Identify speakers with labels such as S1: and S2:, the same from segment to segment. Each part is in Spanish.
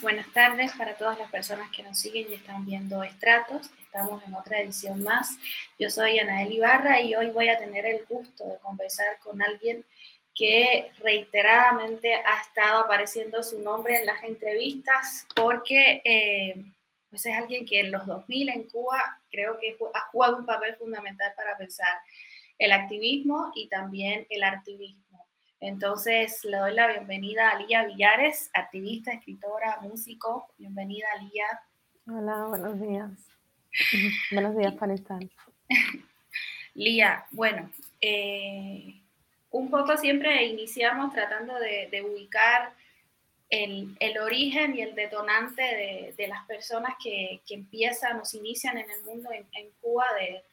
S1: buenas, tardes para todas las personas que nos siguen y están viendo Estratos. Estamos en otra edición más. Yo soy Anael Ibarra y hoy voy a tener el gusto de conversar con alguien que reiteradamente ha estado apareciendo su nombre en las entrevistas porque eh, pues es alguien que en los 2000 en Cuba creo que ha jugado un papel fundamental para pensar el activismo y también el artivismo. Entonces le doy la bienvenida a Lía Villares, activista, escritora, músico. Bienvenida, Lía.
S2: Hola, buenos días. buenos días, Panistán.
S1: Lía, bueno, eh, un poco siempre iniciamos tratando de, ubicar el, origen y el detonante de, las personas que, empiezan o se inician en el mundo en, Cuba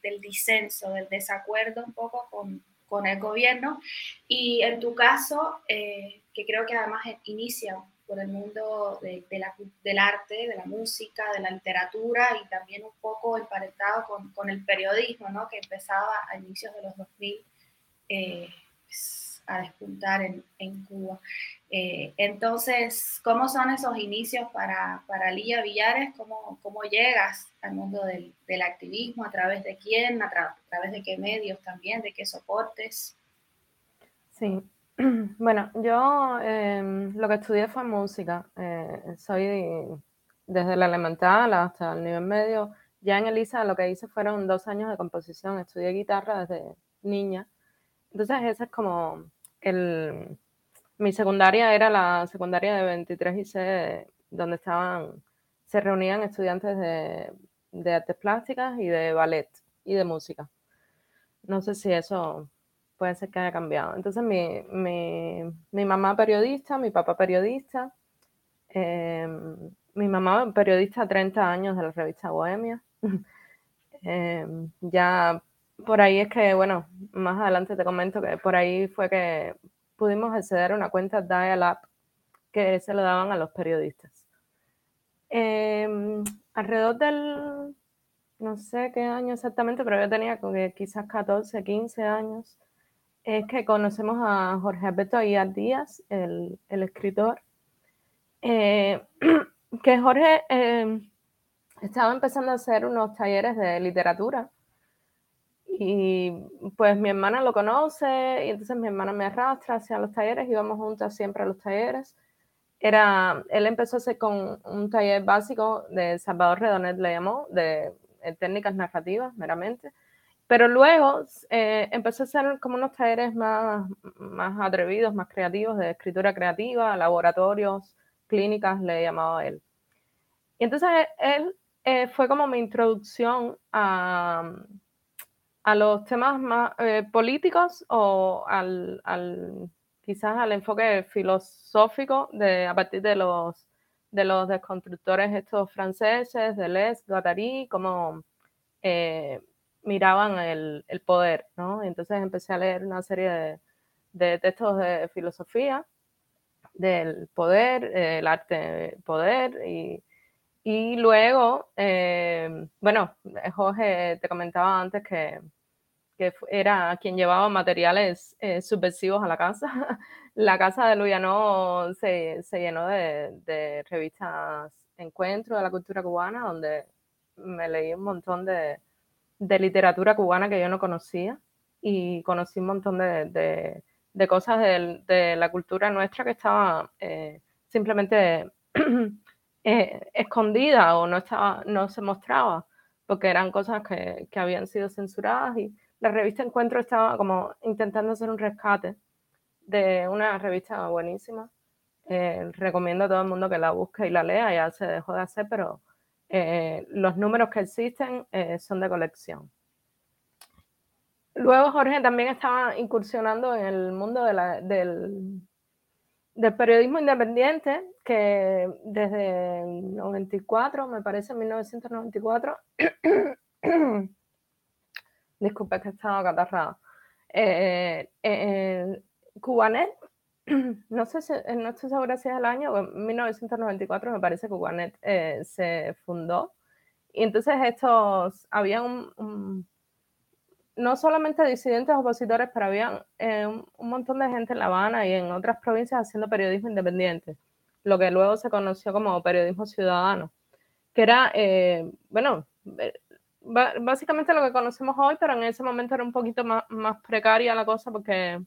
S1: del disenso, del desacuerdo un poco con, con el gobierno. Y en tu caso, eh, que creo que además inicia por el mundo de, la, del arte, de la música, de la literatura y también un poco emparentado con, con el periodismo, ¿no? que empezaba a inicios de los 2000 eh, pues, a despuntar en, en Cuba. Eh, entonces, ¿cómo son esos inicios para, para Lía Villares? ¿Cómo, ¿Cómo llegas al mundo del, del, activismo? ¿A través de quién? ¿A, través de qué medios también? ¿De qué soportes?
S2: Sí, bueno, yo em, lo que estudié fue música. Eh, soy desde la elemental hasta el nivel medio. Ya en Elisa lo que hice fueron dos años de composición. Estudié guitarra desde niña. Entonces ese es como el mi secundaria era la secundaria de 23 y C, donde estaban, se reunían estudiantes de, de artes plásticas y de ballet y de música. No sé si eso puede ser que haya cambiado. Entonces mi, mi, mi mamá periodista, mi papá periodista, em, mi mamá periodista 30 años de la revista Bohemia. Em, ya por ahí es que, bueno, más adelante te comento que por ahí fue que pudimos acceder a una cuenta dial-up que se lo daban a los periodistas. Em, alrededor del, no sé qué año exactamente, pero yo tenía quizás 14, 15 años, es que conocemos a Jorge Alberto Aguiar Díaz, el, escritor, eh, que Jorge em, estaba empezando a hacer unos talleres de literatura y pues mi hermana lo conoce y entonces mi hermana me arrastra hacia los talleres, íbamos juntas siempre a los talleres. Era, él empezó a hacer con un taller básico de Salvador Redonet, le llamó, de, eh, técnicas narrativas meramente. Pero luego eh, empezó a hacer como unos talleres más, más atrevidos, más creativos, de escritura creativa, laboratorios, clínicas, le llamaba él. Y entonces él eh, fue como mi introducción a, a los temas más eh, políticos o al, quizás al enfoque filosófico de, a partir de los, de los desconstructores estos franceses, de Les, Guattari, cómo eh, miraban el, poder, ¿no? Entonces empecé a leer una serie de, textos de filosofía del poder, el arte poder y, y luego, eh, bueno, Jorge te comentaba antes que, que era quien llevaba materiales eh, subversivos a la casa. la casa de Luyano se, se llenó de, de, revistas Encuentro de la Cultura Cubana, donde me leí un montón de, de literatura cubana que yo no conocía y conocí un montón de, de cosas de, la cultura nuestra que estaba eh, simplemente Eh, escondida o no, estaba, no se mostraba, porque eran cosas que, que, habían sido censuradas y la revista Encuentro estaba como intentando hacer un rescate de una revista buenísima. Eh, recomiendo a todo el mundo que la busque y la lea, ya se dejó de hacer, pero eh, los números que existen son de colección. Luego Jorge también estaba incursionando en el mundo de la, del, del periodismo independiente, que desde el 94, me parece, 1994, disculpe que estaba catarrado, eh, eh, Cubanet, no sé si, no estoy segura si es el año, en 1994 me parece que Cubanet eh, se fundó, y entonces estos, había un no solamente disidentes opositores, pero había eh, un, montón de gente en La Habana y en otras provincias haciendo periodismo independiente. lo que luego se conoció como periodismo ciudadano, que era, eh, bueno, eh, básicamente lo que conocemos hoy, pero en ese momento era un poquito más, precaria la cosa porque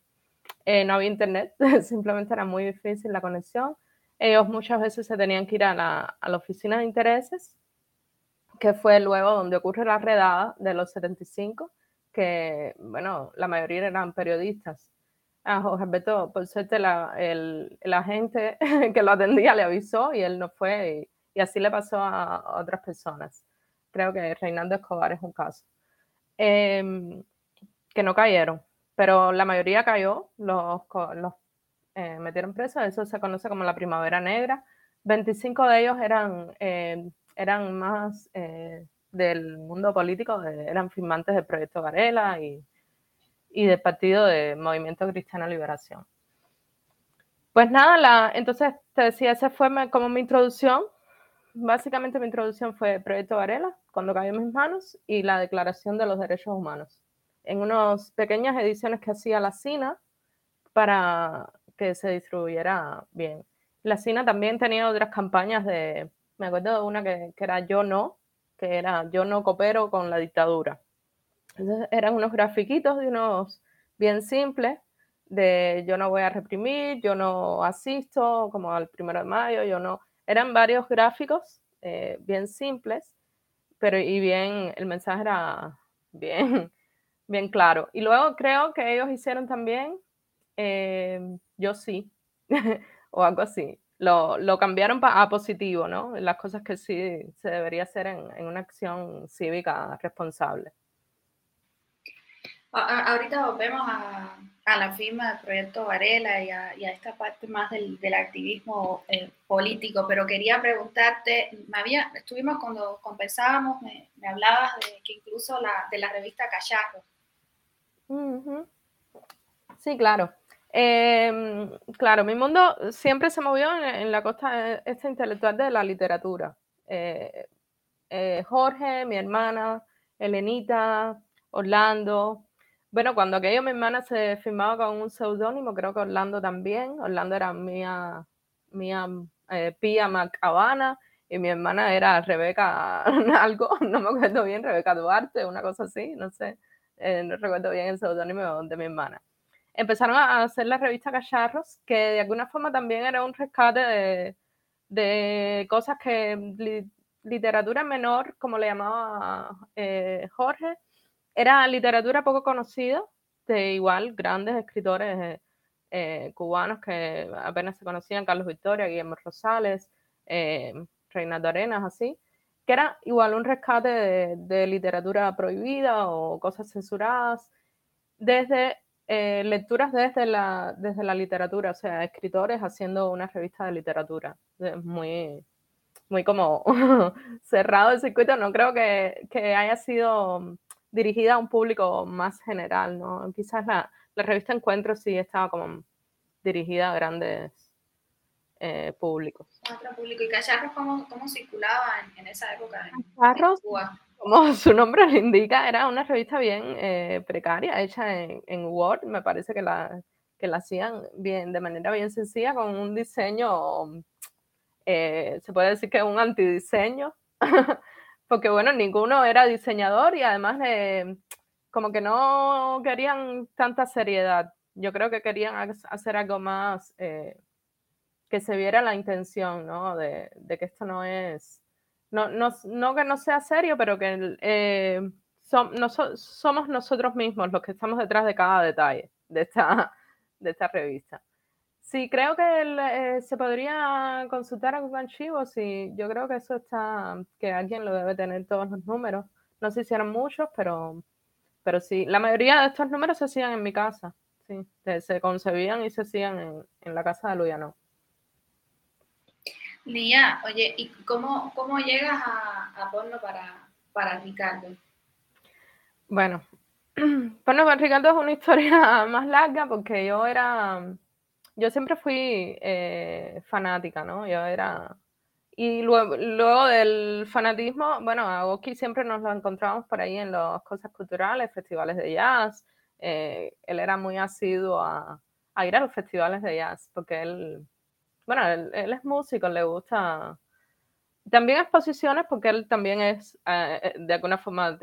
S2: eh, no había internet, simplemente era muy difícil la conexión. Ellos muchas veces se tenían que ir a la, a la oficina de intereses, que fue luego donde ocurre la redada de los 75, que, bueno, la mayoría eran periodistas. A Jorge Alberto, por suerte, la, el, el, agente que lo atendía le avisó y él no fue, y, y así le pasó a, a otras personas creo que Reinaldo Escobar es un caso, em, que no cayeron, pero la mayoría cayó, los, los eh, metieron presos, eso se conoce como la primavera negra. 25 de ellos eran, em, eran más eh, del mundo político, eran firmantes del proyecto Varela y, y del partido de Movimiento Cristiano Liberación. Pues nada, entonces te decía, esa fue como mi introducción básicamente mi introducción fue Proyecto Varela, cuando cayó en mis manos, y la Declaración de los Derechos Humanos. En unas pequeñas ediciones que hacía la CINA para que se distribuyera bien. La CINA también tenía otras campañas de, me acuerdo de una que, que era Yo no, que era Yo no coopero con la dictadura. Entonces eran unos grafiquitos de unos bien simples, de yo no voy a reprimir, yo no asisto, como al primero de mayo, yo no eran varios gráficos eh, bien simples, pero y bien, el mensaje era bien, bien claro. Y luego creo que ellos hicieron también, eh, yo sí, o algo así. Lo, lo cambiaron a positivo, ¿no? Las cosas que sí se debería hacer en, en una acción cívica responsable.
S1: Ahorita volvemos a, a la firma del proyecto Varela y a, y a esta parte más del, del activismo eh, político, pero quería preguntarte, me había, estuvimos cuando conversábamos, me, me hablabas de que incluso la, de la revista Cacharro.
S2: Sí, claro. Eh, claro, mi mundo siempre se movió en, la costa este intelectual de la literatura. Eh, eh Jorge, mi hermana, Elenita, Orlando, bueno, cuando aquello mi hermana se firmaba con un seudónimo, creo que Orlando también. Orlando era mía, mía eh, Pía Macabana y mi hermana era Rebeca algo, no me acuerdo bien, Rebeca Duarte, una cosa así, no sé, eh, no recuerdo bien el seudónimo de mi hermana. Empezaron a hacer la revista Cacharros, que de alguna forma también era un rescate de, de cosas que li, literatura menor, como le llamaba eh, Jorge, era literatura poco conocida, de igual grandes escritores eh, eh, cubanos que apenas se conocían, Carlos Victoria, Guillermo Rosales, Reinaldo Arenas, así, que era igual un rescate de, de literatura prohibida o cosas censuradas, desde eh, lecturas desde la, desde la literatura, o sea, escritores haciendo una revista de literatura. muy, muy como cerrado el circuito, no creo que, que haya sido dirigida a un público más general, ¿no? Quizás la, la revista Encuentro sí estaba como dirigida a grandes eh, públicos.
S1: Otro público. ¿Y Cacharros cómo, cómo circulaba en, en, esa época en,
S2: Cacharros, en Cuba? Como su nombre lo indica, era una revista bien eh, precaria, hecha en, en, Word, me parece que la, que la hacían bien, de manera bien sencilla, con un diseño, eh, se puede decir que un antidiseño, porque bueno, ninguno era diseñador y además como que no querían tanta seriedad. Yo creo que querían hacer algo más, eh, que se viera la intención, ¿no? De que esto no es, no, no, no, que no sea serio, pero que eh, somos nosotros mismos los que estamos detrás de cada detalle de esta, de esta revista. Sí, creo que eh, se podría consultar algún archivo, sí, yo creo que eso está, que alguien lo debe tener todos los números. No sé si eran muchos, pero, pero sí, la mayoría de estos números se hacían en mi casa, sí, se, se concebían y se hacían en, en la casa de Luyano.
S1: Lía, oye, ¿y cómo, cómo llegas a, a porno para, para Ricardo?
S2: Bueno, porno para Ricardo es una historia más larga porque yo era yo siempre fui eh, fanática, ¿no? Yo era... Y luego, luego, del fanatismo, bueno, a Oki siempre nos lo encontramos por ahí en las cosas culturales, festivales de jazz. Eh, él era muy asiduo a, a, ir a los festivales de jazz, porque él, bueno, él, es músico, le gusta también exposiciones porque él también es eh, de alguna forma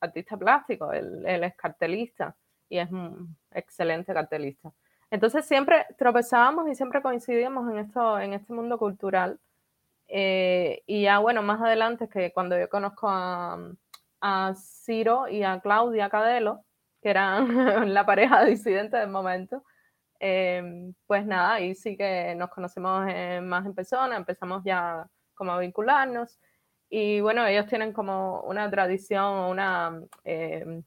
S2: artista plástico, él, es cartelista y es un excelente cartelista. Entonces siempre tropezábamos y siempre coincidíamos en, esto, en este mundo cultural. Eh, y ya, bueno, más adelante, que cuando yo conozco a, a Ciro y a Claudia Cadelo, que eran la pareja disidente del momento, em, pues nada, ahí sí que nos conocemos más en persona, empezamos ya como a vincularnos. Y bueno, ellos tienen como una tradición, una em,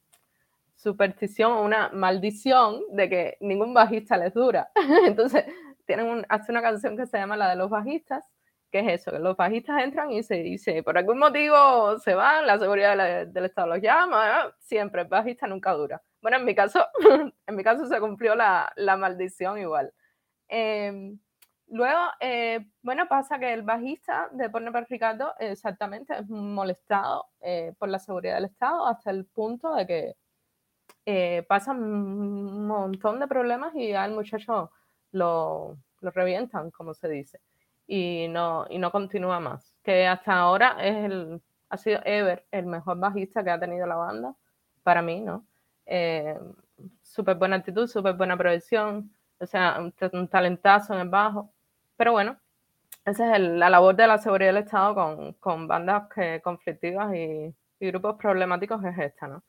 S2: superstición una maldición de que ningún bajista les dura. Entonces, tienen un, hace una canción que se llama la de los bajistas, que es eso, que los bajistas entran y se dice, por algún motivo se van, la seguridad del Estado los llama, siempre, el bajista nunca dura. Bueno, en mi caso, en mi caso se cumplió la, maldición igual. Em, luego, eh, bueno, pasa que el bajista de Porno para Ricardo exactamente es molestado eh, por la seguridad del Estado hasta el punto de que eh, pasan un montón de problemas y al muchacho lo, lo revientan, como se dice y no, y no continúa más. Que hasta ahora es el, ha sido Ever el mejor bajista que ha tenido la banda, para mí, ¿no? Eh, súper buena actitud, súper buena proyección, o sea, un, talentazo en el bajo. Pero bueno, esa es la labor de la seguridad del Estado con, bandas que, conflictivas y, grupos problemáticos es esta, ¿no?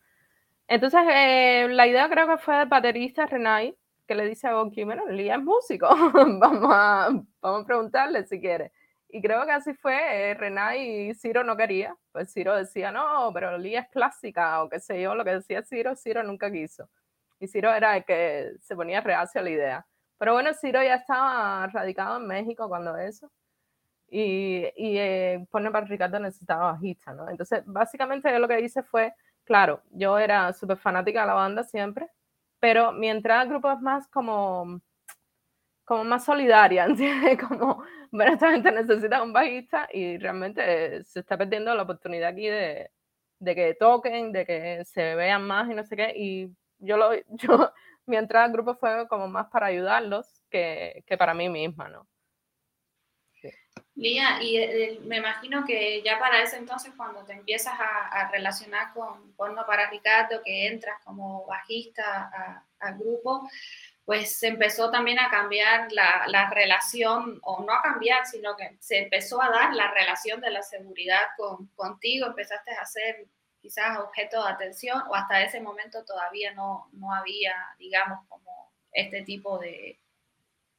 S2: Entonces, eh, la idea creo que fue del baterista Renai, que le dice a Gonki, bueno, Lía es músico, vamos, a, vamos a preguntarle si quiere. Y creo que así fue, eh, y Ciro no quería, pues Ciro decía, no, pero Lía es clásica, o qué sé yo, lo que decía Ciro, Ciro nunca quiso. Y Ciro era el que se ponía reacio a la idea. Pero bueno, Ciro ya estaba radicado en México cuando eso. Y, y eh, Pone para Ricardo necesitaba bajista, ¿no? Entonces, básicamente yo lo que hice fue, claro, yo era súper fanática de la banda siempre, pero mi entrada al grupo es más como, como más solidaria, ¿entiendes? Como, bueno, esta gente necesita un bajista y realmente se está perdiendo la oportunidad aquí de, de que toquen, de que se vean más y no sé qué. Y yo, lo, yo mi entrada al grupo fue como más para ayudarlos que, que para mí misma, ¿no?
S1: Lía, y eh, me imagino que ya para ese entonces, cuando te empiezas a, relacionar con Porno para Ricardo, que entras como bajista al grupo, pues se empezó también a cambiar la, la, relación, o no a cambiar, sino que se empezó a dar la relación de la seguridad con, contigo, empezaste a ser quizás objeto de atención, o hasta ese momento todavía no, no había, digamos, como este tipo de,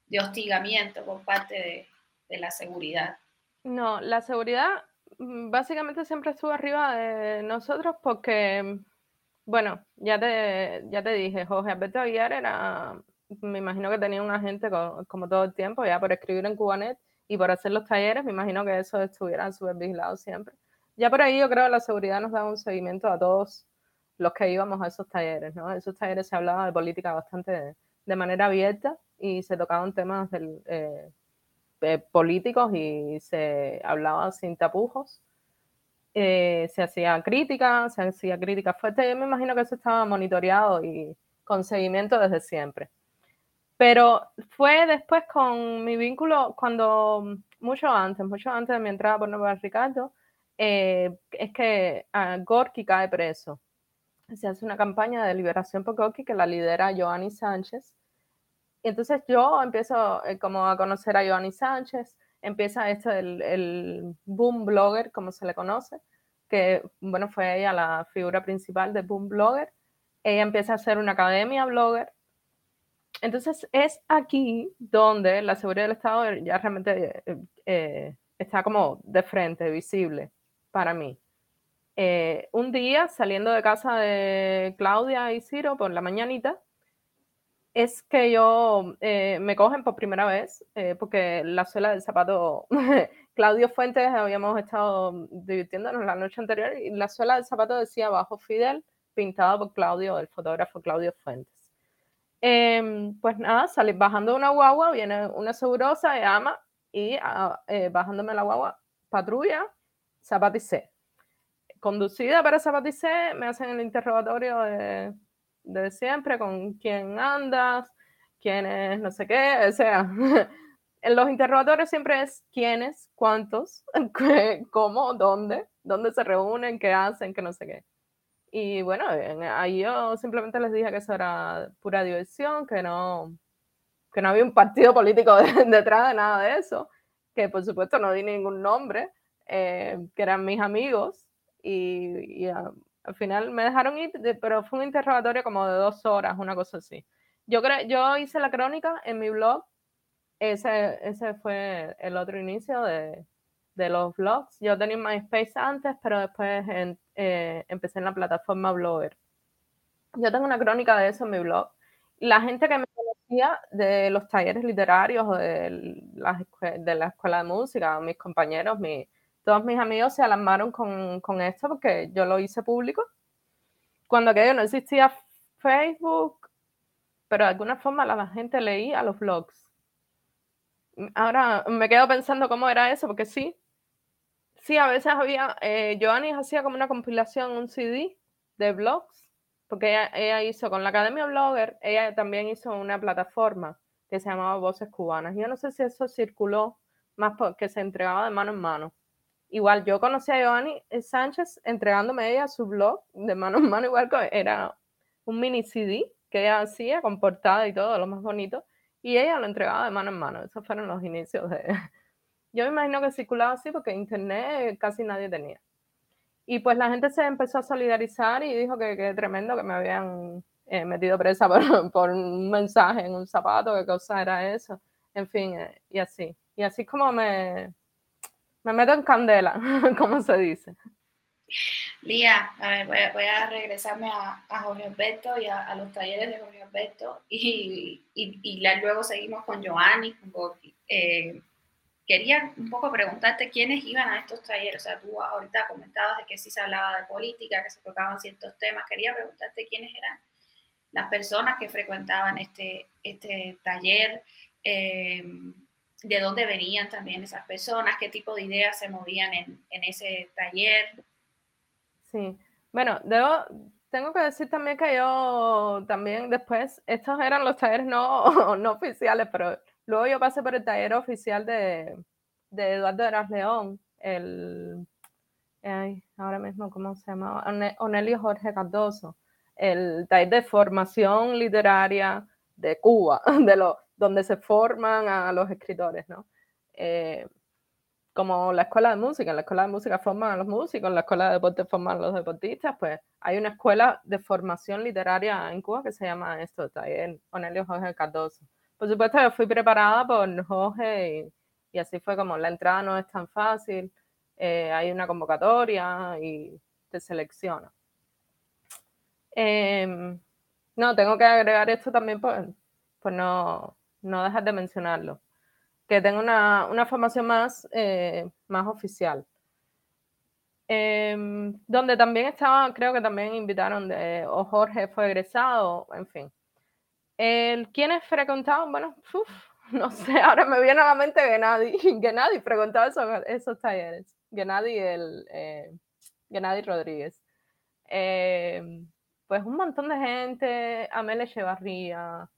S1: de hostigamiento por parte de de la seguridad?
S2: No, la seguridad mm, básicamente siempre estuvo arriba de nosotros porque, bueno, ya te, ya te dije, Jorge Alberto Aguiar era, me imagino que tenía un agente como todo el tiempo, ya por escribir en Cubanet y por hacer los talleres, me imagino que eso estuviera súper vigilado siempre. Ya por ahí yo creo que la seguridad nos daba un seguimiento a todos los que íbamos a esos talleres, ¿no? En esos talleres se hablaba de política bastante de, manera abierta y se tocaban temas del, eh, eh, políticos y se hablaba sin tapujos. Eh, se hacía crítica, se hacía crítica fuerte. Yo me imagino que eso estaba monitoreado y con seguimiento desde siempre. Pero fue después con mi vínculo, cuando mucho antes, mucho antes de mi entrada por Nueva Ricardo, eh, es que uh, Gorky cae preso. Se hace una campaña de liberación por Gorky que la lidera Joanny Sánchez y entonces yo empiezo eh, como a conocer a Joanny Sánchez, empieza esto el, el, boom blogger, como se le conoce, que bueno, fue ella la figura principal de boom blogger. Ella empieza a hacer una academia blogger. Entonces es aquí donde la seguridad del Estado ya realmente eh, eh, está como de frente, visible para mí. un día saliendo de casa de Claudia y Ciro por la mañanita, es que yo eh, me cogen por primera vez, eh, porque la suela del zapato, Claudio Fuentes, habíamos estado divirtiéndonos la noche anterior y la suela del zapato decía bajo Fidel, pintado por Claudio, el fotógrafo Claudio Fuentes. Em, pues nada, salí bajando una guagua, viene una segurosa, de ama, y ah, eh, bajándome la guagua, patrulla, zapaticé. Conducida para zapaticé, me hacen el interrogatorio de de siempre, con quién andas, quién es no sé qué, o sea, en los interrogatorios siempre es quiénes, cuántos, cómo, dónde, dónde se reúnen, qué hacen, qué no sé qué. Y bueno, ahí yo simplemente les dije que eso era pura diversión, que no, que no había un partido político detrás de nada de eso, que por supuesto no di ningún nombre, eh, que eran mis amigos y, al final me dejaron ir, pero fue un interrogatorio como de dos horas, una cosa así. Yo, creo, yo hice la crónica en mi blog, ese, ese fue el otro inicio de, de los blogs. Yo tenía MySpace antes, pero después eh, empecé en la plataforma Blogger. Yo tengo una crónica de eso en mi blog. La gente que me conocía de los talleres literarios de la, de la escuela de música, mis compañeros, mi, todos mis amigos se alarmaron con, con esto porque yo lo hice público. Cuando aquello no existía Facebook, pero de alguna forma la gente leía los blogs. Ahora me quedo pensando cómo era eso, porque sí, sí, a veces había, eh, Joanny hacía como una compilación, un CD de blogs, porque ella, hizo con la Academia Blogger, ella también hizo una plataforma que se llamaba Voces Cubanas. Yo no sé si eso circuló más porque se entregaba de mano en mano. Igual yo conocí a Joanny Sánchez entregándome ella su blog de mano en mano, igual que era un mini CD que ella hacía con portada y todo, lo más bonito, y ella lo entregaba de mano en mano. Esos fueron los inicios de... Yo me imagino que circulaba así porque internet casi nadie tenía. Y pues la gente se empezó a solidarizar y dijo que, que tremendo que me habían eh, metido presa por, por, un mensaje en un zapato, qué cosa era eso. En fin, eh, y así. Y así como me, me meto en candela, como se dice.
S1: Lía, a ver, voy a, regresarme a, Jorge Alberto y a, los talleres de Jorge Alberto y, y, luego seguimos con Joanny, con eh, quería un poco preguntarte quiénes iban a estos talleres. O sea, tú ahorita comentabas de que sí se hablaba de política, que se tocaban ciertos temas. Quería preguntarte quiénes eran las personas que frecuentaban este, este taller. Eh, de dónde venían también esas personas, qué tipo de ideas se movían en, ese taller.
S2: Sí, bueno, tengo que decir también que yo también después, estos eran los talleres no, no oficiales, pero luego yo pasé por el taller oficial de, de Eduardo Eras León, el, ahora mismo, ¿cómo se llama? Onelio Jorge Cardoso, el taller de formación literaria de Cuba, de los donde se forman a los escritores, ¿no? Eh, como la escuela de música, la escuela de música forman a los músicos, la escuela de deporte forman a los deportistas, pues hay una escuela de formación literaria en Cuba que se llama esto, taller Onelio Jorge Cardoso. Por supuesto, yo fui preparada por Jorge y, así fue como la entrada no es tan fácil, eh, hay una convocatoria y te selecciona. Em, no, tengo que agregar esto también, pues no, no dejas de mencionarlo. Que tenga una, formación más, eh, más oficial. Em, donde también estaba, creo que también invitaron, de, o Jorge fue egresado, en fin. El, ¿Quiénes frecuentaban? Bueno, no sé, ahora me viene a la mente Gennady, Gennady frecuentaba esos, esos talleres. Gennady, el, eh, Rodríguez. Em, pues un montón de gente, Amelia Echevarría,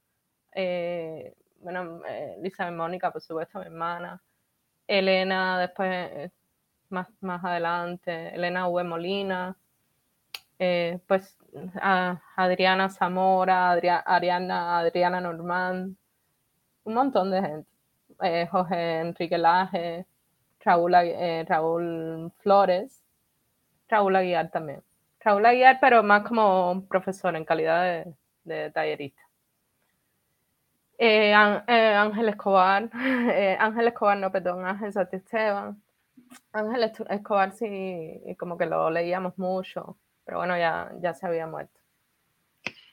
S2: eh, bueno, eh, Lisa y Mónica, por supuesto, mi hermana, Elena después, eh, más, más adelante, Elena V. Molina, eh, pues Adriana Zamora, Adriana, Adriana Normán, un montón de gente, Jorge Enrique Laje, Raúl, Raúl Flores, Raúl Aguiar también. Raúl Aguiar, pero más como profesor en calidad de, tallerista. Eh, eh, Ángel Escobar, eh, Ángel Escobar, no, perdón, Ángel Esteban. Ángel Escobar sí, como que lo leíamos mucho, pero bueno, ya, ya se había muerto.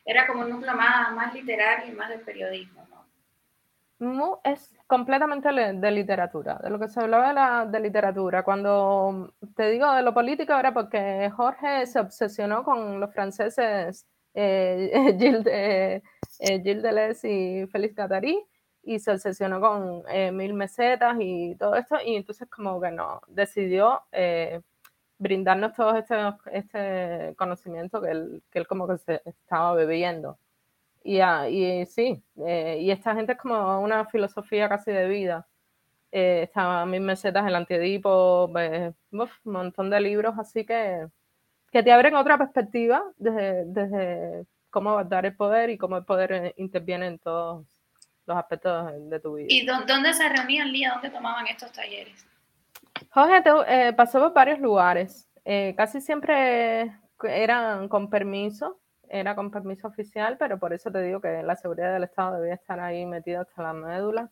S1: Era como un núcleo más, más literario y más de periodismo, ¿no?
S2: es completamente de literatura, de lo que se hablaba de, de literatura. Cuando te digo de lo político era porque Jorge se obsesionó con los franceses eh, Gilles, eh, Deleuze y Félix Guattari y se obsesionó con eh, mil mesetas y todo esto y entonces como que no, decidió eh, brindarnos todo este, este conocimiento que él, que él como que se estaba bebiendo. Y, y sí, y esta gente es como una filosofía casi de vida. eh, estaban mis mesetas, el antiedipo, pues, un montón de libros, así que, que te abren otra perspectiva desde, desde cómo dar el poder y cómo el poder eh, interviene en todos los aspectos de tu vida.
S1: ¿Y dónde se reunían, Lía? ¿Dónde tomaban estos talleres?
S2: Jorge eh, pasó por varios lugares. Eh, casi siempre eran con permiso, era con permiso oficial, pero por eso te digo que la seguridad del Estado debía estar ahí metida hasta la médula.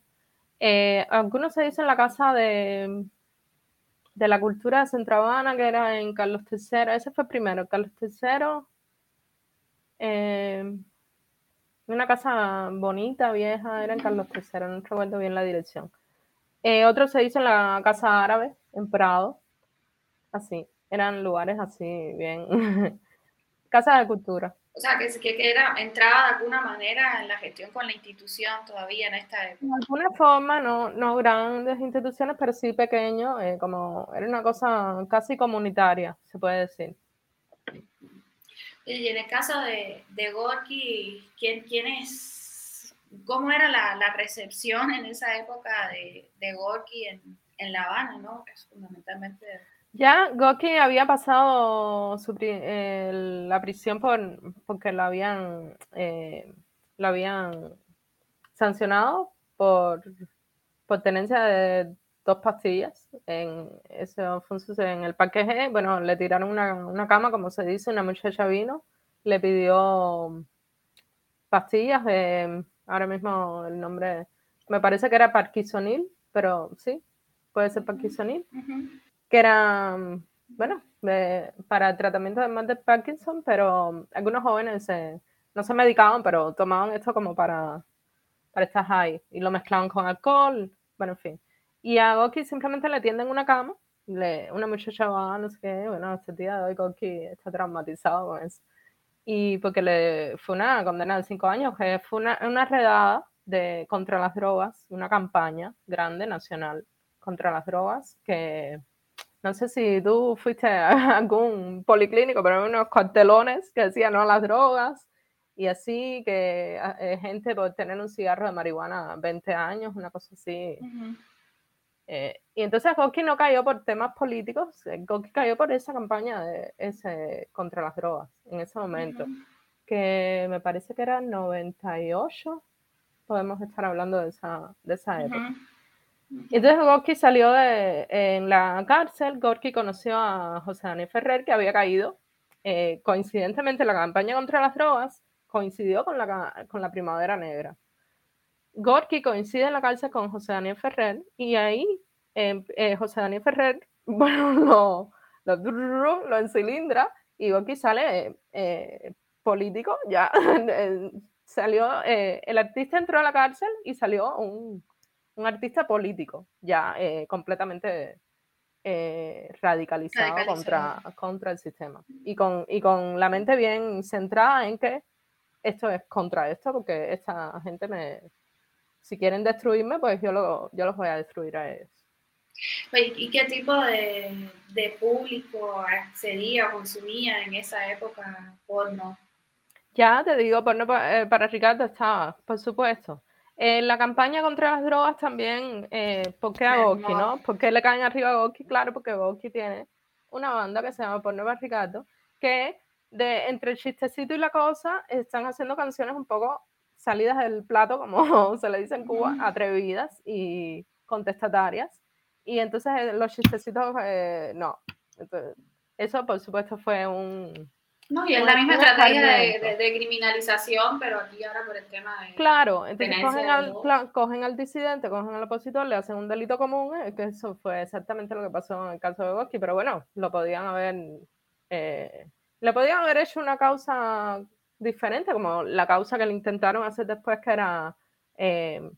S2: Eh, algunos se dicen en la casa de, de la cultura de Centrabana, que era en Carlos III, ese fue primero, Carlos III, una casa bonita, vieja, era en Carlos III, no recuerdo bien la dirección. Eh, otro se dice en la casa árabe, en Prado, así, eran lugares así, bien, casa de cultura.
S1: O sea, que, que, era, entraba de alguna manera en la gestión con la institución todavía en esta época.
S2: De alguna forma, no, no grandes instituciones, pero sí pequeños, eh, como era una cosa casi comunitaria, se puede decir.
S1: Y en el caso de, de Gorky, ¿quién, ¿quién, es, cómo era la, la, recepción en esa época de, de Gorky en, en La Habana, ¿no? Es fundamentalmente
S2: ya Goki había pasado la prisión por, porque lo habían, eh, lo habían sancionado por, por tenencia de dos pastillas en, ese, en el paquete. Bueno, le tiraron una, una, cama, como se dice, una muchacha vino, le pidió pastillas de, ahora mismo el nombre, me parece que era parkinsonil, pero sí, puede ser parkinsonil que era, bueno, para el tratamiento de mal de Parkinson, pero algunos jóvenes no se medicaban, pero tomaban esto como para, para estar high y lo mezclaban con alcohol, bueno, en fin. Y a Goki simplemente le tienden una cama, le, una muchacha va, no sé qué, bueno, este día de hoy Goki está traumatizado con eso. Y porque le fue una condena de cinco años, que fue una, una redada de, contra las drogas, una campaña grande nacional contra las drogas que no sé si tú fuiste a algún policlínico, pero había unos cartelones que decían no a las drogas y así que eh, gente por tener un cigarro de marihuana 20 años, una cosa así. Eh, y entonces Goki no cayó por temas políticos, eh, Goki cayó por esa campaña de ese, contra las drogas en ese momento, que me parece que era 98, podemos estar hablando de esa, de esa época. Entonces Gorky salió de, en la cárcel, Gorky conoció a José Daniel Ferrer, que había caído. Eh, coincidentemente, la campaña contra las drogas coincidió con la, con la Primavera Negra. Gorky coincide en la cárcel con José Daniel Ferrer y ahí em, eh, José Daniel Ferrer, bueno, lo, lo, lo encilindra y Gorky sale eh, político, ya salió, el artista entró a la cárcel y salió un, un artista político, ya eh, completamente eh, radicalizado, Contra, contra el sistema. Y con, y con la mente bien centrada en que esto es contra esto, porque esta gente me. Si quieren destruirme, pues yo, lo, yo los voy a destruir a ellos.
S1: ¿Y qué tipo de, de público accedía o consumía en esa época porno?
S2: Ya te digo, porno eh, para Ricardo estaba, por supuesto. En la campaña contra las drogas también, eh, ¿por qué a Goki, no? ¿Por qué le caen arriba a Goki? Claro, porque Goki tiene una banda que se llama Por Nueva Ricardo, que de, entre el chistecito y la cosa están haciendo canciones un poco salidas del plato, como se le dice en Cuba, atrevidas y contestatarias. Y entonces eh, los chistecitos, eh, no. Entonces, eso, por supuesto, fue un,
S1: no, y es la misma estrategia de, criminalización, pero aquí ahora por el tema de.
S2: Claro, entonces cogen al, cogen al, disidente, cogen al opositor, le hacen un delito común, eh, que eso fue exactamente lo que pasó en el caso de Bosque, pero bueno, lo podían haber. Eh, le podían haber hecho una causa diferente, como la causa que le intentaron hacer después, que era. Eh,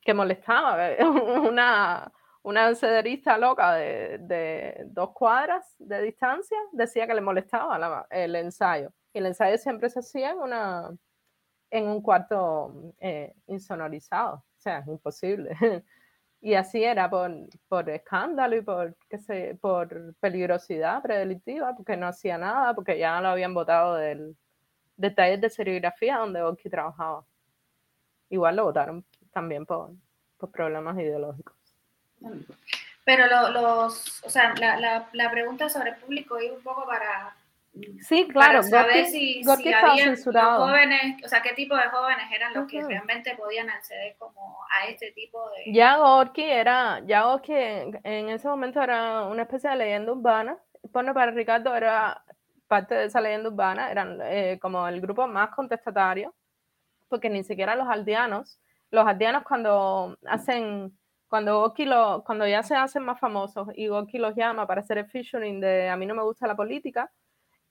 S2: que molestaba, una una cederista loca de, dos cuadras de distancia decía que le molestaba el ensayo. Y el ensayo siempre se hacía en, una, en un cuarto eh, insonorizado. O sea, es imposible. y así era por, escándalo y por, qué sé, por peligrosidad predelictiva, porque no hacía nada, porque ya lo habían votado del, taller de serigrafía donde Oki trabajaba. Igual lo votaron también por problemas ideológicos.
S1: Pero los, o sea, la, la, pregunta sobre el público iba un poco para
S2: Sí, claro.
S1: Para saber si, si había jóvenes, o sea, qué tipo de jóvenes eran los que realmente podían acceder como a este tipo de...
S2: Ya Gorky era, ya Gorky en ese momento era una especie de leyenda urbana. Bueno, para Ricardo era parte de esa leyenda urbana, eran eh, como el grupo más contestatario, porque ni siquiera los aldeanos, los aldeanos cuando hacen, cuando Gorky lo, cuando ya se hacen más famosos y Gorky los llama para hacer el featuring de A mí no me gusta la política,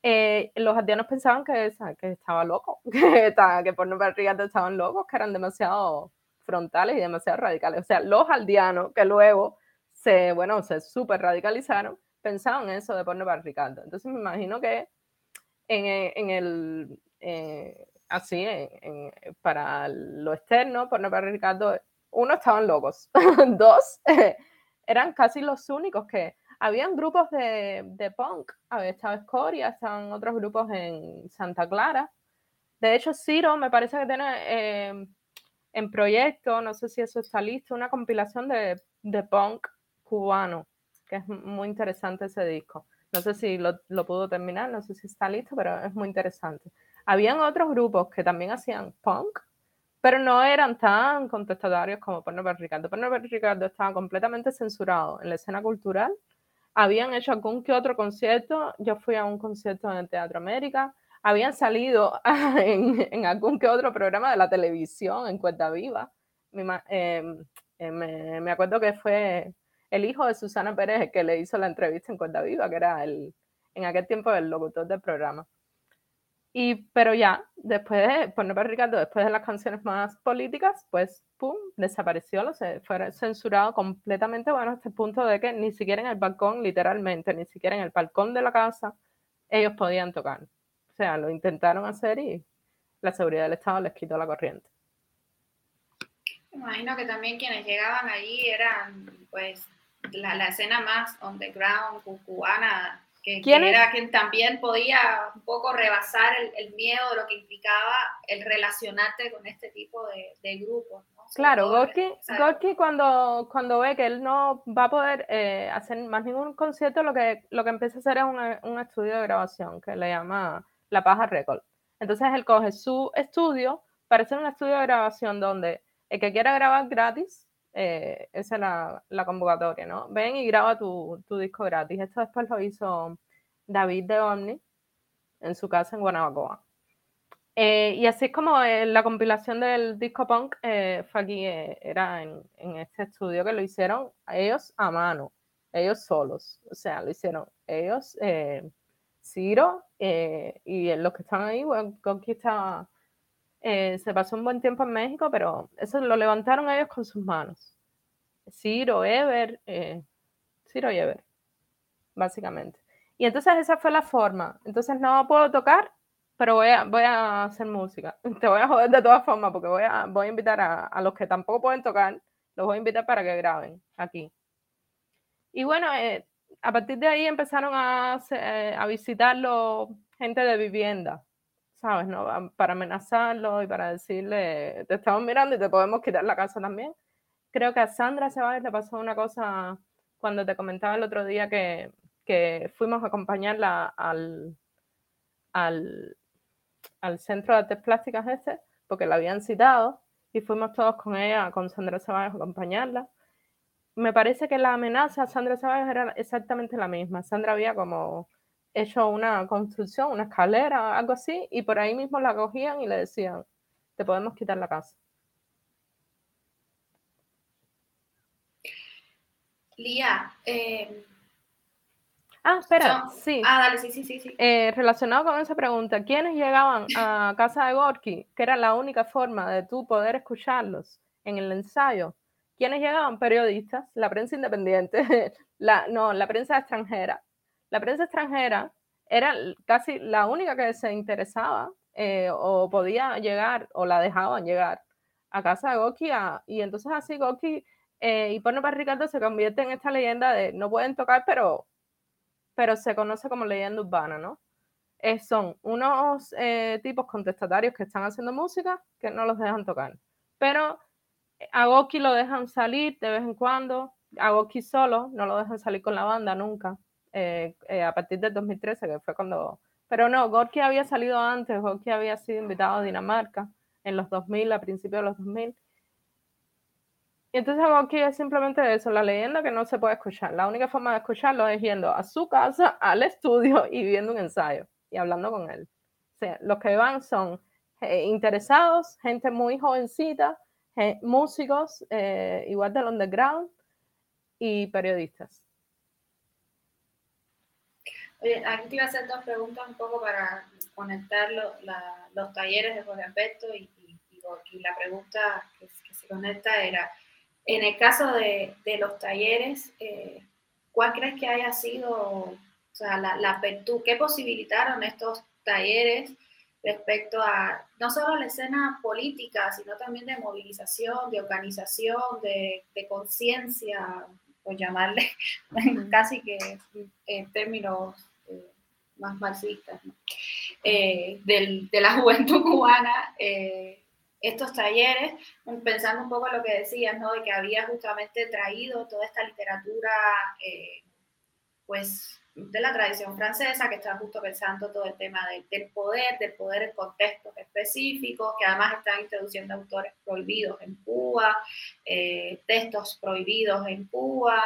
S2: eh, los aldeanos pensaban que, que estaba loco, que, estaba, que por no Ricardo estaban locos, que eran demasiado frontales y demasiado radicales. O sea, los aldeanos que luego se, bueno, se súper radicalizaron, pensaban eso de porno para Ricardo. Entonces me imagino que en, eh, en el, eh, así, para lo externo, porno para Ricardo, uno, estaban locos, dos, eran casi los únicos que habían grupos de, punk, estaba Escoria, estaban otros grupos en Santa Clara. De hecho, Ciro me parece que tiene eh, en proyecto, no sé si eso está listo, una compilación de, de, punk cubano, que es muy interesante ese disco. No sé si lo, lo, pudo terminar, no sé si está listo, pero es muy interesante. Habían otros grupos que también hacían punk, pero no eran tan contestatarios como Porno Ricardo. Porno Ricardo estaba completamente censurado en la escena cultural habían hecho algún que otro concierto. Yo fui a un concierto en el Teatro América. Habían salido en, algún que otro programa de la televisión, en Cuenta Viva. Em, eh, me, acuerdo que fue el hijo de Susana Pérez que le hizo la entrevista en Cuenta Viva, que era el, en aquel tiempo el locutor del programa. Y, pero ya, después de, por no Ricardo, después de las canciones más políticas, pues, pum, desapareció, se fue censurado completamente, bueno, hasta el punto de que ni siquiera en el balcón, literalmente, ni siquiera en el balcón de la casa, ellos podían tocar. O sea, lo intentaron hacer y la seguridad del Estado les quitó la corriente.
S1: Imagino que también quienes llegaban allí eran, pues, la, la escena más underground cubana que, era quien también podía un poco rebasar el, miedo de lo que implicaba el relacionarte con este tipo de, de grupos.
S2: Claro, Gorky, cuando, cuando ve que él no va a poder eh, hacer más ningún concierto, lo que, lo que empieza a hacer es un, estudio de grabación que le llama La Paja Record. Entonces él coge su estudio para hacer un estudio de grabación donde el que quiera grabar gratis, eh, esa es la, convocatoria, ¿no? Ven y graba tu, disco gratis. Esto después lo hizo David de Omni en su casa en Guanabacoa. Eh, y así es como eh, la compilación del disco punk fue aquí, era en, este estudio que lo hicieron ellos a mano, ellos solos. O sea, lo hicieron ellos, Ciro y los que están ahí, bueno, estaba eh, se pasó un buen tiempo en México, pero eso lo levantaron ellos con sus manos. Ciro, Ever, eh, Ciro y Ever, básicamente. Y entonces esa fue la forma. Entonces no puedo tocar, pero voy a, voy a hacer música. Te voy a joder de todas formas porque voy a, voy a invitar a, los que tampoco pueden tocar, los voy a invitar para que graben aquí. Y bueno, eh, a partir de ahí empezaron a, a visitarlo gente de vivienda ¿sabes? ¿no? Para amenazarlo y para decirle, te estamos mirando y te podemos quitar la casa también. Creo que a Sandra Ceballos le pasó una cosa cuando te comentaba el otro día que, que fuimos a acompañarla al, al, al, Centro de Artes Plásticas ese, porque la habían citado, y fuimos todos con ella, con Sandra Ceballos, a acompañarla. Me parece que la amenaza a Sandra Ceballos era exactamente la misma. Sandra había como hecho una construcción, una escalera, algo así, y por ahí mismo la cogían y le decían, te podemos quitar la casa.
S1: Lía, eh,
S2: Ah, espera, sí.
S1: Ah, dale, sí, sí, sí.
S2: Eh, relacionado con esa pregunta, ¿quiénes llegaban a casa de Gorky, que era la única forma de tú poder escucharlos en el ensayo? ¿Quiénes llegaban? Periodistas, la prensa independiente, la, no, la prensa extranjera, la prensa extranjera era casi la única que se interesaba eh, o podía llegar o la dejaban llegar a casa de Goki y entonces así Goki eh, y Porno para Ricardo se convierte en esta leyenda de no pueden tocar pero, pero se conoce como leyenda urbana, ¿no? Eh, son unos tipos contestatarios que están haciendo música que no los dejan tocar, pero a Goki lo dejan salir de vez en cuando, a Gorky solo, no lo dejan salir con la banda nunca, eh, eh, a partir del 2013, que fue cuando... Pero no, Gorky había salido antes, Gorky había sido invitado a Dinamarca en los 2000, a principios de los 2000. Y entonces Gorky es simplemente eso, la leyenda que no se puede escuchar. La única forma de escucharlo es yendo a su casa, al estudio y viendo un ensayo y hablando con él. O sea, los que van son eh, interesados, gente muy jovencita, músicos, eh, igual del underground, y periodistas.
S1: Oye, aquí te iba a hacer dos preguntas un poco para conectar los talleres de Jorge Alberto y, la pregunta que, se conecta era, en el caso de, los talleres, eh, ¿cuál crees que haya sido o sea, la, la, qué posibilitaron estos talleres respecto a no solo la escena política, sino también de movilización, de organización, de, conciencia, por llamarle casi que en términos más marxistas, eh, de la juventud cubana. Eh, estos talleres, pensando un poco en lo que decías, ¿no? de que había justamente traído toda esta literatura, pues de la tradición francesa, que está justo pensando todo el tema del, poder, del poder en contextos específicos, que además están introduciendo autores prohibidos en Cuba, eh, textos prohibidos en Cuba,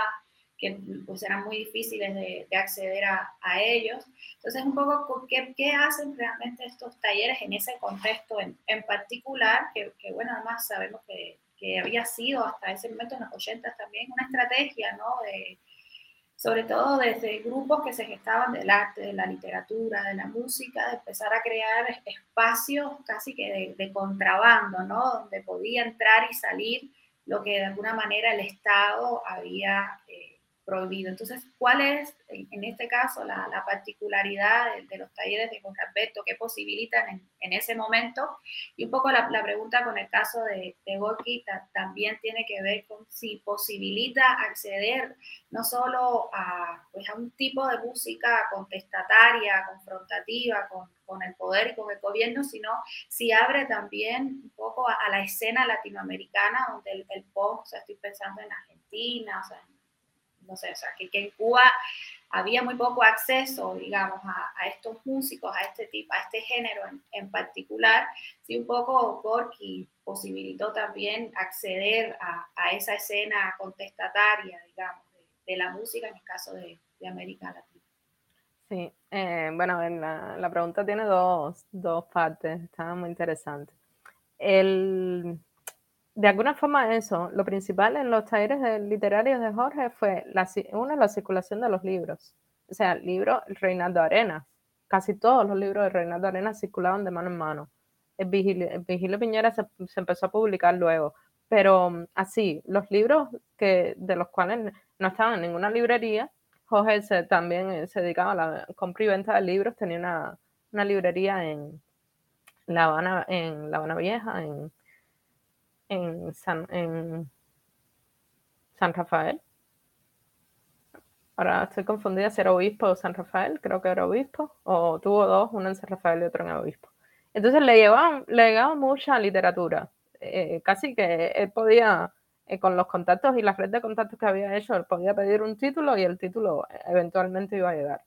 S1: que pues eran muy difíciles de, acceder a, ellos. Entonces, un poco, ¿qué, ¿qué, hacen realmente estos talleres en ese contexto en, en particular? Que, que, bueno, además sabemos que, que había sido hasta ese momento en los 80 también una estrategia, ¿no? De, sobre todo desde grupos que se gestaban del arte, de la literatura, de la música, de empezar a crear espacios casi que de, contrabando, ¿no? Donde podía entrar y salir lo que de alguna manera el Estado había eh, prohibido. Entonces, ¿cuál es en este caso la, particularidad de, los talleres de Jorge Alberto que posibilitan en, ese momento? Y un poco la, pregunta con el caso de, de Gorky también tiene que ver con si posibilita acceder no solo a, pues, a un tipo de música contestataria, confrontativa con, con, el poder y con el gobierno, sino si abre también un poco a, la escena latinoamericana donde el, el pop, o sea, estoy pensando en Argentina, o sea, no sé, o sea, que, en Cuba había muy poco acceso, digamos, a, estos músicos, a este tipo, a este género en, particular, sí un poco porque posibilitó también acceder a, esa escena contestataria, digamos, de, la música en el caso de, América Latina.
S2: Sí, eh, bueno, la, la, pregunta tiene dos, dos partes, está muy interesante. El, de alguna forma eso, lo principal en los talleres literarios de Jorge fue, la, una, la circulación de los libros. O sea, el libro Reinaldo Arenas, casi todos los libros de Reinaldo Arenas circulaban de mano en mano. El Vigilio, Piñera se, empezó a publicar luego, pero mm, así, los libros que, de los cuales no estaban en ninguna librería, Jorge también eh, se dedicaba a la compra y venta de libros, tenía una, una librería en La Habana, en La Habana Vieja, en en San, en San Rafael. Ahora estoy confundida si era obispo o San Rafael, creo que era obispo, o tuvo dos, uno en San Rafael y otro en obispo. Entonces le llevaban, le llegaban mucha literatura, eh, casi que él podía, eh, con los contactos y la red de contactos que había hecho, él podía pedir un título y el título eventualmente iba a llegar.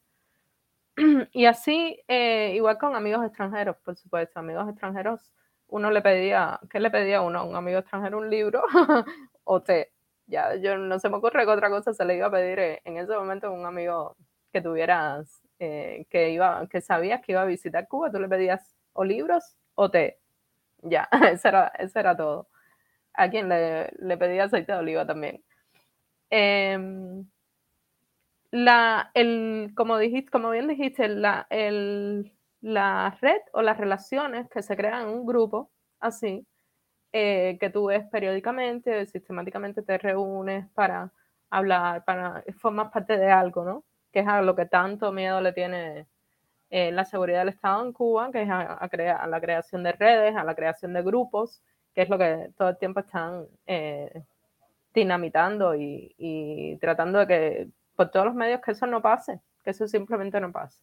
S2: Y así, eh, igual con amigos extranjeros, por supuesto, amigos extranjeros uno le pedía, ¿qué le pedía uno? A un amigo extranjero un libro o té. Ya, yo no se me ocurre que otra cosa se le iba a pedir en ese momento a un amigo que tuvieras, eh, que iba, que sabías que iba a visitar Cuba, tú le pedías o libros o té. Ya, eso era, eso era todo. A quien le, le pedía aceite de oliva también. Em, la, el, como, dijiste, como bien dijiste, la, el, la red o las relaciones que se crean en un grupo así, eh, que tú ves periódicamente, sistemáticamente te reúnes para hablar, para formar parte de algo, ¿no? Que es a lo que tanto miedo le tiene eh, la seguridad del Estado en Cuba, que es a, crear, a, la creación de redes, a la creación de grupos, que es lo que todo el tiempo están eh, dinamitando y, y tratando de que por todos los medios que eso no pase, que eso simplemente no pase.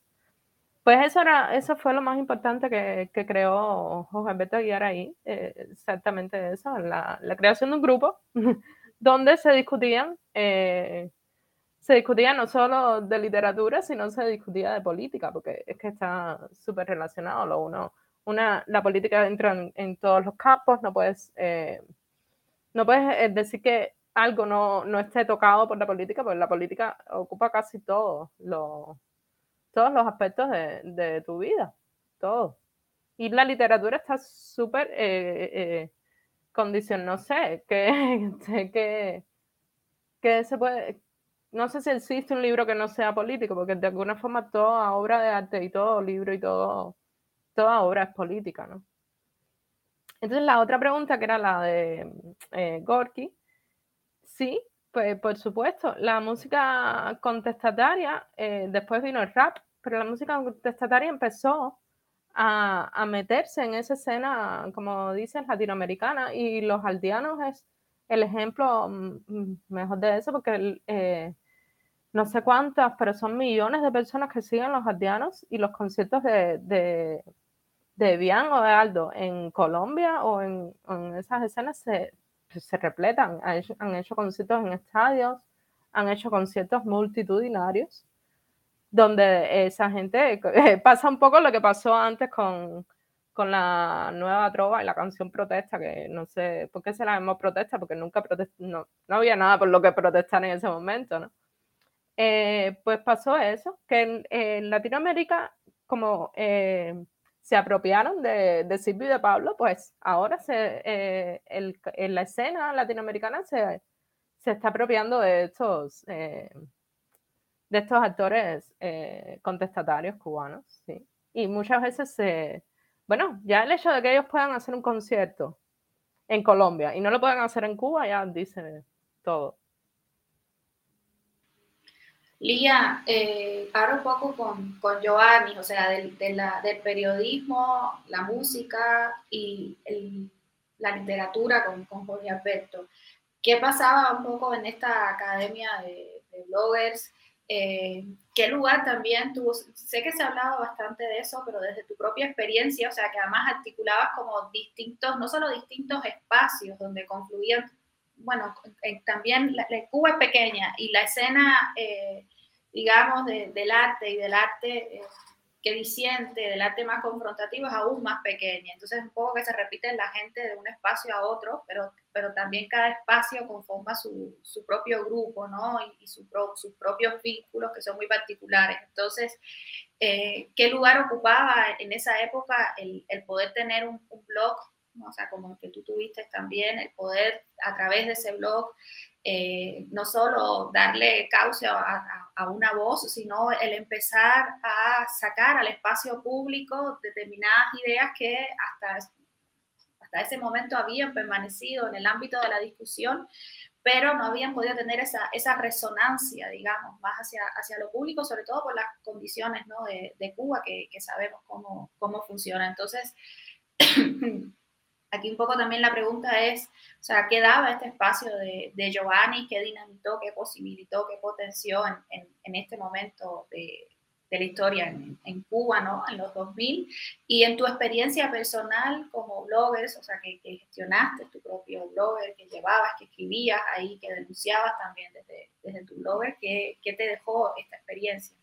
S2: Pues eso, era, eso fue lo más importante que, que creó Jorge Alberto Aguiar ahí, eh, exactamente eso, la, la, creación de un grupo donde se discutían, eh, se discutía no solo de literatura, sino se discutía de política, porque es que está súper relacionado lo uno. Una, la política entra en, todos los campos, no puedes, eh, no puedes decir que algo no, no, esté tocado por la política, porque la política ocupa casi todos los, todos los aspectos de, tu vida, todo. Y la literatura está súper eh, eh, condición, no sé, que, que, que se puede, no sé si existe un libro que no sea político, porque de alguna forma toda obra de arte y todo libro y todo, toda obra es política, ¿no? Entonces la otra pregunta, que era la de eh, Gorky, sí, pues por supuesto, la música contestataria, eh, después vino el rap, pero la música contestataria empezó a, meterse en esa escena, como dices, latinoamericana, y los aldeanos es el ejemplo mm, mm, mejor de eso, porque eh, no sé cuántas, pero son millones de personas que siguen los aldeanos y los conciertos de, de, de Bian o de Aldo en Colombia o en, esas escenas se, se repletan. Han hecho, han hecho conciertos en estadios, han hecho conciertos multitudinarios donde esa gente eh, pasa un poco lo que pasó antes con, con la nueva trova y la canción protesta, que no sé por qué se la llamó protesta, porque nunca no, no, había nada por lo que protestar en ese momento, ¿no? Eh, pues pasó eso, que en, Latinoamérica, como eh, se apropiaron de, de Silvio y de Pablo, pues ahora se, en la escena latinoamericana se, se, está apropiando de estos de estos actores eh, contestatarios cubanos, ¿sí? Y muchas veces se... Bueno, ya el hecho de que ellos puedan hacer un concierto en Colombia y no lo puedan hacer en Cuba ya dice todo.
S1: Lía, eh, un poco con, con Giovanni, o sea, del, del periodismo, la música y la literatura con, con Jorge Alberto. ¿Qué pasaba un poco en esta academia de, de bloggers? Eh, ¿Qué lugar también tuvo? Sé que se ha hablado bastante de eso, pero desde tu propia experiencia, o sea, que además articulabas como distintos, no solo distintos espacios donde confluían, bueno, también la, Cuba es pequeña y la escena, eh, digamos, del arte y del arte eh, que disiente, del arte más confrontativo es aún más pequeña. Entonces, un poco que se repite la gente de un espacio a otro, pero pero también cada espacio conforma su, su propio grupo, ¿no? Y, su sus propios vínculos que son muy particulares. Entonces, eh, ¿qué lugar ocupaba en esa época el poder tener un, blog, o sea, como el que tú tuviste también, el poder a través de ese blog eh, no solo darle cauce a, a, una voz, sino el empezar a sacar al espacio público determinadas ideas que hasta ese momento habían permanecido en el ámbito de la discusión, pero no habían podido tener esa, esa resonancia, digamos, más hacia, hacia lo público, sobre todo por las condiciones ¿no? de, de, Cuba, que, que, sabemos cómo, cómo funciona. Entonces, aquí un poco también la pregunta es, o sea, ¿qué daba este espacio de, de Giovanni? ¿Qué dinamitó, qué posibilitó, qué potenció en, en, en este momento de, de la historia en, Cuba, ¿no? En los 2000. Y en tu experiencia personal como blogger, o sea, que, gestionaste tu propio blogger, que llevabas, que escribías ahí, que denunciabas también desde, desde tu blogger, ¿qué, ¿qué, te dejó esta experiencia?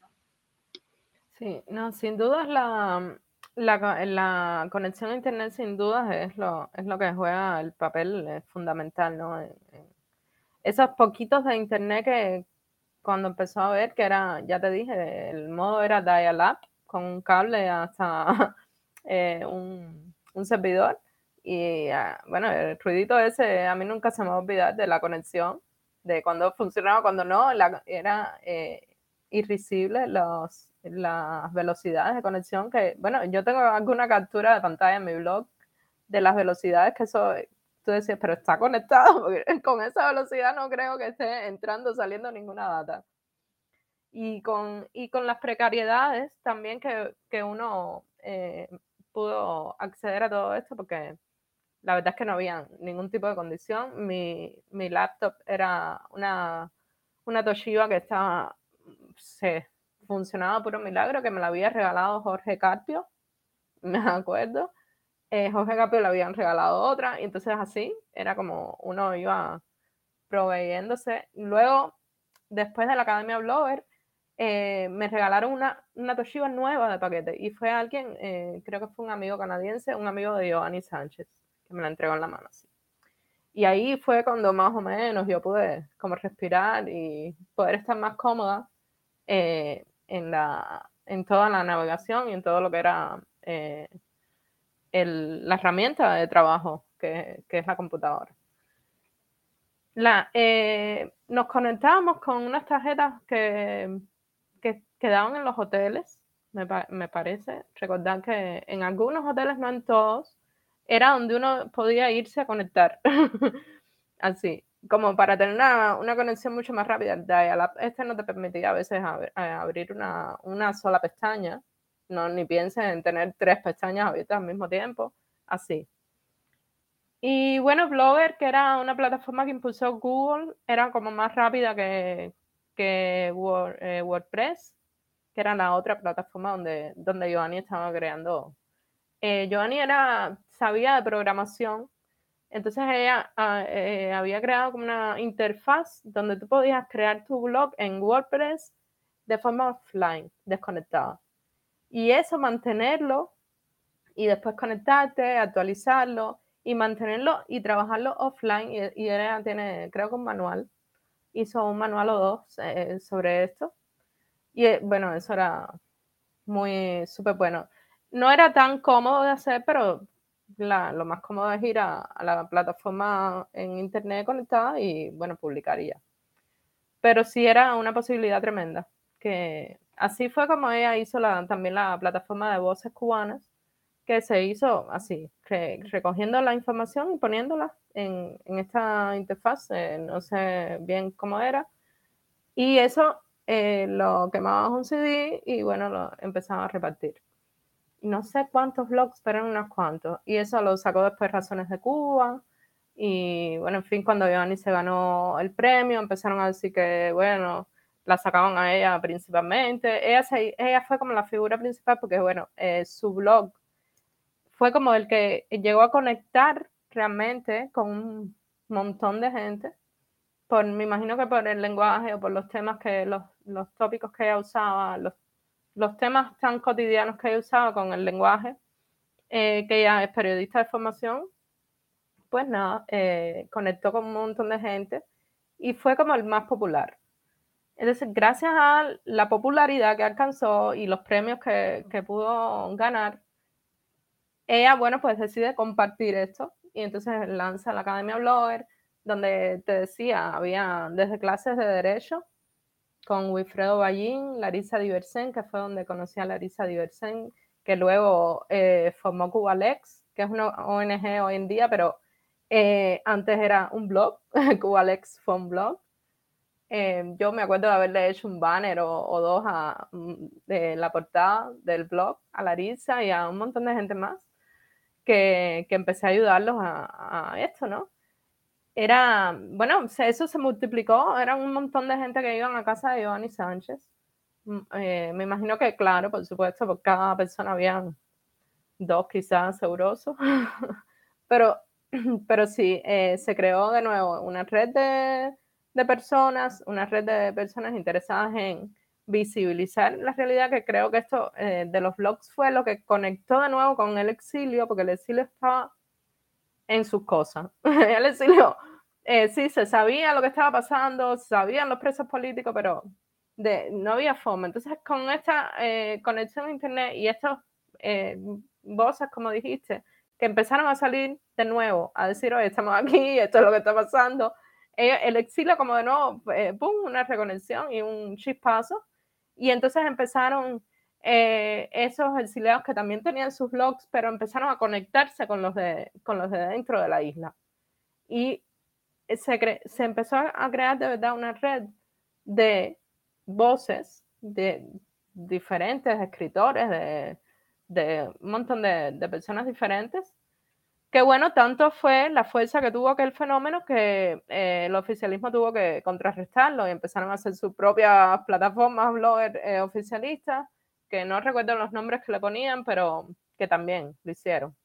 S2: Sí, no, sin duda la, la, la, conexión a Internet, sin duda, es lo, es lo que juega el papel fundamental, ¿no? esos poquitos de Internet que, cuando empezó a ver que era, ya te dije, el modo era dial-up con un cable hasta eh, un, servidor. Y ah, bueno, el ruidito ese a mí nunca se me va a olvidar de la conexión, de cuando funcionaba, cuando no, era eh, irrisible los, las velocidades de conexión que, bueno, yo tengo alguna captura de pantalla en mi blog de las velocidades que eso tú decías, pero está conectado, porque con esa velocidad no creo que esté entrando o saliendo ninguna data. Y con, y con las precariedades también que, que uno eh, pudo acceder a todo esto, porque la verdad es que no había ningún tipo de condición. Mi, mi laptop era una, una Toshiba que estaba, se funcionaba puro milagro, que me la había regalado Jorge Carpio, me acuerdo eh, Jorge Capio le habían regalado otra, y entonces así era como uno iba proveyéndose. Luego, después de la Academia Blogger, eh, me regalaron una, una Toshiba nueva de paquete y fue alguien, eh, creo que fue un amigo canadiense, un amigo de Giovanni Sánchez, que me la entregó en la mano. Y ahí fue cuando más o menos yo pude como respirar y poder estar más cómoda eh, en, la, en toda la navegación y en todo lo que era el, la herramienta de trabajo que, que es la computadora. La, nos conectábamos con unas tarjetas que que quedaban en los hoteles, me, me, parece. Recordar que en algunos hoteles, no en todos, era donde uno podía irse a conectar. Así, como para tener una, una, conexión mucho más rápida. Este no te permitía a veces eh, abrir una, una, sola pestaña. No, ni pienses en tener tres pestañas abiertas al mismo tiempo. Así. Y bueno, Blogger, que era una plataforma que impulsó Google, era como más rápida que, que eh, WordPress, que era la otra plataforma donde, donde Giovanni estaba creando. Eh, Giovanni era, sabía de programación, entonces ella ah, eh, había creado como una interfaz donde tú podías crear tu blog en WordPress de forma offline, desconectada. Y eso, mantenerlo y después conectarte, actualizarlo y mantenerlo y trabajarlo offline. Y, ella tiene, creo que un manual hizo un manual o dos eh, sobre esto. Y eh, bueno, eso era muy súper bueno. No era tan cómodo de hacer, pero lo más cómodo es ir a, la plataforma en internet conectada y bueno, publicaría. Pero sí era una posibilidad tremenda. Que así fue como ella hizo la, también la plataforma de voces cubanas, que se hizo así, recogiendo la información y poniéndola en, esta interfaz, eh, no sé bien cómo era, y eso eh, lo quemábamos un CD y bueno, lo empezaba a repartir. No sé cuántos blogs, pero eran unos cuantos. Y eso lo sacó después Razones de Cuba. Y bueno, en fin, cuando Giovanni se ganó el premio, empezaron a decir que, bueno, la sacaban a ella principalmente. Ella, ella fue como la figura principal porque, bueno, eh, su blog fue como el que llegó a conectar realmente con un montón de gente, por, me imagino que por el lenguaje o por los temas que, los, los tópicos que ella usaba, los, los, temas tan cotidianos que ella usaba con el lenguaje, eh, que ella es periodista de formación, pues nada, eh, conectó con un montón de gente y fue como el más popular. Entonces, gracias a la popularidad que alcanzó y los premios que, que pudo ganar, ella, bueno, pues decide compartir esto y entonces lanza la Academia Blogger, donde te decía, había desde clases de Derecho con Wilfredo Ballín, Larisa Diversen, que fue donde conocí a Larisa Diversen, que luego eh, formó Cubalex, que es una ONG hoy en día, pero eh, antes era un blog, Cubalex fue un blog. Eh, yo me acuerdo de haberle hecho un banner o, dos a, mm, de la portada del blog a Larisa y a un montón de gente más que, empecé a ayudarlos a, esto, ¿no? Era, bueno, eso se multiplicó, era un montón de gente que iban a casa de Giovanni Sánchez. Mm, eh, me imagino que, claro, por supuesto, por cada persona había dos quizás segurosos, pero, pero sí, eh, se creó de nuevo una red de, personas, una red de personas interesadas en, visibilizar la realidad que creo que esto eh, de los blogs fue lo que conectó de nuevo con el exilio, porque el exilio estaba en sus cosas. el exilio, eh, sí, se sabía lo que estaba pasando, sabían los presos políticos, pero de, no había forma. Entonces, con esta eh, conexión a Internet y estas voces, como dijiste, que empezaron a salir de nuevo, a decir, oye, estamos aquí, esto es lo que está pasando, el exilio como de nuevo, ¡pum!, una reconexión y un chispazo y entonces empezaron eh, esos exiliados que también tenían sus blogs, pero empezaron a conectarse con los de, con los de dentro de la isla. Y se, se empezó a crear de verdad una red de voces de diferentes escritores, de, de un montón de, de personas diferentes, que bueno, tanto fue la fuerza que tuvo aquel fenómeno que eh, el oficialismo tuvo que contrarrestarlo y empezaron a hacer sus propias plataformas blogger eh, oficialistas, que no recuerdo los nombres que le ponían, pero que también lo hicieron.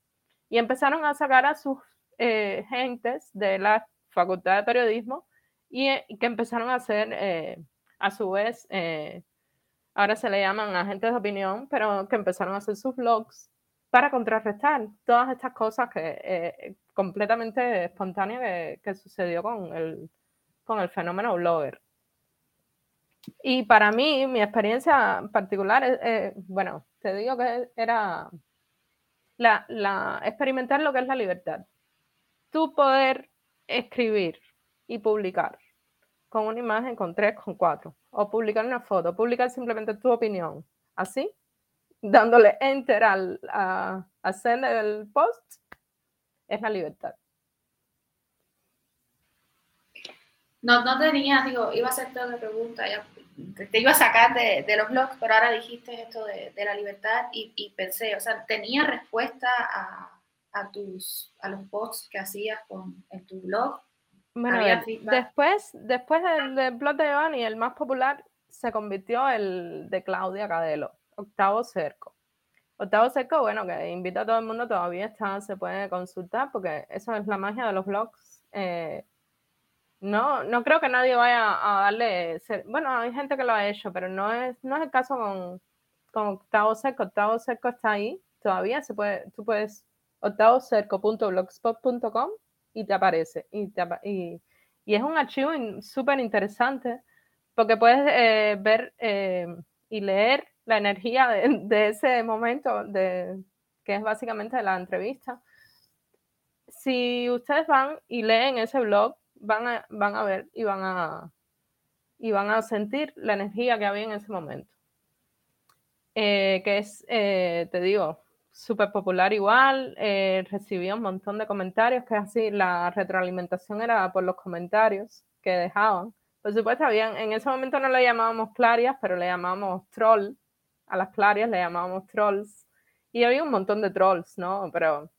S2: Y empezaron a sacar a sus eh, gentes de la Facultad de Periodismo y, que empezaron a hacer, a su vez, ahora se le llaman agentes de opinión, pero que empezaron a hacer sus blogs para contrarrestar todas estas cosas que eh, completamente espontáneas que, que, sucedió con el, con el fenómeno blogger. Y para mí, mi experiencia particular, bueno, te digo que era la, la, experimentar lo que es la libertad. Tú poder escribir y publicar con una imagen, con tres, con cuatro, o publicar una foto, publicar simplemente tu opinión, así, dándole enter al, a, hacer el post, es la libertad.
S1: No, no tenías, digo, iba a hacerte otra pregunta, te iba a sacar de, los blogs, pero ahora dijiste esto de, la libertad y, pensé, o sea, tenía respuesta a, tus, a los posts que hacías con, en tu blog.
S2: Bueno, después, después del, blog de Giovanni, el más popular se convirtió el de Claudia Cadelo, Octavo Cerco. Octavo Cerco, bueno, que invita a todo el mundo, todavía está, se puede consultar, porque eso es la magia de los blogs. Eh, no, no creo que nadie vaya a darle. Bueno, hay gente que lo ha hecho, pero no es, no es el caso con, con Octavo Cerco. Octavo Cerco está ahí, todavía se puede, tú puedes octavocerco.blogspot.com y te aparece. Y, y, y es un archivo súper interesante porque puedes eh, ver eh, y leer la energía de, de, ese momento, de, que es básicamente la entrevista. Si ustedes van y leen ese blog, van a, van a ver y van a, y van a sentir la energía que había en ese momento. Eh, que es, eh, te digo, súper popular igual, eh, un montón de comentarios, que así, la retroalimentación era por los comentarios que dejaban. Por supuesto, habían, en ese momento no le llamábamos clarias, pero le llamábamos troll, a las clarias le llamábamos trolls, y había un montón de trolls, ¿no? Pero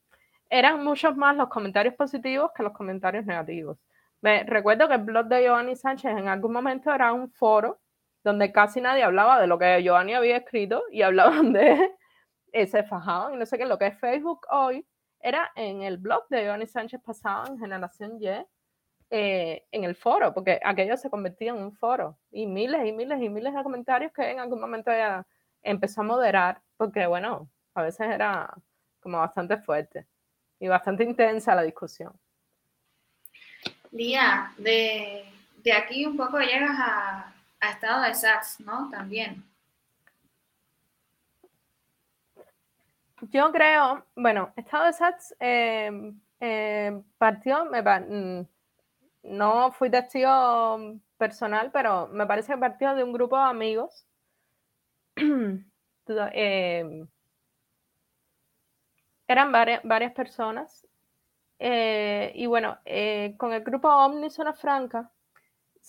S2: eran muchos más los comentarios positivos que los comentarios negativos. Recuerdo que el blog de Giovanni Sánchez en algún momento era un foro donde casi nadie hablaba de lo que Giovanni había escrito y hablaban de, eh, se fajaban y no sé qué, lo que es Facebook hoy era en el blog de Giovanni Sánchez pasaba en Generación Y, eh, en el foro, porque aquello se convertía en un foro y miles y miles y miles de comentarios que en algún momento ya empezó a moderar, porque bueno, a veces era como bastante fuerte y bastante intensa la discusión.
S1: Lía, de, aquí un poco llegas a, estado de SATS, ¿no? También.
S2: Yo creo, bueno, estado de SATS eh, eh, partió, me, mm, no fui testigo personal, pero me parece que partió de un grupo de amigos. Eh, eran varias, varias personas eh, y bueno, eh, con el grupo Omni Zona Franca,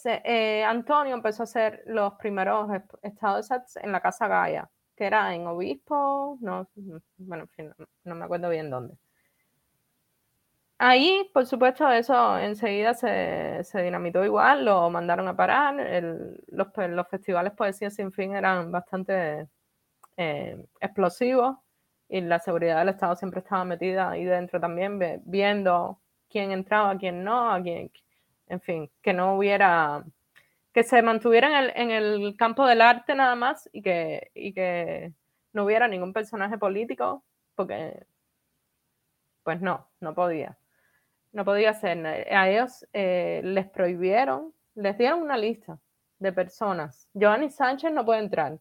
S2: eh, Antonio empezó a hacer los primeros estados en la Casa Gaia, que era en Obispo, no, bueno, no, me acuerdo bien dónde. Ahí, por supuesto, eso enseguida se, se dinamitó igual, lo mandaron a parar. los, los, festivales Poesía Sin Fin eran bastante explosivos y la seguridad del Estado siempre estaba metida ahí dentro también, viendo quién entraba, quién no, a quién, en fin, que no hubiera, que se mantuviera en el, en el campo del arte nada más y que, y que no hubiera ningún personaje político, porque, pues no, no podía. No podía ser. A ellos eh, les prohibieron, les dieron una lista de personas. Giovanni Sánchez no puede entrar.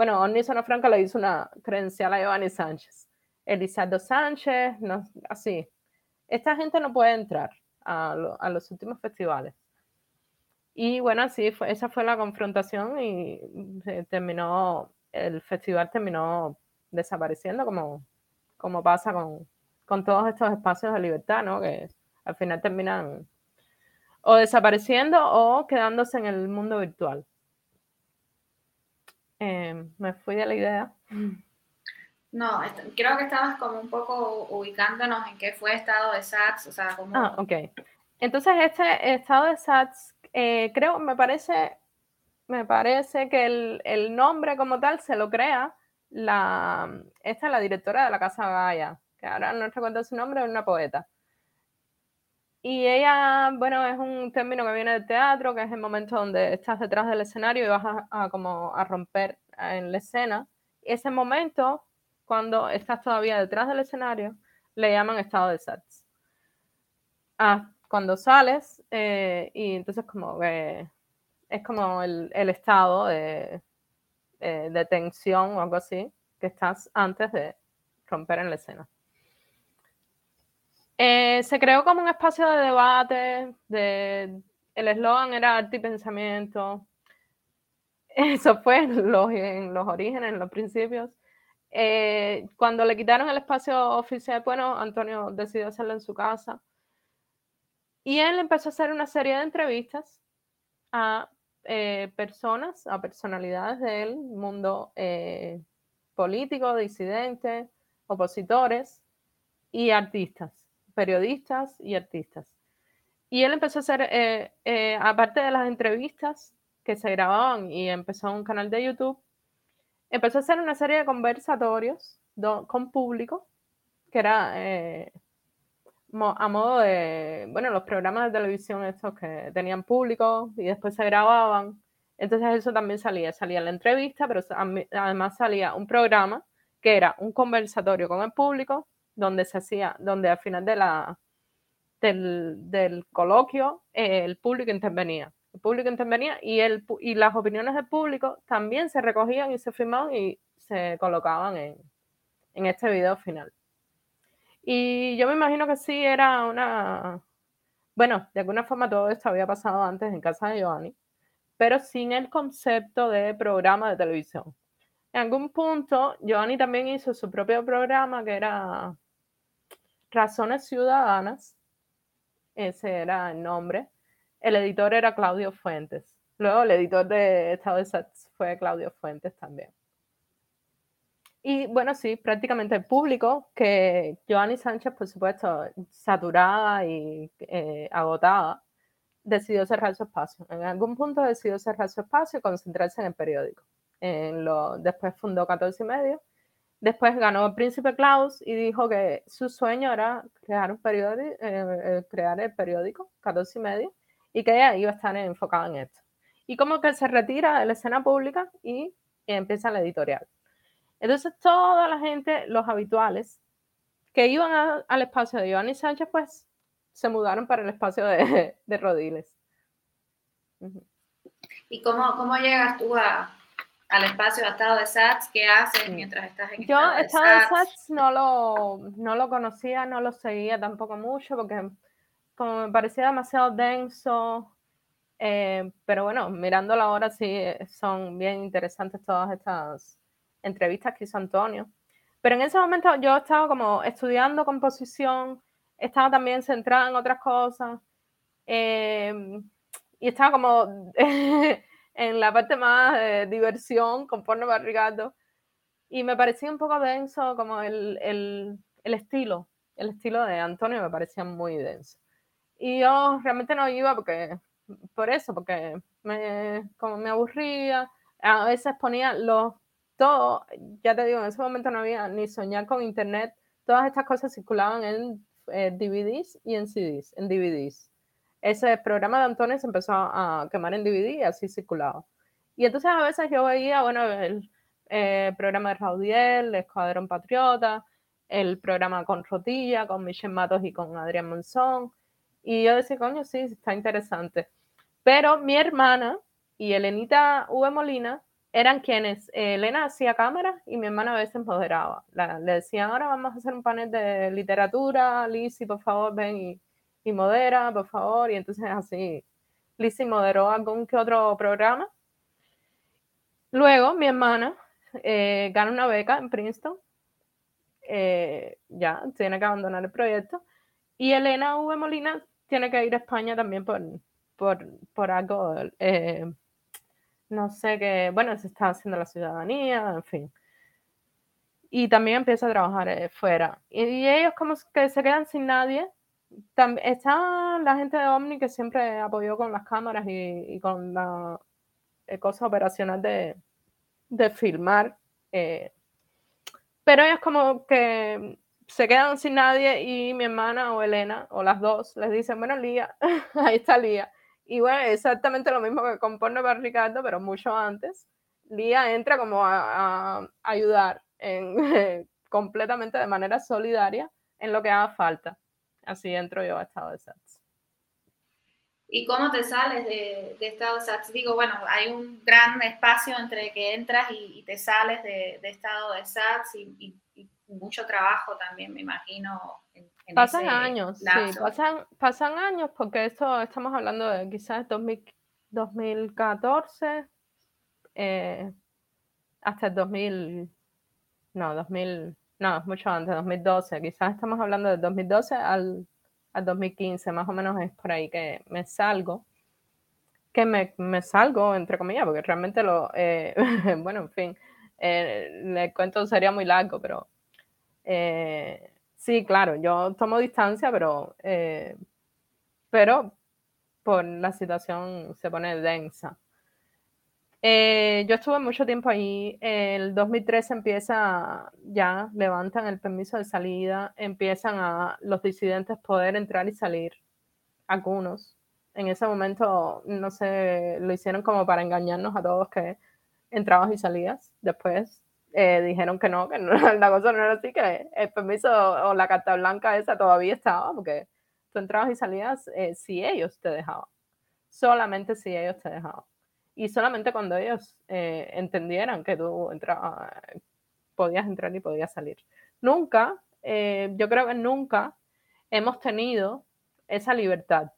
S2: Bueno, Zona Franca le hizo una credencial a Giovanni Sánchez. Elizardo Sánchez, no, así. Esta gente no puede entrar a, los últimos festivales. Y bueno, así fue, esa fue la confrontación y terminó, el festival terminó desapareciendo como, como pasa con, con todos estos espacios de libertad, ¿no? Que al final terminan o desapareciendo o quedándose en el mundo virtual. Em, me fui de la idea.
S1: No, creo que estabas como un poco ubicándonos en qué fue estado de SATS, o sea, como...
S2: Ah, ok. Entonces, este estado de SATS, eh, creo, me parece, me parece que el, el, nombre como tal se lo crea la, esta la directora de la Casa Gaia, que ahora no recuerdo su nombre, es una poeta. Y ella, bueno, es un término que viene del teatro, que es el momento donde estás detrás del escenario y vas a, como a romper en la escena. Ese momento, cuando estás todavía detrás del escenario, le llaman estado de sets. Ah, cuando sales, eh, y entonces como que es como el, estado de, eh, de tensión o algo así, que estás antes de romper en la escena. Eh, se creó como un espacio de debate, de, el eslogan era arte y pensamiento. Eso fue en los, en los orígenes, en los principios. Eh, cuando le quitaron el espacio oficial, bueno, Antonio decidió hacerlo en su casa. Y él empezó a hacer una serie de entrevistas a eh, personas, a personalidades del mundo político, disidente, opositores y artistas periodistas y artistas. Y él empezó a hacer, eh, eh, aparte de las entrevistas que se grababan y empezó un canal de YouTube, empezó a hacer una serie de conversatorios con público, que era eh, a modo de, bueno, los programas de televisión estos que tenían público y después se grababan. Entonces eso también salía, salía la entrevista, pero además salía un programa que era un conversatorio con el público donde se hacía, donde al final de la, del, coloquio eh, el público intervenía. El público intervenía y, el, y las opiniones del público también se recogían y se firmaban y se colocaban en, en este video final. Y yo me imagino que sí era una... Bueno, de alguna forma todo esto había pasado antes en casa de Giovanni, pero sin el concepto de programa de televisión. En algún punto, Giovanni también hizo su propio programa que era Razones Ciudadanas, ese era el nombre. El editor era Claudio Fuentes. Luego el editor de Estado de Sets fue Claudio Fuentes también. Y bueno, sí, prácticamente el público, que Giovanni Sánchez, por supuesto, saturada y eh, agotada, decidió cerrar su espacio. En algún punto decidió cerrar su espacio y concentrarse en el periódico. En lo, después fundó 14 y medio Después ganó el Príncipe Klaus y dijo que su sueño era crear, un periódico, eh, eh, crear el periódico 14 y medio y que ella iba a estar enfocada en esto. Y como que se retira de la escena pública y, empieza la editorial. Entonces toda la gente, los habituales, que iban al espacio de Giovanni Sánchez, pues se mudaron para el espacio de, de Rodiles.
S1: ¿Y cómo, cómo llegas tú a, al espacio estado de SATS, ¿qué haces mientras estás en
S2: Yo estado de SATS, no, lo, no lo conocía, no lo seguía tampoco mucho porque como me parecía demasiado denso, eh, pero bueno, mirándolo ahora sí son bien interesantes todas estas entrevistas que hizo Antonio. Pero en ese momento yo estaba como estudiando composición, estaba también centrada en otras cosas eh, y estaba como en la parte más de diversión con porno barrigado. Y me parecía un poco denso como el, el, el, estilo, el estilo de Antonio me parecía muy denso. Y yo realmente no iba porque, por eso, porque me, como me aburría, a veces ponía los, todo, ya te digo, en ese momento no había ni soñar con internet, todas estas cosas circulaban en eh, DVDs y en CDs, en DVDs ese programa de Antonio se empezó a quemar en DVD y así circulaba. Y entonces a veces yo veía, bueno, el eh, programa de Raudiel, el Escuadrón Patriota, el programa con Rotilla, con Michelle Matos y con Adrián Monzón. Y yo decía, coño, sí, está interesante. Pero mi hermana y Elenita V. Molina eran quienes, Elena hacía cámara y mi hermana a veces moderaba. le decían, ahora vamos a hacer un panel de literatura, Lizzy, por favor, ven y y modera, por favor. Y entonces así, Lizzie moderó algún que otro programa. Luego, mi hermana eh, gana una beca en Princeton. Eh, ya, tiene que abandonar el proyecto. Y Elena V. Molina tiene que ir a España también por, por, por algo, eh, no sé qué, bueno, se está haciendo la ciudadanía, en fin. Y también empieza a trabajar fuera. Y, y ellos como que se quedan sin nadie está la gente de Omni que siempre apoyó con las cámaras y, con la cosa operacional de, de filmar. Eh, pero ellos como que se quedan sin nadie y mi hermana o Elena o las dos les dicen, bueno, Lía, ahí está Lía. Y bueno, exactamente lo mismo que compone para Ricardo, pero mucho antes. Lía entra como a, ayudar en, completamente de manera solidaria en lo que haga falta. Así entro yo a estado de SATS.
S1: ¿Y cómo te sales de, estado de SATS? Digo, bueno, hay un gran espacio entre que entras y, te sales de, estado de SATS y, mucho trabajo también, me imagino.
S2: pasan años, sí, pasan, pasan años porque esto estamos hablando de quizás 2014 eh, hasta el 2000, no, 2000, no, mucho antes, 2012, quizás estamos hablando de 2012 al, al 2015, más o menos es por ahí que me salgo que me, me, salgo, entre comillas, porque realmente lo, eh, bueno, en fin, eh, el cuento sería muy largo, pero eh, sí, claro, yo tomo distancia, pero, eh, pero por la situación se pone densa. Eh, yo estuve mucho tiempo ahí. El 2013 empieza, ya levantan el permiso de salida, empiezan a los disidentes poder entrar y salir, algunos. En ese momento, no sé, lo hicieron como para engañarnos a todos que entrabas y salías. Después eh, dijeron que no, que no, la cosa no era así, que el permiso o la carta blanca esa todavía estaba, porque tú entrabas y salías eh, si ellos te dejaban, solamente si ellos te dejaban. Y solamente cuando ellos eh, entendieran que tú entraba, podías entrar y podías salir. Nunca, yo creo que nunca hemos tenido esa libertad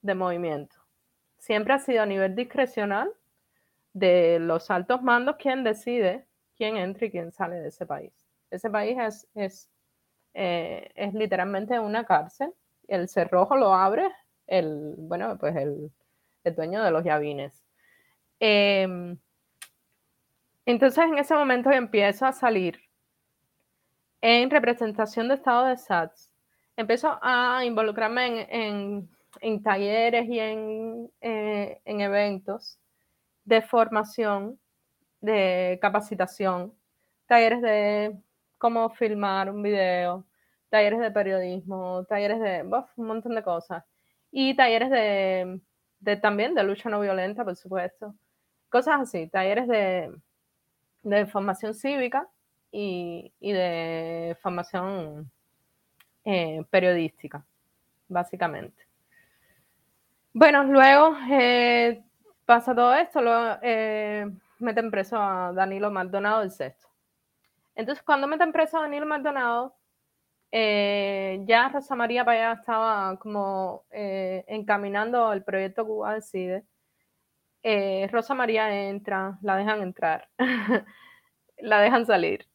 S2: de movimiento. Siempre ha sido a nivel discrecional de los altos mandos quien decide quién entra y quién sale de ese país. Ese país es, es, eh, es literalmente una cárcel. El cerrojo lo abre el, bueno, pues el, el dueño de los llavines. Em, entonces en ese momento empiezo a salir en representación de estado de SATS. Empiezo a involucrarme en, en, talleres y en, eh, en eventos de formación de capacitación, talleres de cómo filmar un video, talleres de periodismo, talleres de un montón de cosas. Y talleres de, de, también de lucha no violenta, por supuesto. Cosas así, talleres de, de formación cívica y, y de formación eh, periodística, básicamente. Bueno, luego eh, pasa todo esto, luego, eh, meten preso a Danilo Maldonado el sexto. Entonces, cuando meten preso a Danilo Maldonado, eh, ya Rosa María para estaba como encaminando el proyecto Cuba Decide. Eh, Rosa María entra, la dejan entrar, la dejan salir.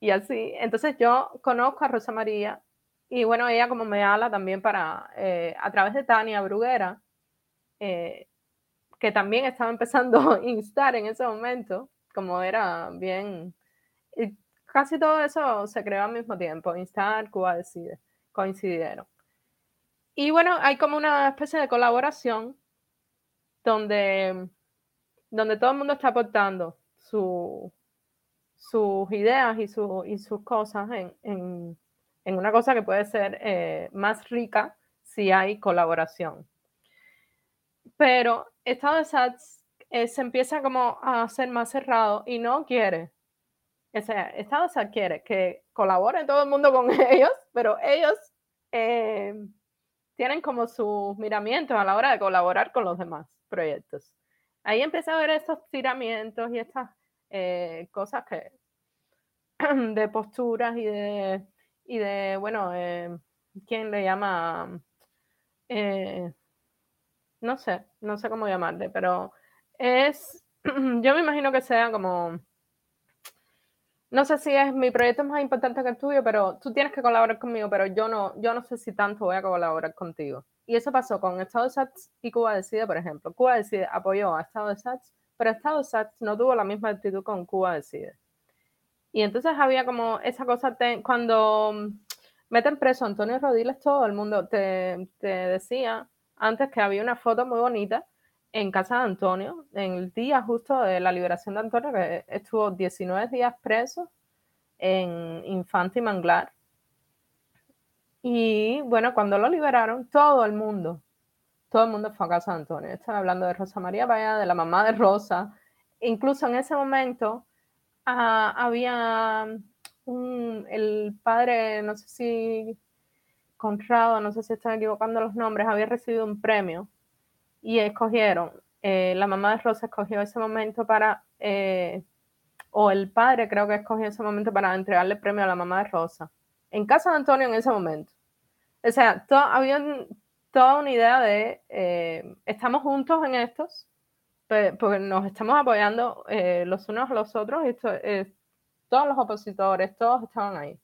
S2: Y así, entonces yo conozco a Rosa María y bueno, ella como me habla también para, a través de Tania Bruguera, que también estaba empezando a instar en ese momento, como era bien, casi todo eso se creó al mismo tiempo, instar, Cuba decide, coincidieron. Y bueno, hay como una especie de colaboración donde, donde todo el mundo está aportando su, sus ideas y, su, y sus cosas en, en, una cosa que puede ser eh, más rica si hay colaboración. Pero estado de SATS eh, se empieza como a hacer más cerrado y no quiere. O sea, estado de SATS quiere que colabore todo el mundo con ellos, pero ellos eh, tienen como sus miramientos a la hora de colaborar con los demás proyectos. Ahí empieza a ver estos tiramientos y estas eh, cosas que de posturas y de, y de bueno, ¿quién le llama? no sé, no sé cómo llamarle, pero es, yo me imagino que sea como, no sé si es mi proyecto más importante que el tuyo, pero tú tienes que colaborar conmigo, pero yo no, yo no sé si tanto voy a colaborar contigo. Y eso pasó con Estado de SATS y Cuba Decide, por ejemplo. Cuba Decide apoyó a Estado de SATS, pero Estado de SATS no tuvo la misma actitud con Cuba Decide. Y entonces había como esa cosa, cuando meten preso a Antonio Rodiles, todo el mundo te, te decía antes que había una foto muy bonita en casa de Antonio, en el día justo de la liberación de Antonio, que estuvo 19 días preso en Infante y Manglar, Y bueno, cuando lo liberaron, todo el mundo, todo el mundo fue a casa de Antonio. Estoy hablando de Rosa María Payá, de la mamá de Rosa. Incluso en ese momento ah, había un, el padre, no sé si Conrado, no sé si estoy equivocando los nombres, había recibido un premio y escogieron, eh, la mamá de Rosa escogió ese momento para, eh, o el padre creo que escogió ese momento para entregarle el premio a la mamá de Rosa, en casa de Antonio en ese momento. O sea, había toda una idea de, eh, estamos juntos en estos, porque nos estamos apoyando los unos a los otros, y esto, todos los opositores, todos estaban ahí.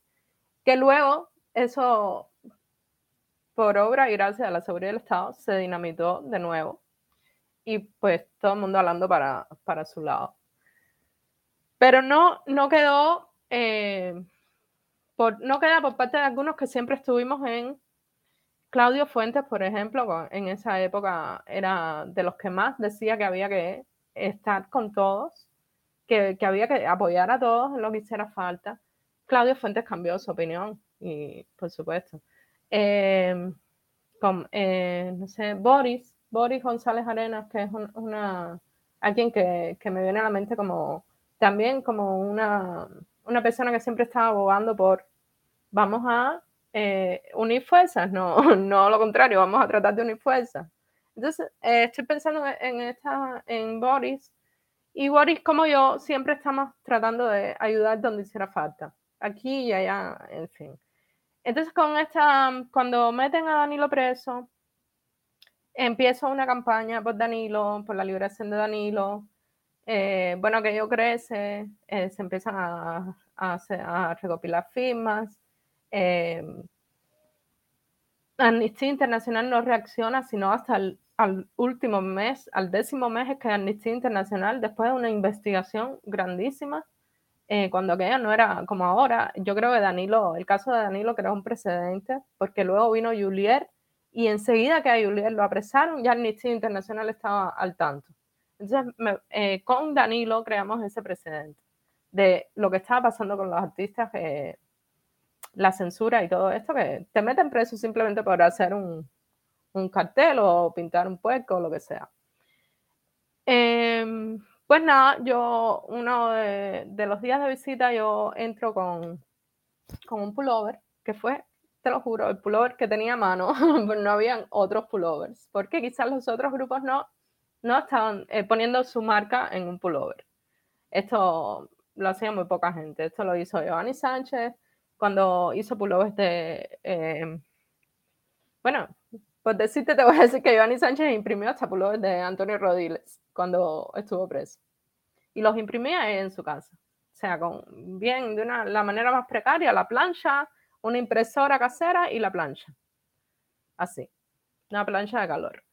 S2: Que luego eso por obra y gracias a la seguridad del Estado, se dinamitó de nuevo. Y pues todo el mundo hablando para, para su lado. Pero no, no quedó, eh, no queda por parte de algunos que siempre estuvimos en Claudio Fuentes, por ejemplo, en esa época era de los que más decía que había que estar con todos, que, que había que apoyar a todos en lo que hiciera falta. Claudio Fuentes cambió su opinión y, por supuesto, Em, eh, no sé, Boris, Boris González Arenas, que es una, alguien que, me viene a la mente como también como una, una persona que siempre está abogando por vamos a eh, unir fuerzas, no, no lo contrario, vamos a tratar de unir fuerzas. Entonces, eh, estoy pensando en, esta, en Boris, y Boris, como yo, siempre estamos tratando de ayudar donde hiciera falta, aquí y allá, en fin. Entonces, con esta, cuando meten a Danilo preso, empieza una campaña por Danilo, por la liberación de Danilo. Eh, bueno, aquello crece, eh, se empiezan a, a, recopilar firmas. Eh, Amnistía Internacional no reacciona sino hasta el al último mes, al décimo mes, es que Amnistía Internacional, después de una investigación grandísima, eh, cuando aquello no era como ahora. Yo creo que Danilo, el caso de Danilo creó un precedente, porque luego vino Julier y enseguida que a Julier lo apresaron, ya Amnistía Internacional estaba al tanto. Entonces, eh, con Danilo creamos ese precedente de lo que estaba pasando con los artistas, la censura y todo esto, que te meten preso simplemente por hacer un, un cartel o pintar un puerco o lo que sea. Eh, pues nada, yo uno de, los días de visita yo entro con, con un pullover, que fue, te lo juro, el pullover que tenía a mano, no habían otros pullovers, porque quizás los otros grupos no, no estaban eh, poniendo su marca en un pullover. Esto lo hacía muy poca gente, esto lo hizo Giovanni Sánchez cuando hizo pullovers de... Eh, bueno, pues decirte, te voy a decir que Giovanni Sánchez imprimió hasta pullovers de Antonio Rodiles cuando estuvo preso. Y los imprimía en su casa. O sea, con bien, de una, la manera más precaria, la plancha, una impresora casera y la plancha. Así, una plancha de calor.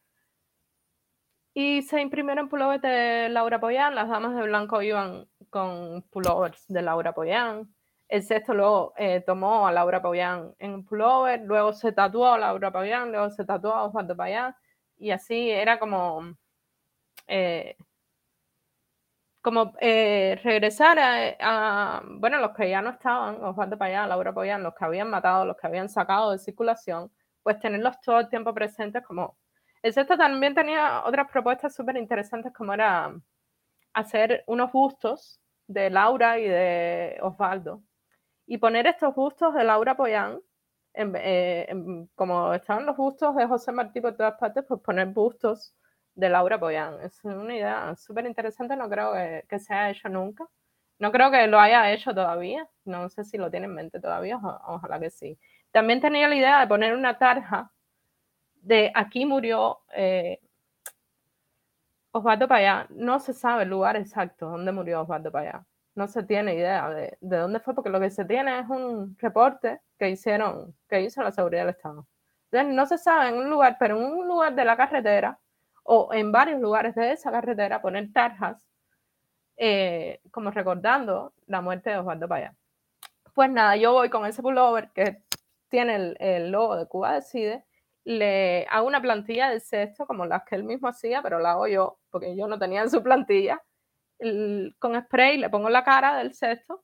S2: Y se imprimieron pullovers de Laura Poyán. Las damas de blanco iban con pullovers de Laura Poyán. El sexto luego eh, tomó a Laura Poyán en pullover, luego se tatuó a Laura Poyán, luego se tatuó a Osvaldo Payán. Y así era como eh, como eh, regresar a, bueno, los que ya no estaban, Osvaldo Payán, Laura Payán, los que habían matado, los que habían sacado de circulación, pues tenerlos todo el tiempo presentes como... El sexto también tenía otras propuestas súper interesantes como era hacer unos bustos de Laura y de Osvaldo y poner estos bustos de Laura Poyán, eh, como estaban los bustos de José Martí por todas partes, pues poner bustos de Laura Boyan. Es una idea súper interesante, no creo que, se haya hecho nunca. No creo que lo haya hecho todavía, no sé si lo tiene en mente todavía, ojalá que sí. También tenía la idea de poner una tarja de aquí murió eh, Osvaldo Payá. No se sabe el lugar exacto donde murió Osvaldo Payá. No se tiene idea de, de, dónde fue, porque lo que se tiene es un reporte que hicieron, que hizo la seguridad del Estado. Entonces, no se sabe en un lugar, pero en un lugar de la carretera o en varios lugares de esa carretera poner tarjas eh, como recordando la muerte de Osvaldo Payá. Pues nada, yo voy con ese pullover que tiene el, logo de Cuba Decide, le hago una plantilla del sexto como las que él mismo hacía, pero la hago yo porque yo no tenía en su plantilla. con spray le pongo la cara del sexto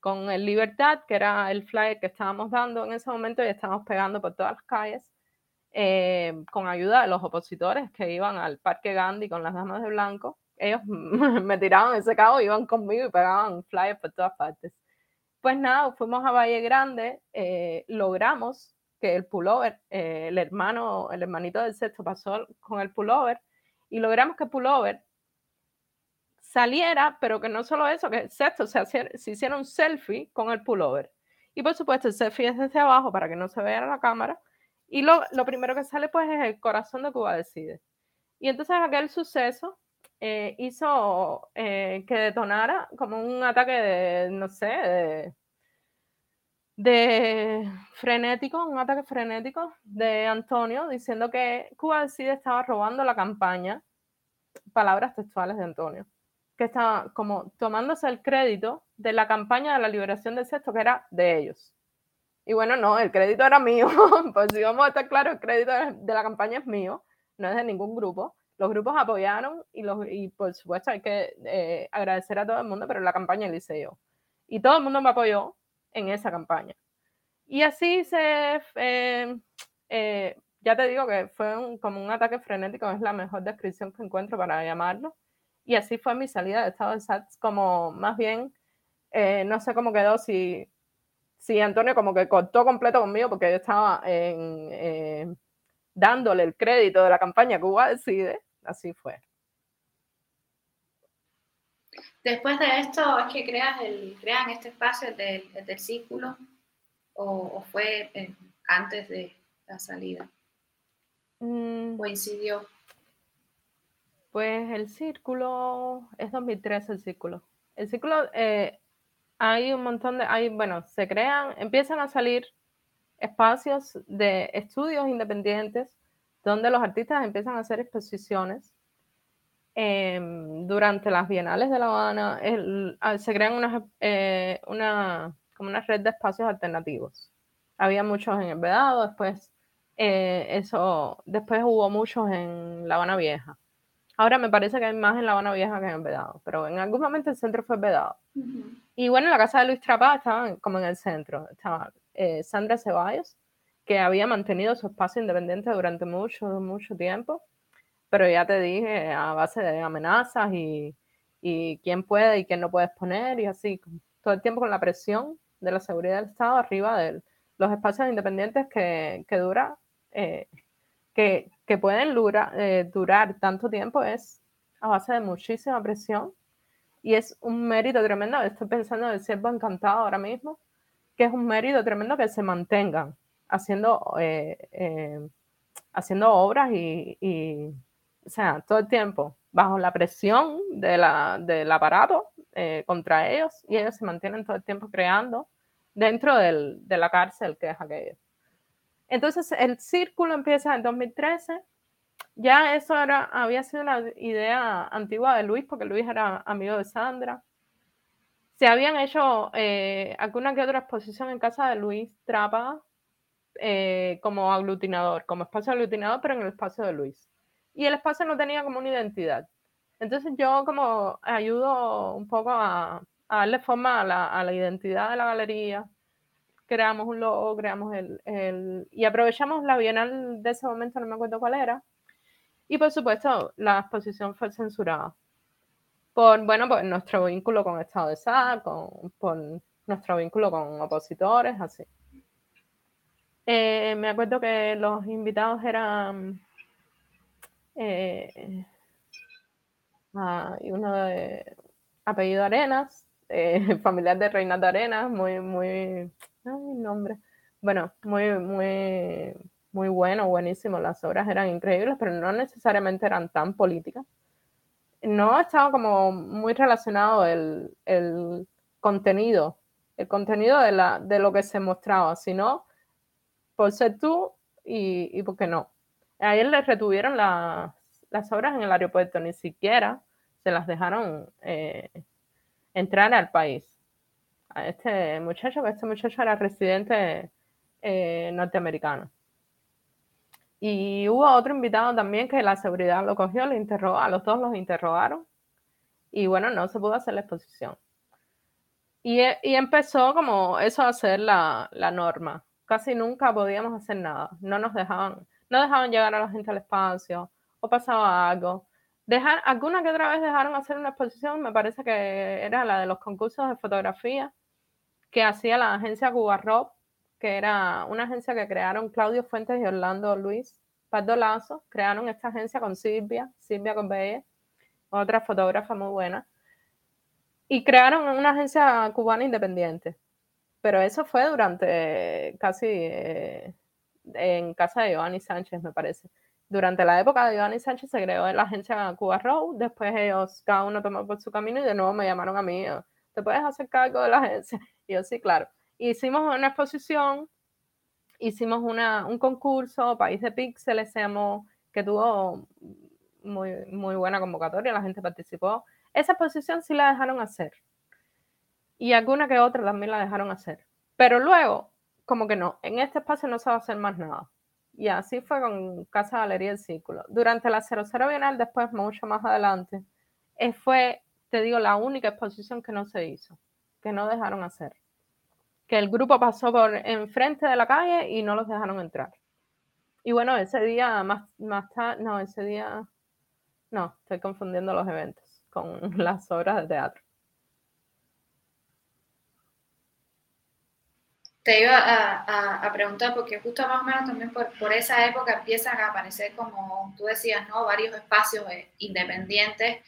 S2: con el Libertad, que era el flyer que estábamos dando en ese momento y estábamos pegando por todas las calles, eh, con ayuda de los opositores que iban al Parque Gandhi con las damas de blanco. Ellos me tiraban ese cabo, iban conmigo y pegaban flyers por todas partes. Pues nada, fuimos a Valle Grande, eh, logramos que el pullover, eh, el hermano, el hermanito del sexto pasó con el pullover y logramos que pullover saliera, pero que no solo eso, que el sexto se, se hiciera un selfie con el pullover. Y por supuesto el selfie es desde abajo para que no se vea la cámara. Y lo, lo primero que sale pues es el corazón de Cuba decide. Y entonces aquel suceso eh, hizo eh, que detonara como un ataque de, no sé, de, de, frenético, un ataque frenético de Antonio diciendo que Cuba Decide estaba robando la campaña, palabras textuales de Antonio, que estaba como tomándose el crédito de la campaña de la liberación del sexto, que era de ellos. Y bueno, no, el crédito era mío, pues si vamos a estar claros, el crédito de la campaña es mío, no es de ningún grupo los grupos apoyaron y, los, y por supuesto hay que eh, agradecer a todo el mundo, pero la campaña la hice yo. Y todo el mundo me apoyó en esa campaña. Y así se, eh, eh, ya te digo que fue como un ataque frenético, es la mejor descripción que encuentro para llamarlo. Y así fue mi salida de estado de SATS, como más bien, no sé cómo quedó, si, si Antonio como que cortó completo conmigo porque yo estaba dándole el crédito de la campaña Cuba Decide, así fue.
S1: Después de esto, ¿es que creas el, crean este espacio del, del círculo o, fue eh, antes de la salida? Mm. ¿Coincidió?
S2: Pues el círculo, es 2013 el círculo. El círculo, eh, hay un montón de, hay, bueno, se crean, empiezan a salir espacios de estudios independientes donde los artistas empiezan a hacer exposiciones. Em, durante las bienales de La Habana ah, se crean una, eh, una, como una red de espacios alternativos. Había muchos en el Vedado, después, eh, eso, después hubo muchos en La Habana Vieja. Ahora me parece que hay más en La Habana Vieja que en el Vedado, pero en algún momento el centro fue Vedado. Y bueno, la casa de Luis Trapá estaba como en el centro. Estaba eh, Sandra Ceballos, que había mantenido su espacio independiente durante mucho, mucho tiempo, pero ya te dije, a base de amenazas y, y quién puede y quién no puede exponer y así, todo el tiempo con la presión de la seguridad del Estado arriba de los espacios independientes que, que dura, eh, que, que, pueden eh, durar tanto tiempo es a base de muchísima presión y es un mérito tremendo, estoy pensando en el siervo encantado ahora mismo, que es un mérito tremendo que se mantengan haciendo, eh, eh, haciendo obras y, o sea, todo el tiempo bajo la presión de la, del aparato eh, contra ellos y ellos se mantienen todo el tiempo creando dentro de la cárcel que es aquello. Entonces el círculo empieza en 2013. Ya eso era, había sido una idea antigua de Luis, porque Luis era amigo de Sandra. Se habían hecho alguna que otra exposición en casa de Luis Trapa, eh, como aglutinador, como espacio aglutinador, pero en el espacio de Luis. Y el espacio no tenía como una identidad. Entonces yo como ayudo un poco a, darle forma a la, identidad de la galería. Creamos un logo, creamos el, Y aprovechamos la bienal de ese momento, no me acuerdo cuál era. Y por supuesto, la exposición fue censurada. Por, bueno, por nuestro vínculo con Estado de SAC, por nuestro vínculo con opositores, así. Eh, me acuerdo que los invitados eran eh, ah, uno de apellido Arenas, eh, familiar de Reinaldo Arenas, muy, muy, nombre, bueno, muy, muy, muy bueno, buenísimo, las obras eran increíbles, pero no necesariamente eran tan políticas. No estaba como muy relacionado el, el contenido, el contenido de, la, de lo que se mostraba, sino por ser tú y, y por qué no. A él le retuvieron las obras en el aeropuerto, ni siquiera se las dejaron eh, entrar al país. A este muchacho, que este muchacho era residente eh, norteamericano. Y hubo otro invitado también que la seguridad lo cogió, lo interrogó, a los dos los interrogaron. Y bueno, no se pudo hacer la exposición. Y, y, empezó como eso a ser la, la, norma. Casi nunca podíamos hacer nada. No nos dejaban, no dejaban llegar a la gente al espacio o pasaba algo. Dejar, alguna que otra vez dejaron hacer una exposición, me parece que era la de los concursos de fotografía que hacía la agencia Cuba Rock, que era una agencia que crearon Claudio Fuentes y Orlando Luis Pardo Lazo, crearon esta agencia con Silvia, Silvia Corbeye, otra fotógrafa muy buena, y crearon una agencia cubana independiente. Pero eso fue durante casi eh, en casa de Giovanni Sánchez, me parece. Durante la época de Giovanni Sánchez se creó la agencia Cuba Road, después ellos cada uno tomó por su camino y de nuevo me llamaron a mí, ¿te puedes hacer cargo de la agencia? Y yo sí, claro. Hicimos una exposición, hicimos una, un concurso, País de Píxeles se llamó, que tuvo muy, muy buena convocatoria, la gente participó. Esa exposición sí la dejaron hacer. Y alguna que otra también la dejaron hacer. Pero luego, como que no, en este espacio no se va a hacer más nada. Y así fue con Casa Galería del Círculo. Durante la 00 Bienal, después, mucho más adelante, eh, fue, te digo, la única exposición que no se hizo que no dejaron hacer. Que el grupo pasó por enfrente de la calle y no los dejaron entrar. Y bueno, ese día más, más tarde, no, ese día, no, estoy confundiendo los eventos con las obras de teatro.
S1: Te iba a, preguntar, porque justo más o menos también por, esa época empiezan a aparecer, como tú decías, ¿no? varios espacios eh, independientes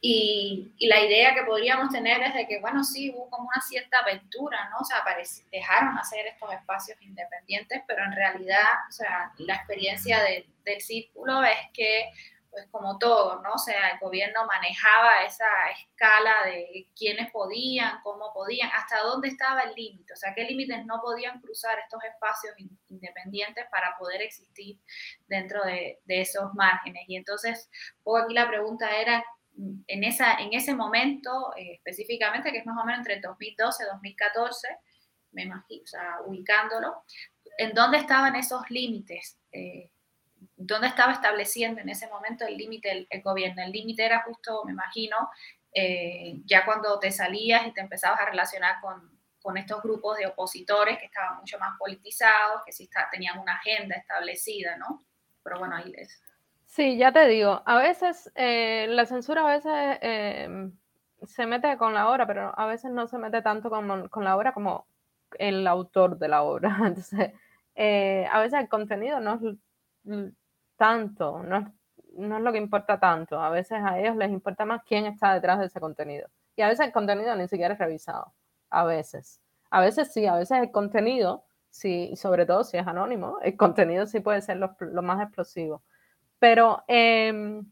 S1: y, la idea que podríamos tener es de que, bueno, sí, hubo como una cierta aventura, ¿no? O sea, dejaron hacer estos espacios independientes, pero en realidad, o sea, la experiencia del círculo es que pues como todo, ¿no? O sea, el gobierno manejaba esa escala de quiénes podían, cómo podían, hasta dónde estaba el límite, o sea, qué límites no podían cruzar estos espacios independientes para poder existir dentro de, esos márgenes. Y entonces, pues aquí la pregunta era, en, esa, en ese momento eh, específicamente, que es más o menos entre el 2012 y 2014, me imagino, o sea, ubicándolo, ¿en dónde estaban esos límites? Eh, dónde estaba estableciendo en ese momento el límite el, gobierno. El límite era justo, me imagino, eh, ya cuando te salías y te empezabas a relacionar con, con, estos grupos de opositores que estaban mucho más politizados, que sí está, tenían una agenda establecida, ¿no? Pero bueno, ahí les...
S2: Sí, ya te digo, a veces eh, la censura a veces eh, se mete con la obra, pero a veces no se mete tanto con, con la obra como el autor de la obra. Entonces, a veces el contenido no es tanto, no es, no es lo que importa tanto. A veces a ellos les importa más quién está detrás de ese contenido. Y a veces el contenido ni siquiera es revisado. A veces. A veces sí, a veces el contenido, sí, sobre todo si es anónimo, el contenido sí puede ser lo, más explosivo. Pero em,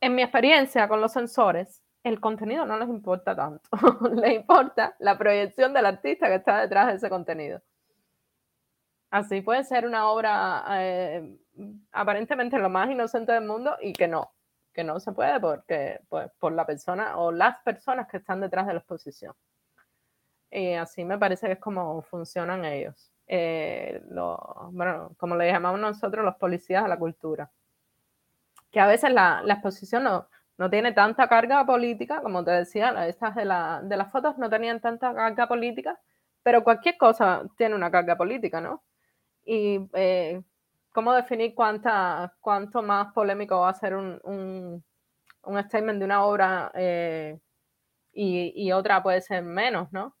S2: en mi experiencia con los sensores, el contenido no les importa tanto. les importa la proyección del artista que está detrás de ese contenido. Así puede ser una obra eh, aparentemente lo más inocente del mundo y que no, que no se puede porque pues, por la persona o las personas que están detrás de la exposición. Y así me parece que es como funcionan ellos. Eh, bueno, como le llamamos nosotros, los policías de la cultura. Que a veces la, la exposición no, no, tiene tanta carga política, como te decía, estas de, la, de las fotos no tenían tanta carga política, pero cualquier cosa tiene una carga política, ¿no? Y eh, cómo definir cuánta, cuánto más polémico va a ser un, un, un statement de una obra eh, y, y, otra puede ser menos, ¿no?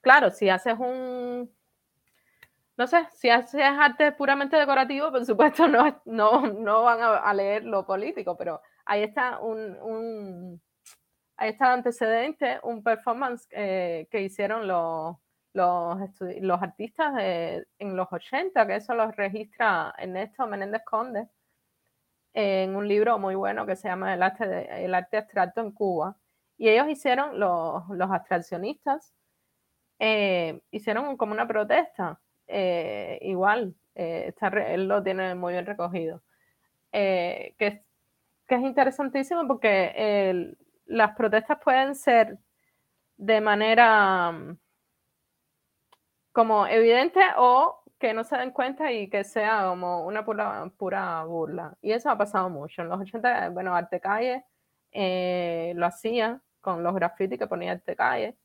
S2: Claro, si haces un, no sé, si haces arte puramente decorativo, por supuesto no, no, no van a, leer lo político, pero ahí está un, un ahí está antecedente, un performance eh, que hicieron los los, artistas en los 80, que eso los registra Ernesto Menéndez Conde en un libro muy bueno que se llama El arte, el arte abstracto en Cuba. Y ellos hicieron, los, los abstraccionistas, eh, hicieron como una protesta. Eh, igual, eh, él lo tiene muy bien recogido. que, que, es interesantísimo porque las protestas pueden ser de manera como evidente o que no se den cuenta y que sea como una pura, pura burla. Y eso ha pasado mucho. En los 80, bueno, Arte Calle eh, lo hacía con los grafitis que ponía Arte Calle.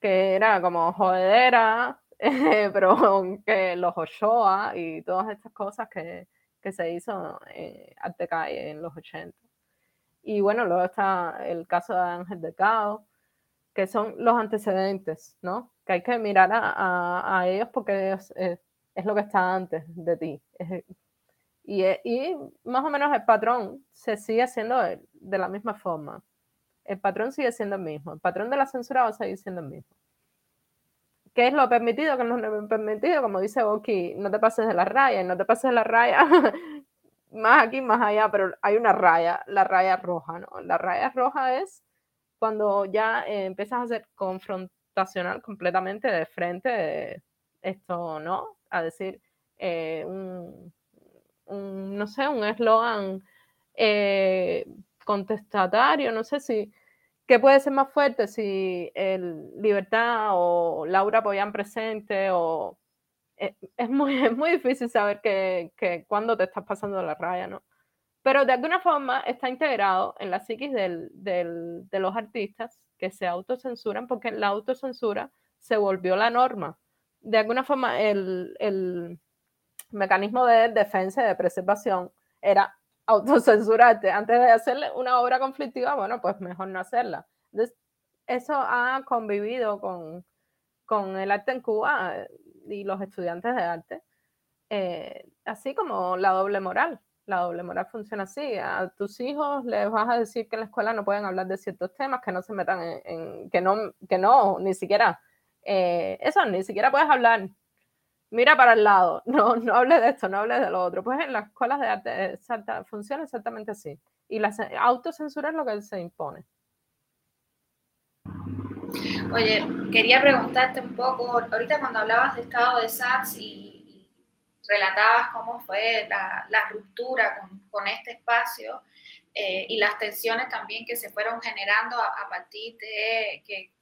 S2: que era como jodedera, pero que los Ochoa y todas estas cosas que, que se hizo eh, arte calle en los 80. Y bueno, luego está el caso de Ángel de Cao, que son los antecedentes, ¿no? Que hay que mirar a, a, ellos porque es, es, lo que está antes de ti. y, y, más o menos el patrón se sigue haciendo de la misma forma. El patrón sigue siendo el mismo. El patrón de la censura va a seguir siendo el mismo. ¿Qué es lo permitido? ¿Qué no es permitido? Como dice Boki, no te pases de la raya, y no te pases de la raya, más aquí, más allá, pero hay una raya, la raya roja, ¿no? La raya roja es cuando ya eh, empiezas a ser completamente de frente de esto, ¿no? A decir eh, un, no sé, un eslogan eh, contestatario, no sé si ¿Qué puede ser más fuerte si el Libertad o Laura Poyan presente o... Eh, es, muy, muy difícil saber que, que cuándo te estás pasando la raya, ¿no? Pero de alguna forma está integrado en la psiquis del, de los artistas que se autocensuran porque la autocensura se volvió la norma. De alguna forma el, el mecanismo de defensa y de preservación era autocensurarte antes de hacerle una obra conflictiva, bueno, pues mejor no hacerla. Entonces, eso ha convivido con, con el arte en Cuba eh, y los estudiantes de arte, eh, así como la doble moral. La doble moral funciona así. A tus hijos les vas a decir que en la escuela no pueden hablar de ciertos temas, que no se metan en, que no, que no, ni siquiera, eh, eso, ni siquiera puedes hablar mira para el lado, no, no hables de esto, no hables de lo otro. Pues en las escuelas de arte funciona exactamente así. Y la autocensura es lo que se impone.
S1: Oye, quería preguntarte un poco, ahorita cuando hablabas de estado de SATS y, relatabas cómo fue la, ruptura con, este espacio eh, y las tensiones también que se fueron generando a partir de que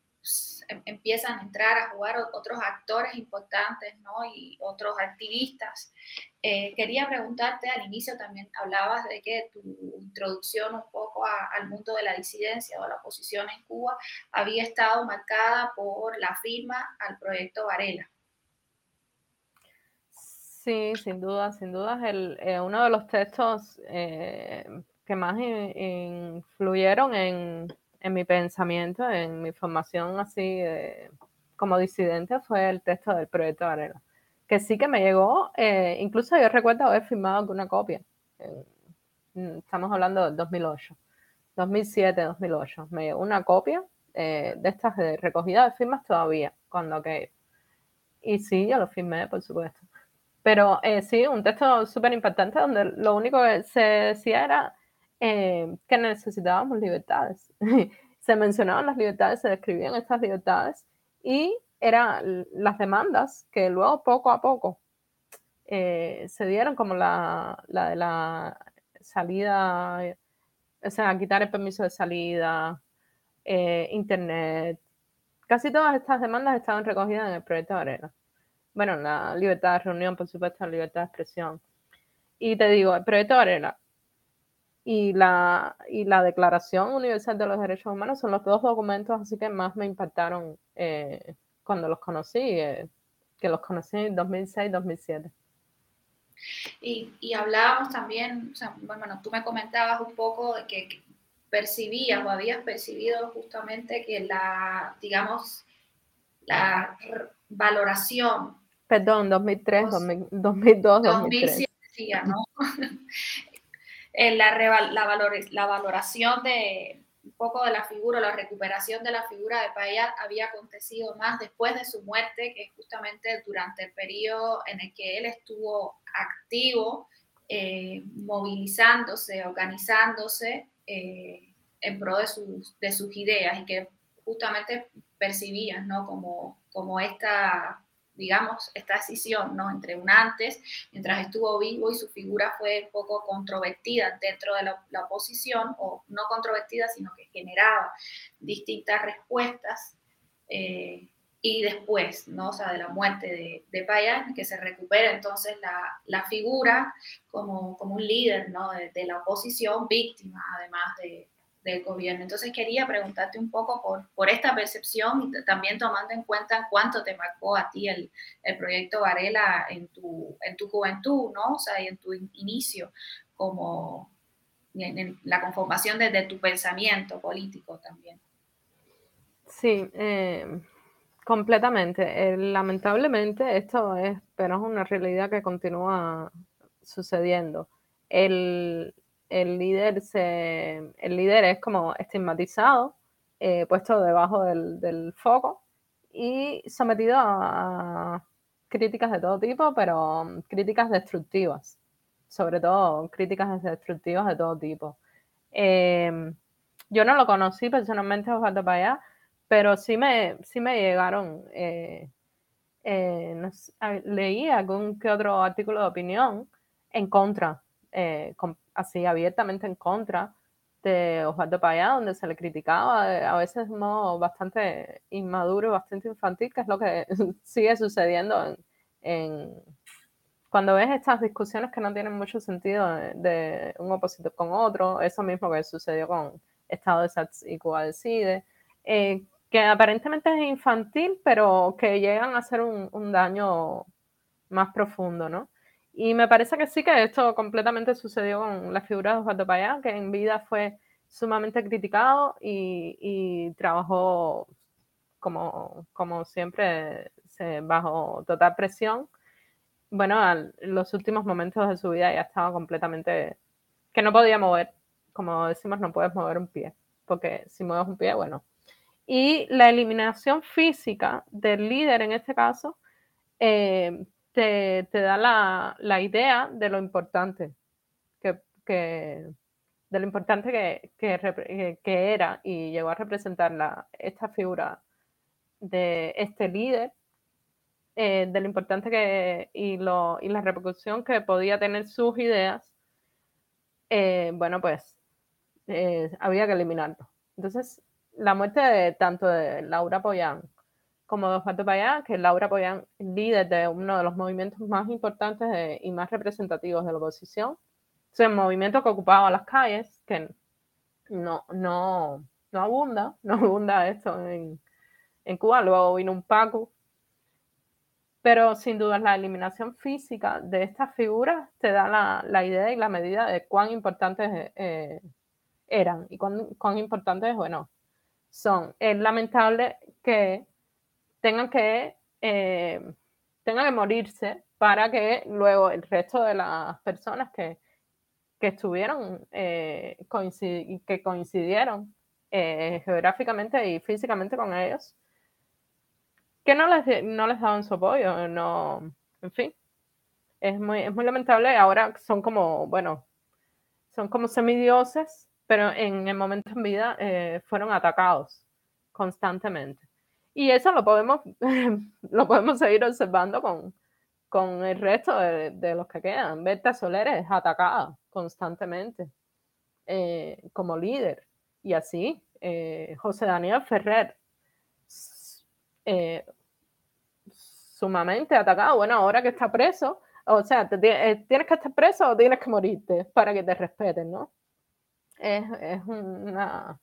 S1: em, empiezan a entrar a jugar otros actores importantes ¿no? y otros activistas. Eh, quería preguntarte, al inicio también hablabas de que tu introducción un poco al mundo de la disidencia o la oposición en Cuba había estado marcada por la firma al proyecto Varela.
S2: Sí, sin duda, sin duda el, eh, uno de los textos eh, que más influyeron en, mi pensamiento, en mi formación así como disidente, fue el texto del proyecto Varela, que sí que me llegó, eh, incluso yo recuerdo haber firmado alguna copia, estamos hablando del 2008, 2007, 2008, me llegó una copia eh, de estas de recogida de firmas todavía, cuando que... Y sí, yo lo firmé, por supuesto. Pero eh, sí, un texto súper impactante donde lo único que se decía era eh, que necesitábamos libertades. se mencionaban las libertades, se describían estas libertades y eran las demandas que luego poco a poco eh, se dieron como la, de la salida, o sea, quitar el permiso de salida, eh, internet. Casi todas estas demandas estaban recogidas en el proyecto de Arena. Bueno, la libertad de reunión, por supuesto, la libertad de expresión. Y te digo, el proyecto de Arena y la, y la Declaración Universal de los Derechos Humanos son los dos documentos así que más me impactaron eh, cuando los conocí, eh, que los conocí en 2006-2007.
S1: Y, y, hablábamos también, bueno, tú me comentabas un poco de que, percibías o habías percibido justamente que la, digamos, la valoración.
S2: Perdón, 2003, 2002, 2003.
S1: ¿no? la, la, valoración de un poco de la figura, la recuperación de la figura de Payat había acontecido más después de su muerte, que justamente durante el periodo en el que él estuvo activo, eh, movilizándose, organizándose eh, en pro de sus, de sus ideas y que justamente percibían ¿no? como, como esta digamos, esta decisión, ¿no? Entre un antes, mientras estuvo vivo y su figura fue un poco controvertida dentro de la, oposición, o no controvertida, sino que generaba distintas respuestas, eh, y después, ¿no? O sea, de la muerte de, de Payán, que se recupera entonces la, la figura como, como, un líder, ¿no? De, la oposición, víctima además de, del gobierno. Entonces quería preguntarte un poco por, por esta percepción también tomando en cuenta cuánto te marcó a ti el, el proyecto Varela en tu, en tu juventud, ¿no? O sea, y en tu inicio como en, la conformación de, tu pensamiento político también.
S2: Sí, eh, completamente. Eh, lamentablemente esto es, pero es una realidad que continúa sucediendo. El, el líder, se, el líder es como estigmatizado, eh, puesto debajo del, foco y sometido a críticas de todo tipo, pero críticas destructivas, sobre todo críticas destructivas de todo tipo. Em, yo no lo conocí personalmente Osvaldo Payá, pero sí me, sí me llegaron, eh, eh, leí algún que otro artículo de opinión en contra, así abiertamente en contra de Osvaldo Payá, donde se le criticaba eh, a veces de modo bastante inmaduro bastante infantil, que es lo que sigue sucediendo en, cuando ves estas discusiones que no tienen mucho sentido de, un opositor con otro, eso mismo que sucedió con Estado de Sats y Cuba Decide, eh, que aparentemente es infantil, pero que llegan a hacer un, un daño más profundo, ¿no? Y me parece que sí que esto completamente sucedió con la figura de Osvaldo Payá, que en vida fue sumamente criticado y, trabajó como, como siempre bajo total presión. Bueno, en los últimos momentos de su vida ya estaba completamente que no podía mover, como decimos, no puedes mover un pie, porque si mueves un pie, bueno. Y la eliminación física del líder en este caso eh, te, da la, idea de lo importante que, de lo importante que, era y llegó a representar la, esta figura de este líder, eh, de lo importante que y, la repercusión que podía tener sus ideas, eh, bueno, pues eh, había que eliminarlo. Entonces, la muerte de tanto de Laura Poyán como dos para allá, que Laura Poyan, líder de uno de los movimientos más importantes y más representativos de la oposición. Es un movimiento que ocupaba las calles, que no, no, no abunda, no abunda esto en, en Cuba. Luego vino un Paco. Pero sin duda la eliminación física de estas figuras te da la, la idea y la medida de cuán importantes eh, eran y cuán, cuán importantes, bueno, son. Es lamentable que tengan que, eh, tengan que morirse para que luego el resto de las personas que, que estuvieron, eh, que coincidieron eh, geográficamente y físicamente con ellos, que no les, no les daban su apoyo, no, en fin, es muy, es muy lamentable. Ahora son como, bueno, son como semidioses, pero en el momento en vida fueron atacados constantemente. Y eso lo podemos, lo podemos seguir observando con, con el resto de, los que quedan. Berta Soler es atacada constantemente eh, como líder. Y así, eh, José Daniel Ferrer, eh, sumamente atacado. Bueno, ahora que está preso, o sea, tienes que estar preso o tienes que morirte para que te respeten, ¿no? Es, es una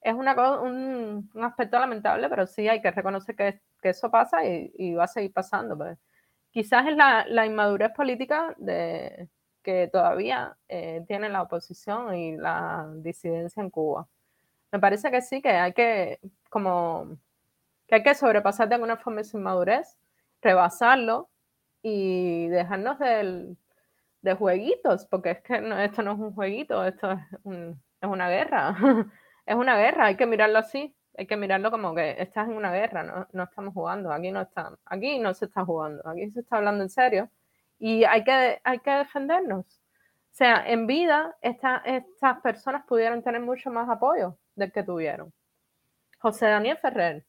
S2: es una, un, aspecto lamentable, pero sí hay que reconocer que, que eso pasa y, va a seguir pasando. Pues. Quizás es la, la, inmadurez política de, que todavía eh, tiene la oposición y la disidencia en Cuba. Me parece que sí, que hay que, como, que hay que sobrepasar de alguna forma esa inmadurez, rebasarlo y dejarnos del, de jueguitos, porque es que esto no es un jueguito, esto es, es una guerra. es una guerra, hay que mirarlo así, hay que mirarlo como que estás en una guerra, no, no estamos jugando, aquí no, está, aquí no se está jugando, aquí se está hablando en serio y hay que, hay que defendernos. O sea, en vida estas personas pudieron tener mucho más apoyo del que tuvieron. José Daniel Ferrer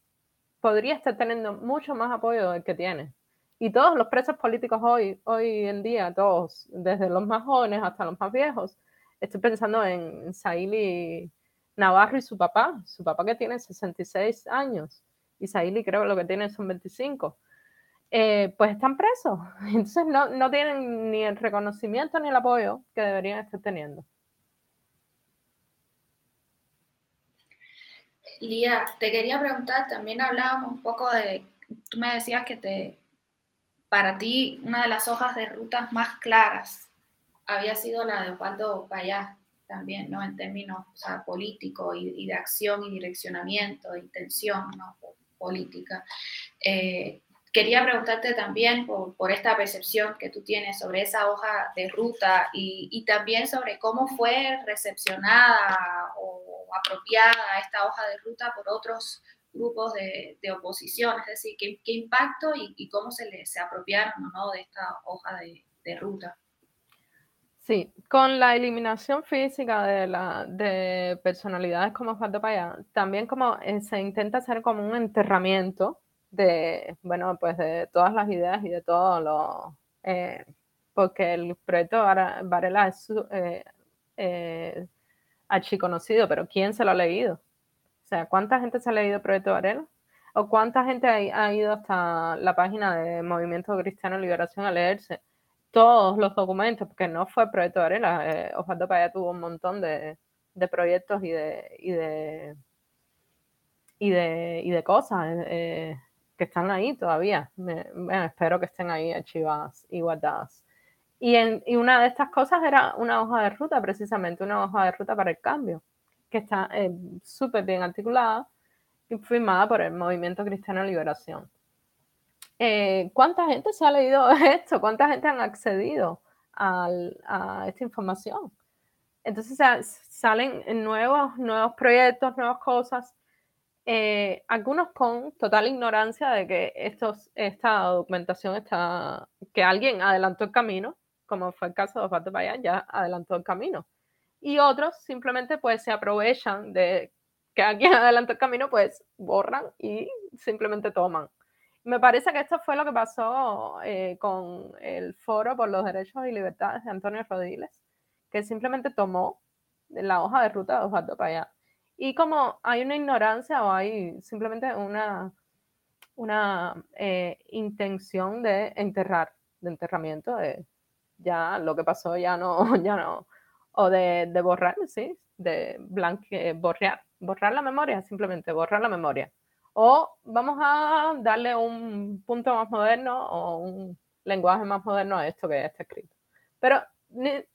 S2: podría estar teniendo mucho más apoyo del que tiene. Y todos los presos políticos hoy, hoy en día, todos, desde los más jóvenes hasta los más viejos, estoy pensando en Saili Navarro y su papá, su papá que tiene 66 años, y creo que lo que tiene son 25, eh, pues están presos. Entonces no, no tienen ni el reconocimiento ni el apoyo que deberían estar teniendo.
S1: Lía, te quería preguntar, también hablábamos un poco de, tú me decías que te, para ti una de las hojas de rutas más claras había sido la de Osvaldo Payá, también, ¿no? En términos políticos y, de acción y direccionamiento, de intención, ¿no? Política. Eh, quería preguntarte también por, esta percepción que tú tienes sobre esa hoja de ruta y, también sobre cómo fue recepcionada o apropiada esta hoja de ruta por otros grupos de, oposición, es decir, qué, impacto y, cómo se, le, se apropiaron ¿no? de esta hoja de, ruta.
S2: Sí, con la eliminación física de, la, de personalidades como Faldo Paya, también como eh, se intenta hacer como un enterramiento de, bueno, pues de todas las ideas y de todo lo, eh, porque el proyecto Varela es eh, eh, archiconocido, pero ¿quién se lo ha leído? O sea, ¿cuánta gente se ha leído el proyecto Varela? ¿O cuánta gente ha, ido hasta la página de Movimiento Cristiano Liberación a leerse todos los documentos? Porque no fue proyecto Varela, eh, Osvaldo Paya tuvo un montón de, proyectos y de, y de, y de, y de cosas. Eh, que están ahí todavía. bueno, espero que estén ahí archivadas y guardadas. Y, en, y, una de estas cosas era una hoja de ruta, precisamente una hoja de ruta para el cambio, que está eh, súper bien articulada y firmada por el Movimiento Cristiano de Liberación. Eh, ¿Cuánta gente se ha leído esto? ¿Cuánta gente han accedido a esta información? Entonces salen nuevos, nuevos proyectos, nuevas cosas eh, algunos con total ignorancia de que estos, esta documentación está, que alguien adelantó el camino, como fue el caso de Osvaldo Payán, ya adelantó el camino. Y otros simplemente pues se aprovechan de que alguien adelantó el camino, pues borran y simplemente toman. Me parece que esto fue lo que pasó eh, con el Foro por los Derechos y Libertades de Antonio Rodiles, que simplemente tomó la hoja de ruta de Osvaldo Payán y como hay una ignorancia o hay simplemente una, una eh, intención de enterrar, de enterramiento, de ya lo que pasó ya no, ya no, o de, de borrar, sí, de blanque, borrar, borrar la memoria, simplemente borrar la memoria. O vamos a darle un punto más moderno o un lenguaje más moderno a esto que ya está escrito. Pero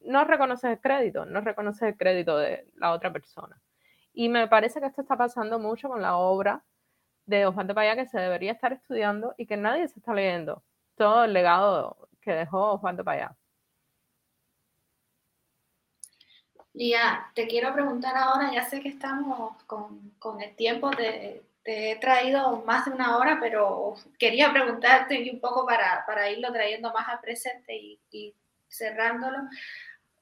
S2: no reconoces el crédito, no reconoces el crédito de la otra persona. Y me parece que esto está pasando mucho con la obra de Osvaldo Paya que se debería estar estudiando y que nadie se está leyendo. Todo el legado que dejó Osvaldo Paya.
S1: Lía, te quiero preguntar ahora, ya sé que estamos con, con el tiempo, te, te, he traído más de una hora, pero quería preguntarte un poco para, para irlo trayendo más al presente y, y cerrándolo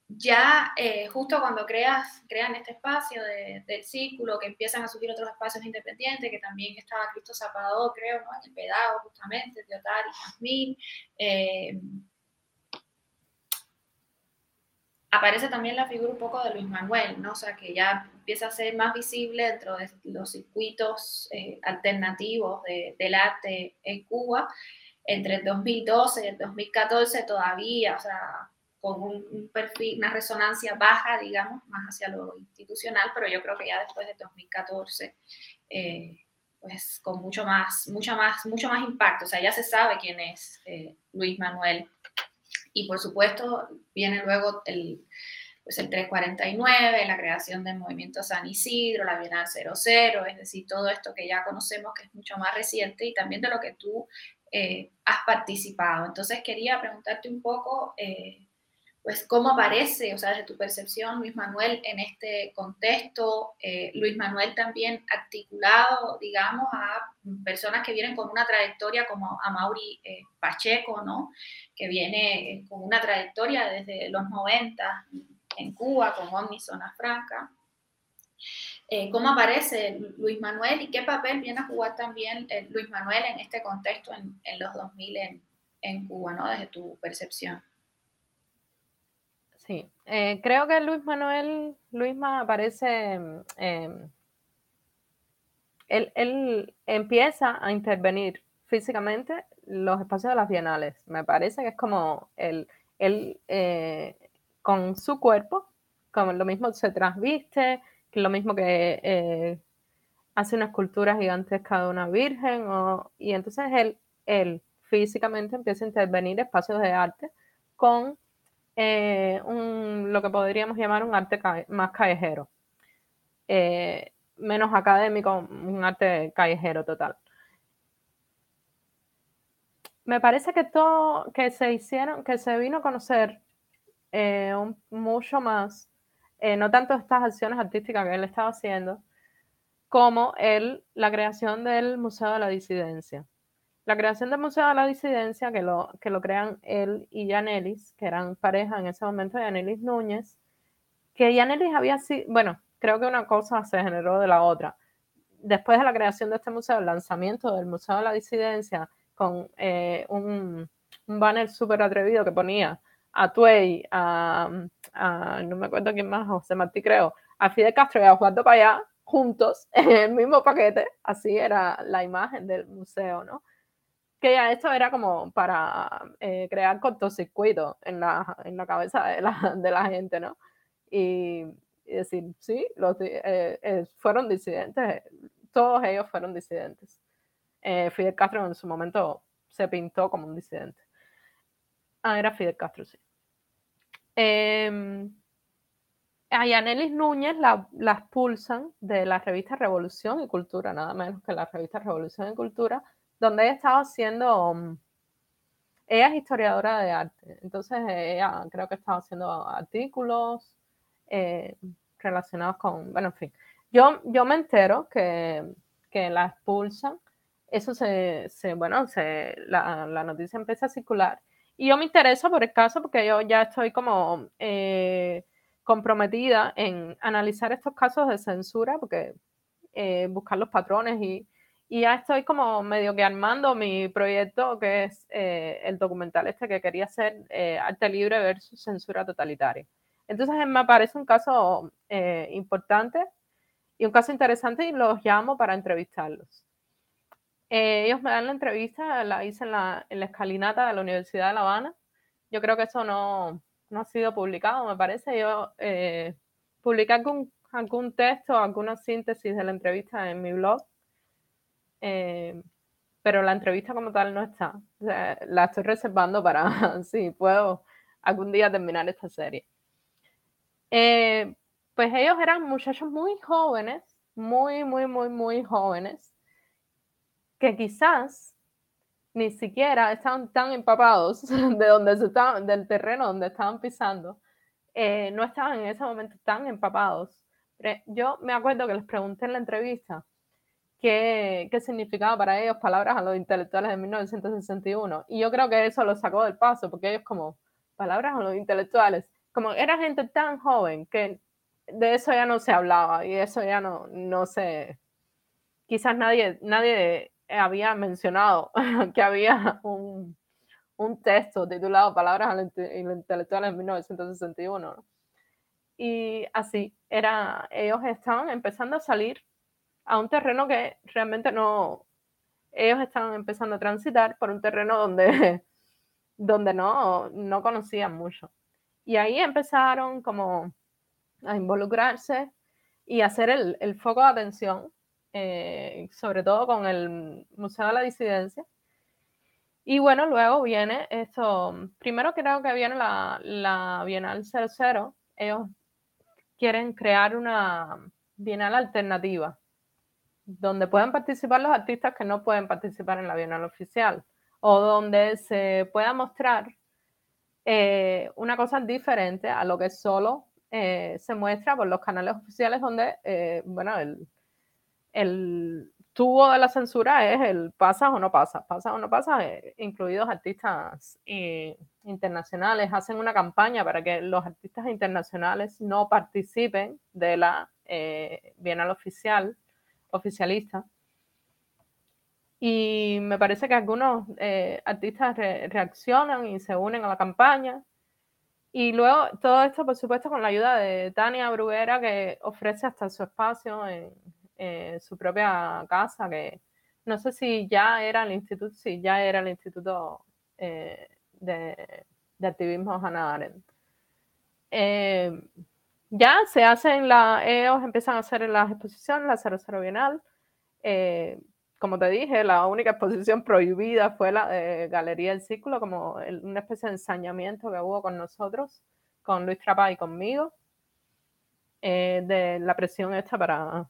S1: ya eh, justo cuando creas, crean este espacio del círculo, que empiezan a surgir otros espacios independientes, que también estaba Cristo Zapador, creo, ¿no? el Pedago, justamente, Teotar y Jazmín. Eh, aparece también la figura un poco de Luis Manuel, ¿no? O sea, que ya empieza a ser más visible dentro de los circuitos eh, alternativos del arte en Cuba. Entre el 2012 y el 2014 todavía, o sea, con un, perfil, una resonancia baja, digamos, más hacia lo institucional, pero yo creo que ya después de 2014, eh, pues con mucho más, mucho más, mucho más impacto. O sea, ya se sabe quién es eh, Luis Manuel. Y por supuesto, viene luego el, pues el 349, la creación del movimiento San Isidro, la Bienal 00, es decir, todo esto que ya conocemos que es mucho más reciente y también de lo que tú eh, has participado. Entonces quería preguntarte un poco pues cómo aparece, o sea, desde tu percepción, Luis Manuel en este contexto, eh, Luis Manuel también articulado, digamos, a personas que vienen con una trayectoria como a Mauri eh, Pacheco, ¿no? Que viene eh, con una trayectoria desde los 90 en Cuba con Omni Zona Franca. ¿Cómo aparece Luis Manuel y qué papel viene a jugar también Luis Manuel en este contexto en, los 2000 en, en Cuba, ¿no? Desde tu percepción.
S2: Sí, eh, creo que Luis Manuel, Luisma aparece, em, él, empieza a intervenir físicamente los espacios de las bienales. Me parece que es como él, él eh, con su cuerpo, como lo mismo se transviste, lo mismo que hace una escultura gigantesca de una virgen, y entonces él, él físicamente empieza a intervenir espacios de arte con eh, un, lo que podríamos llamar un arte más callejero, eh, menos académico, un arte callejero total. Me parece que todo, que se hicieron, que se vino a conocer eh, mucho más, no tanto estas acciones artísticas que él estaba haciendo, como el, la creación del Museo de la Disidencia. La creación del Museo de la Disidencia, que lo, que lo crean él y Yanelis, que eran pareja en ese momento, Yanelis Núñez, que Yanelis había sido, bueno, creo que una cosa se generó de la otra. Después de la creación de este museo, el lanzamiento del Museo de la Disidencia, con eh, un, un, banner súper atrevido que ponía a Tuey, a, no me acuerdo quién más, José Martí creo, a Fidel Castro y a Juan para allá, juntos en el mismo paquete, así era la imagen del museo, ¿no? Esto era como para eh, crear cortocircuito en la, en la cabeza de la, de la gente, ¿no? Y, decir, sí, eh, eh, fueron disidentes, todos ellos fueron disidentes. Fidel Castro en su momento se pintó como un disidente. Ah, era Fidel Castro, sí. Em, a Yanelis Núñez la, expulsan de la revista Revolución y Cultura, nada menos que la revista Revolución y Cultura, donde ella estaba haciendo, mm, ella es historiadora de arte, entonces ella creo que estaba haciendo artículos eh, relacionados con, bueno, en fin, yo, yo me entero que, que la expulsan, eso se, bueno, se, la, la, noticia empieza a circular, y yo me intereso por el caso porque yo ya estoy como... Eh, comprometida en analizar estos casos de censura, porque eh, buscar los patrones y, ya estoy como medio que armando mi proyecto, que es eh, el documental este que quería hacer, eh, Arte Libre versus Censura Totalitaria. Entonces me parece un caso importante y un caso interesante y los llamo para entrevistarlos. ellos me dan la entrevista, la hice en la, en la escalinata de la Universidad de La Habana. Yo creo que eso no, no ha sido publicado, me parece. Yo eh, publiqué algún, algún texto, alguna síntesis de la entrevista en mi blog, eh, pero la entrevista como tal no está. la estoy reservando para, si puedo, algún día terminar esta serie. Eh, pues ellos eran muchachos muy jóvenes, muy, muy, muy, muy jóvenes, que quizás ni siquiera estaban tan empapados de donde se estaban, del terreno donde estaban pisando, eh, no estaban en ese momento tan empapados. yo me acuerdo que les pregunté en la entrevista qué, qué significaba para ellos palabras a los intelectuales de 1961. Y yo creo que eso lo sacó del paso, porque ellos como, palabras a los intelectuales, como era gente tan joven que de eso ya no se hablaba y eso ya no, no se, quizás nadie, nadie había mencionado que había un, un texto titulado Palabras al intelectual en 1961. Y así, era, ellos estaban empezando a salir a un terreno que realmente no, ellos estaban empezando a transitar por un terreno donde, donde no, no conocían mucho. Y ahí empezaron como a involucrarse y hacer el, el foco de atención eh, sobre todo con el Museo de la Disidencia. Y bueno, luego viene esto, primero creo que viene la, la Bienal 00, ellos quieren crear una Bienal alternativa, donde puedan participar los artistas que no pueden participar en la Bienal oficial, o donde se pueda mostrar eh, una cosa diferente a lo que solo eh, se muestra por los canales oficiales donde, bueno, el, el tubo de la censura es el pasa o no pasa, pasa o no pasa, eh, incluidos artistas eh, internacionales, hacen una campaña para que los artistas internacionales no participen de la eh, Bienal oficial, oficialista. Y me parece que algunos artistas reaccionan y se unen a la campaña. Y luego todo esto, por supuesto, con la ayuda de Tania Bruguera, que ofrece hasta su espacio en, eh, su propia casa, que no sé si ya era el instituto, si ya era el instituto eh, de, activismo Hannah. Ya se hacen la, ellos empiezan a hacer las exposiciones, la 00 Bienal, Eh, como te dije, la única exposición prohibida fue la Galería del Círculo, como una especie de ensañamiento que hubo con nosotros, con Luis Trapa y conmigo, eh, de la presión esta para,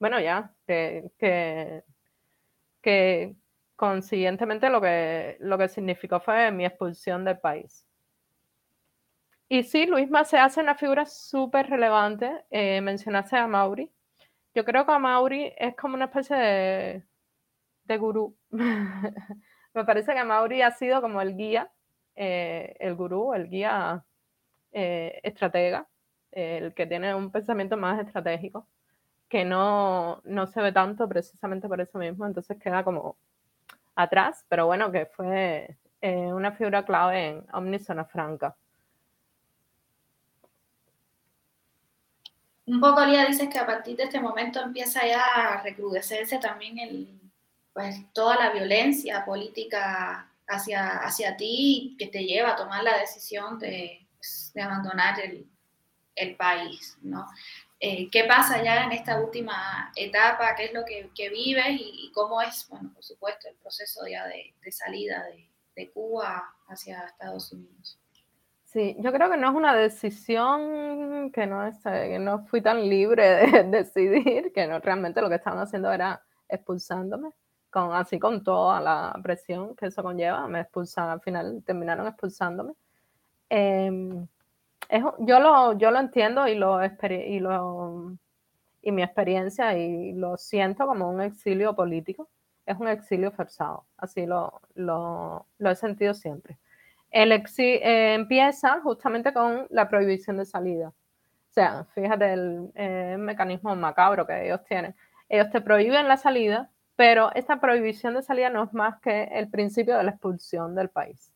S2: bueno, ya, que, que, consiguientemente lo que, lo que significó fue mi expulsión del país. Y sí, Luisma se hace una figura súper relevante. Eh, mencionaste a Mauri. Yo creo que a Mauri es como una especie de, de gurú. Me parece que Mauri ha sido como el guía, eh, el gurú, el guía eh, estratega, el que tiene un pensamiento más estratégico, que no, no se ve tanto precisamente por eso mismo, entonces queda como atrás, pero bueno, que fue una figura clave en Omnisona Franca.
S1: Un poco, Lía, dices que a partir de este momento empieza ya a recrudecerse también el, pues, toda la violencia política hacia, ti que te lleva a tomar la decisión de, pues, abandonar el, país, ¿no? Eh, ¿Qué pasa ya en esta última etapa? ¿Qué es lo que, vives y, cómo es, bueno, por supuesto, el proceso ya de, salida de Cuba hacia Estados Unidos?
S2: Sí, yo creo que no es una decisión que no, es, que no fui tan libre de decidir, que no realmente lo que estaban haciendo era expulsándome, con, así con toda la presión que eso conlleva, me expulsan, al final terminaron expulsándome. Em, yo, lo, yo lo entiendo y, lo, y, lo, y mi experiencia y lo siento como un exilio político, es un exilio forzado, así lo, lo, lo he sentido siempre el eh, empieza justamente con la prohibición de salida. O sea, fíjate el eh, mecanismo macabro que ellos tienen. Ellos te prohíben la salida, pero esta prohibición de salida no es más que el principio de la expulsión del país.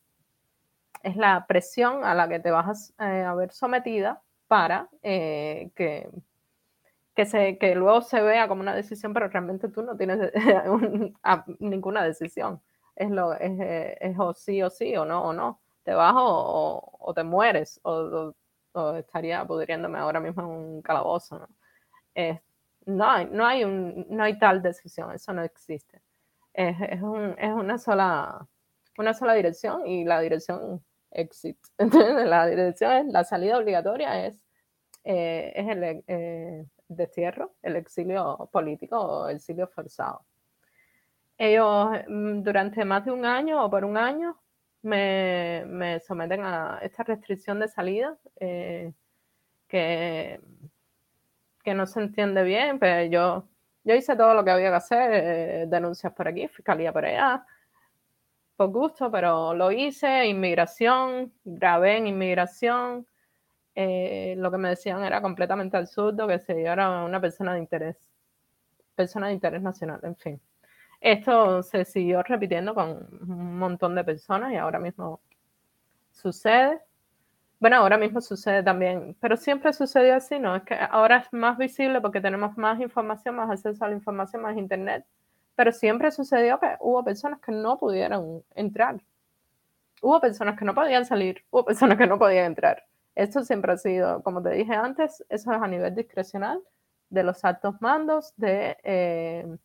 S2: Es la presión a la que te vas eh, a ver sometida para que, que luego se vea como una decisión, pero realmente tú no tienes ninguna decisión. Es, lo, es, es o sí o sí o no o no te vas o, te mueres, o, estaría pudriéndome ahora mismo en un calabozo. ¿no? no, hay, no, hay no hay tal decisión, eso no existe. Es, es, una, sola, una sola dirección y la dirección existe. la dirección la salida obligatoria es, eh, es el eh, destierro, el exilio político o exilio forzado. Ellos mm, durante más de un año o por un año me, someten a esta restricción de salida eh, que, que no se entiende bien, pero yo, yo hice todo lo que había que hacer, eh, denuncias por aquí, fiscalía por allá, por gusto, pero lo hice, inmigración, grabé en inmigración, eh, lo que me decían era completamente absurdo, que se yo era una persona de interés, persona de interés nacional, en fin. Esto se siguió repitiendo con un montón de personas y ahora mismo sucede. Bueno, ahora mismo sucede también, pero siempre sucedió así, ¿no? Es que ahora es más visible porque tenemos más información, más acceso a la información, más internet, pero siempre sucedió que hubo personas que no pudieron entrar. Hubo personas que no podían salir, hubo personas que no podían entrar. Esto siempre ha sido, como te dije antes, eso es a nivel discrecional de los altos mandos, de... Eh,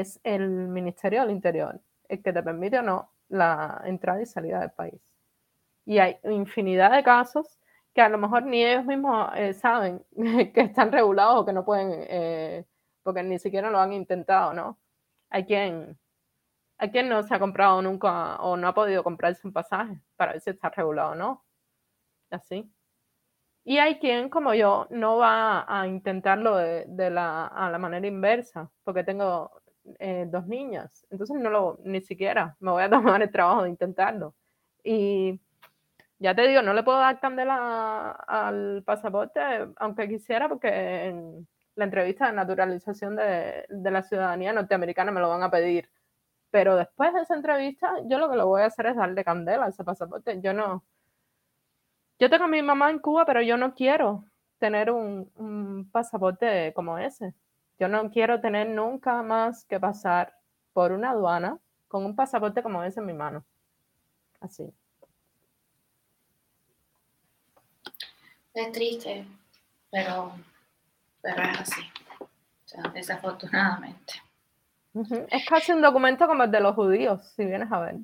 S2: es el Ministerio del Interior el que te permite o no la entrada y salida del país. Y hay infinidad de casos que a lo mejor ni ellos mismos eh, saben que están regulados o que no pueden, eh, porque ni siquiera lo han intentado, ¿no? Hay quien, hay quien no se ha comprado nunca o no ha podido comprarse un pasaje para ver si está regulado o no. Así. Y hay quien, como yo, no va a intentarlo de, a la manera inversa, porque tengo eh, dos niñas. Entonces no lo, ni siquiera me voy a tomar el trabajo de intentarlo. Y ya te digo, no le puedo dar candela al pasaporte, aunque quisiera, porque en la entrevista de naturalización de, de, la ciudadanía norteamericana me lo van a pedir. Pero después de esa entrevista, yo lo que lo voy a hacer es darle candela a ese pasaporte. Yo no. Yo tengo a mi mamá en Cuba, pero yo no quiero tener un, un pasaporte como ese. Yo no quiero tener nunca más que pasar por una aduana con un pasaporte como ese en mi mano. Así.
S1: Es triste, pero, pero es así. desafortunadamente.
S2: Es casi un documento como el de los judíos, si vienes a ver.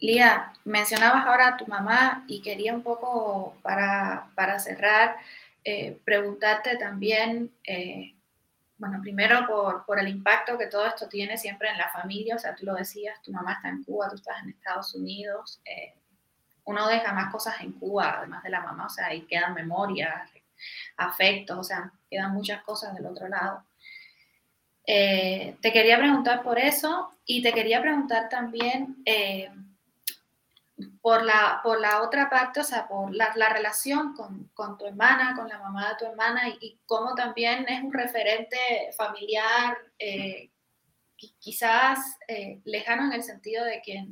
S1: Lía, mencionabas ahora a tu mamá y quería un poco para, cerrar eh, preguntarte también, eh, bueno, primero por, por, el impacto que todo esto tiene siempre en la familia, o sea, tú lo decías, tu mamá está en Cuba, tú estás en Estados Unidos, eh, uno deja más cosas en Cuba, además de la mamá, o sea, ahí quedan memorias, afectos, o sea, quedan muchas cosas del otro lado. te quería preguntar por eso y te quería preguntar también por la, por la otra parte, o sea, por la, la relación con, con, tu hermana, con la mamá de tu hermana y, cómo también es un referente familiar, eh, quizás eh, lejano en el sentido de que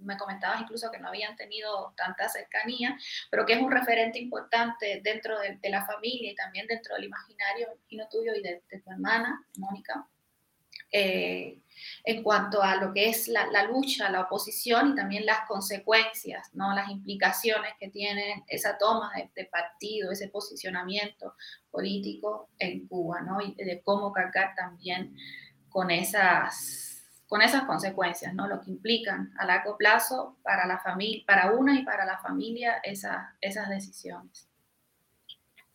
S1: me comentabas incluso que no habían tenido tanta cercanía, pero que es un referente importante dentro de, de la familia y también dentro del imaginario tuyo y de, de tu hermana, Mónica. Eh, en cuanto a lo que es la, lucha, la oposición y también las consecuencias, ¿no? las implicaciones que tiene esa toma de, partido, ese posicionamiento político en Cuba, ¿no? y de cómo cargar también con esas, con esas consecuencias, ¿no? lo que implican a largo plazo para, la familia, para una y para la familia esas, decisiones.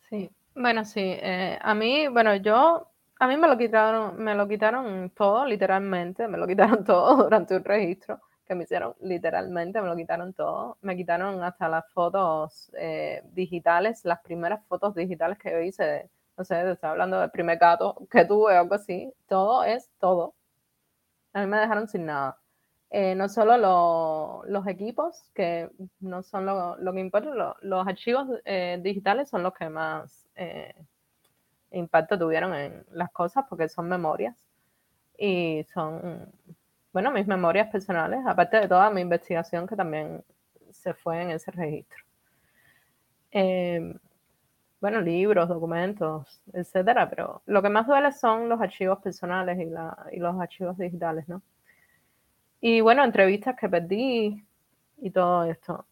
S2: Sí, bueno, sí, eh, a mí, bueno, yo a mí me lo quitaron, me lo quitaron todo, literalmente, me lo quitaron todo durante un registro que me hicieron literalmente, me lo quitaron todo. Me quitaron hasta las fotos eh, digitales, las primeras fotos digitales que yo hice, no sé, estoy hablando del primer gato que tuve o algo así. Todo es todo. A mí me dejaron sin nada. Eh, no solo los equipos, que no son lo, que importa, los archivos eh, digitales son los que más impacto tuvieron en las cosas porque son memorias y son, bueno, mis memorias personales, aparte de toda mi investigación que también se fue en ese registro. Em, bueno, libros, documentos, etcétera, pero lo que más duele son los archivos personales y, la, y los archivos digitales, ¿no? Y bueno, entrevistas que perdí y todo esto.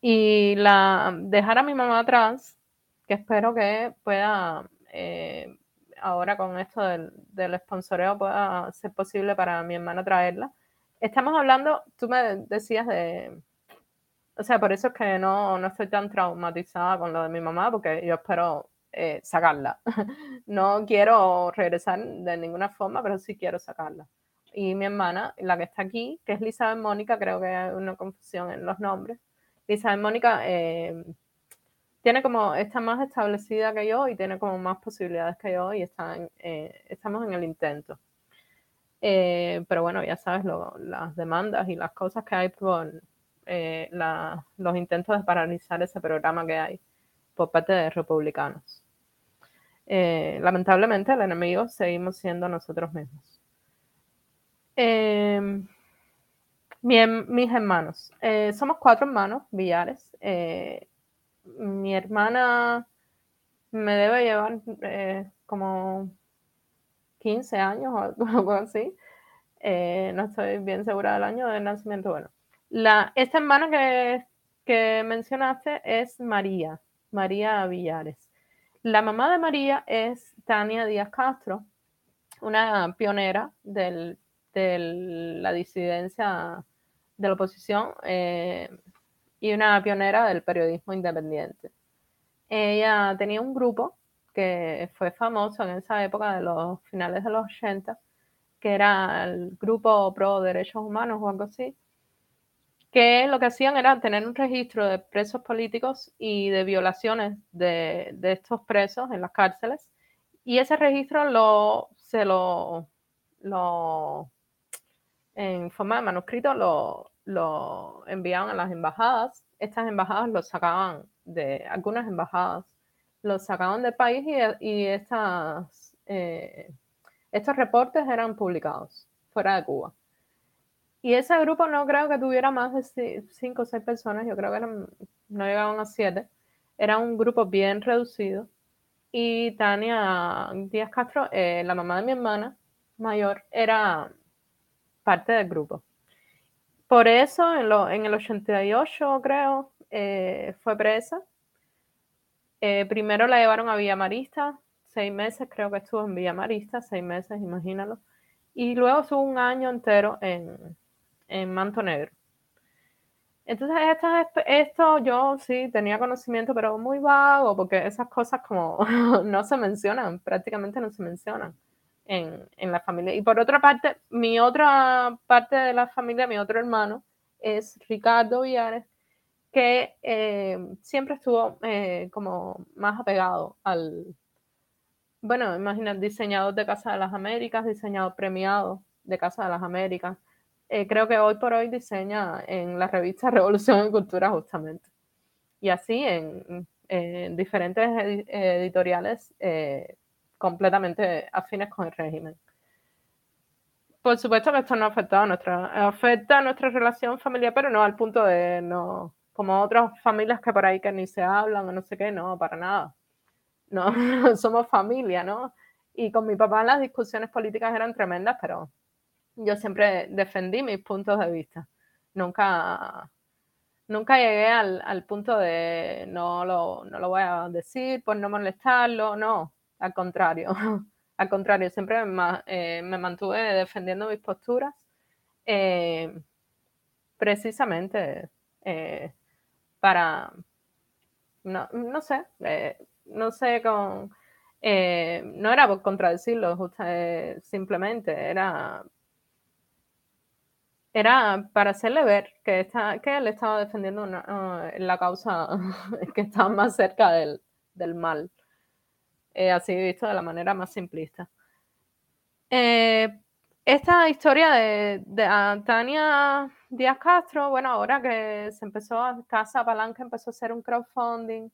S2: Y la, dejar a mi mamá atrás, que espero que pueda eh, ahora con esto del, del sponsoreo pueda ser posible para mi hermana traerla. Estamos hablando, tú me decías de, o sea, por eso es que no, no estoy tan traumatizada con lo de mi mamá, porque yo espero eh, sacarla. no quiero regresar de ninguna forma, pero sí quiero sacarla. Y mi hermana, la que está aquí, que es Lisa Mónica, creo que hay una confusión en los nombres. Lisa Mónica eh, tiene como, está más establecida que yo y tiene como más posibilidades que yo y están, eh, estamos en el intento. Eh, pero bueno, ya sabes, las demandas y las cosas que hay por eh, los intentos de paralizar ese programa que hay por parte de republicanos. lamentablemente, el enemigo seguimos siendo nosotros mismos. mis hermanos, somos cuatro hermanos, Villares mi hermana me debe llevar eh, como 15 años o algo así. Eh, no estoy bien segura del año de nacimiento. Bueno, la, esta hermana que, que mencionaste es María, María Villares. La mamá de María es Tania Díaz Castro, una pionera del, de la disidencia de la oposición. Eh, y una pionera del periodismo independiente. Ella tenía un grupo que fue famoso en esa época de los finales de los 80, que era el grupo pro derechos humanos o algo así, que lo que hacían era tener un registro de presos políticos y de violaciones de, de estos presos en las cárceles, y ese registro lo, se lo, lo en forma de manuscrito lo, lo enviaban a las embajadas. Estas embajadas lo sacaban de, algunas embajadas los sacaban del país y, estas, eh, estos reportes eran publicados fuera de Cuba. Y ese grupo no creo que tuviera más de cinco o seis personas, yo creo que eran, no llegaban a siete. Era un grupo bien reducido. Y Tania Díaz Castro, eh, la mamá de mi hermana mayor, era parte del grupo. Por eso, en, el 88, creo, eh, fue presa. Eh, primero la llevaron a Villa Marista, seis meses creo que estuvo en Villa Marista, seis meses, imagínalo. Y luego estuvo un año entero en, en Manto Negro. Entonces, esto, yo sí tenía conocimiento, pero muy vago, porque esas cosas como no se mencionan, prácticamente no se mencionan en, la familia. Y por otra parte, mi otra parte de la familia, mi otro hermano, es Ricardo Villares, que eh, siempre estuvo eh, como más apegado al, bueno, imagina, diseñador de Casa de las Américas, diseñador premiado de Casa de las Américas. Eh, creo que hoy por hoy diseña en la revista Revolución y Cultura justamente. Y así en, diferentes editoriales eh, completamente afines con el régimen. Por supuesto que esto no afecta a nuestra, afecta a nuestra relación familiar, pero no al punto de no, como otras familias que por ahí que ni se hablan o no sé qué, no, para nada. No, somos familia, ¿no? Y con mi papá las discusiones políticas eran tremendas, pero yo siempre defendí mis puntos de vista. Nunca, nunca llegué al, punto de no lo, no lo voy a decir por no molestarlo, no, al contrario. al contrario, siempre me, eh, mantuve defendiendo mis posturas. Eh, precisamente eh, para, no, no sé, no sé, con, no era por contradecirlo, simplemente era era para hacerle ver que, está, que él estaba defendiendo la causa que estaba más cerca del, del mal, eh, así visto de la manera más simplista. Eh, esta historia de, de Tania Díaz Castro, bueno, ahora que se empezó Casa Palanca, empezó a hacer un crowdfunding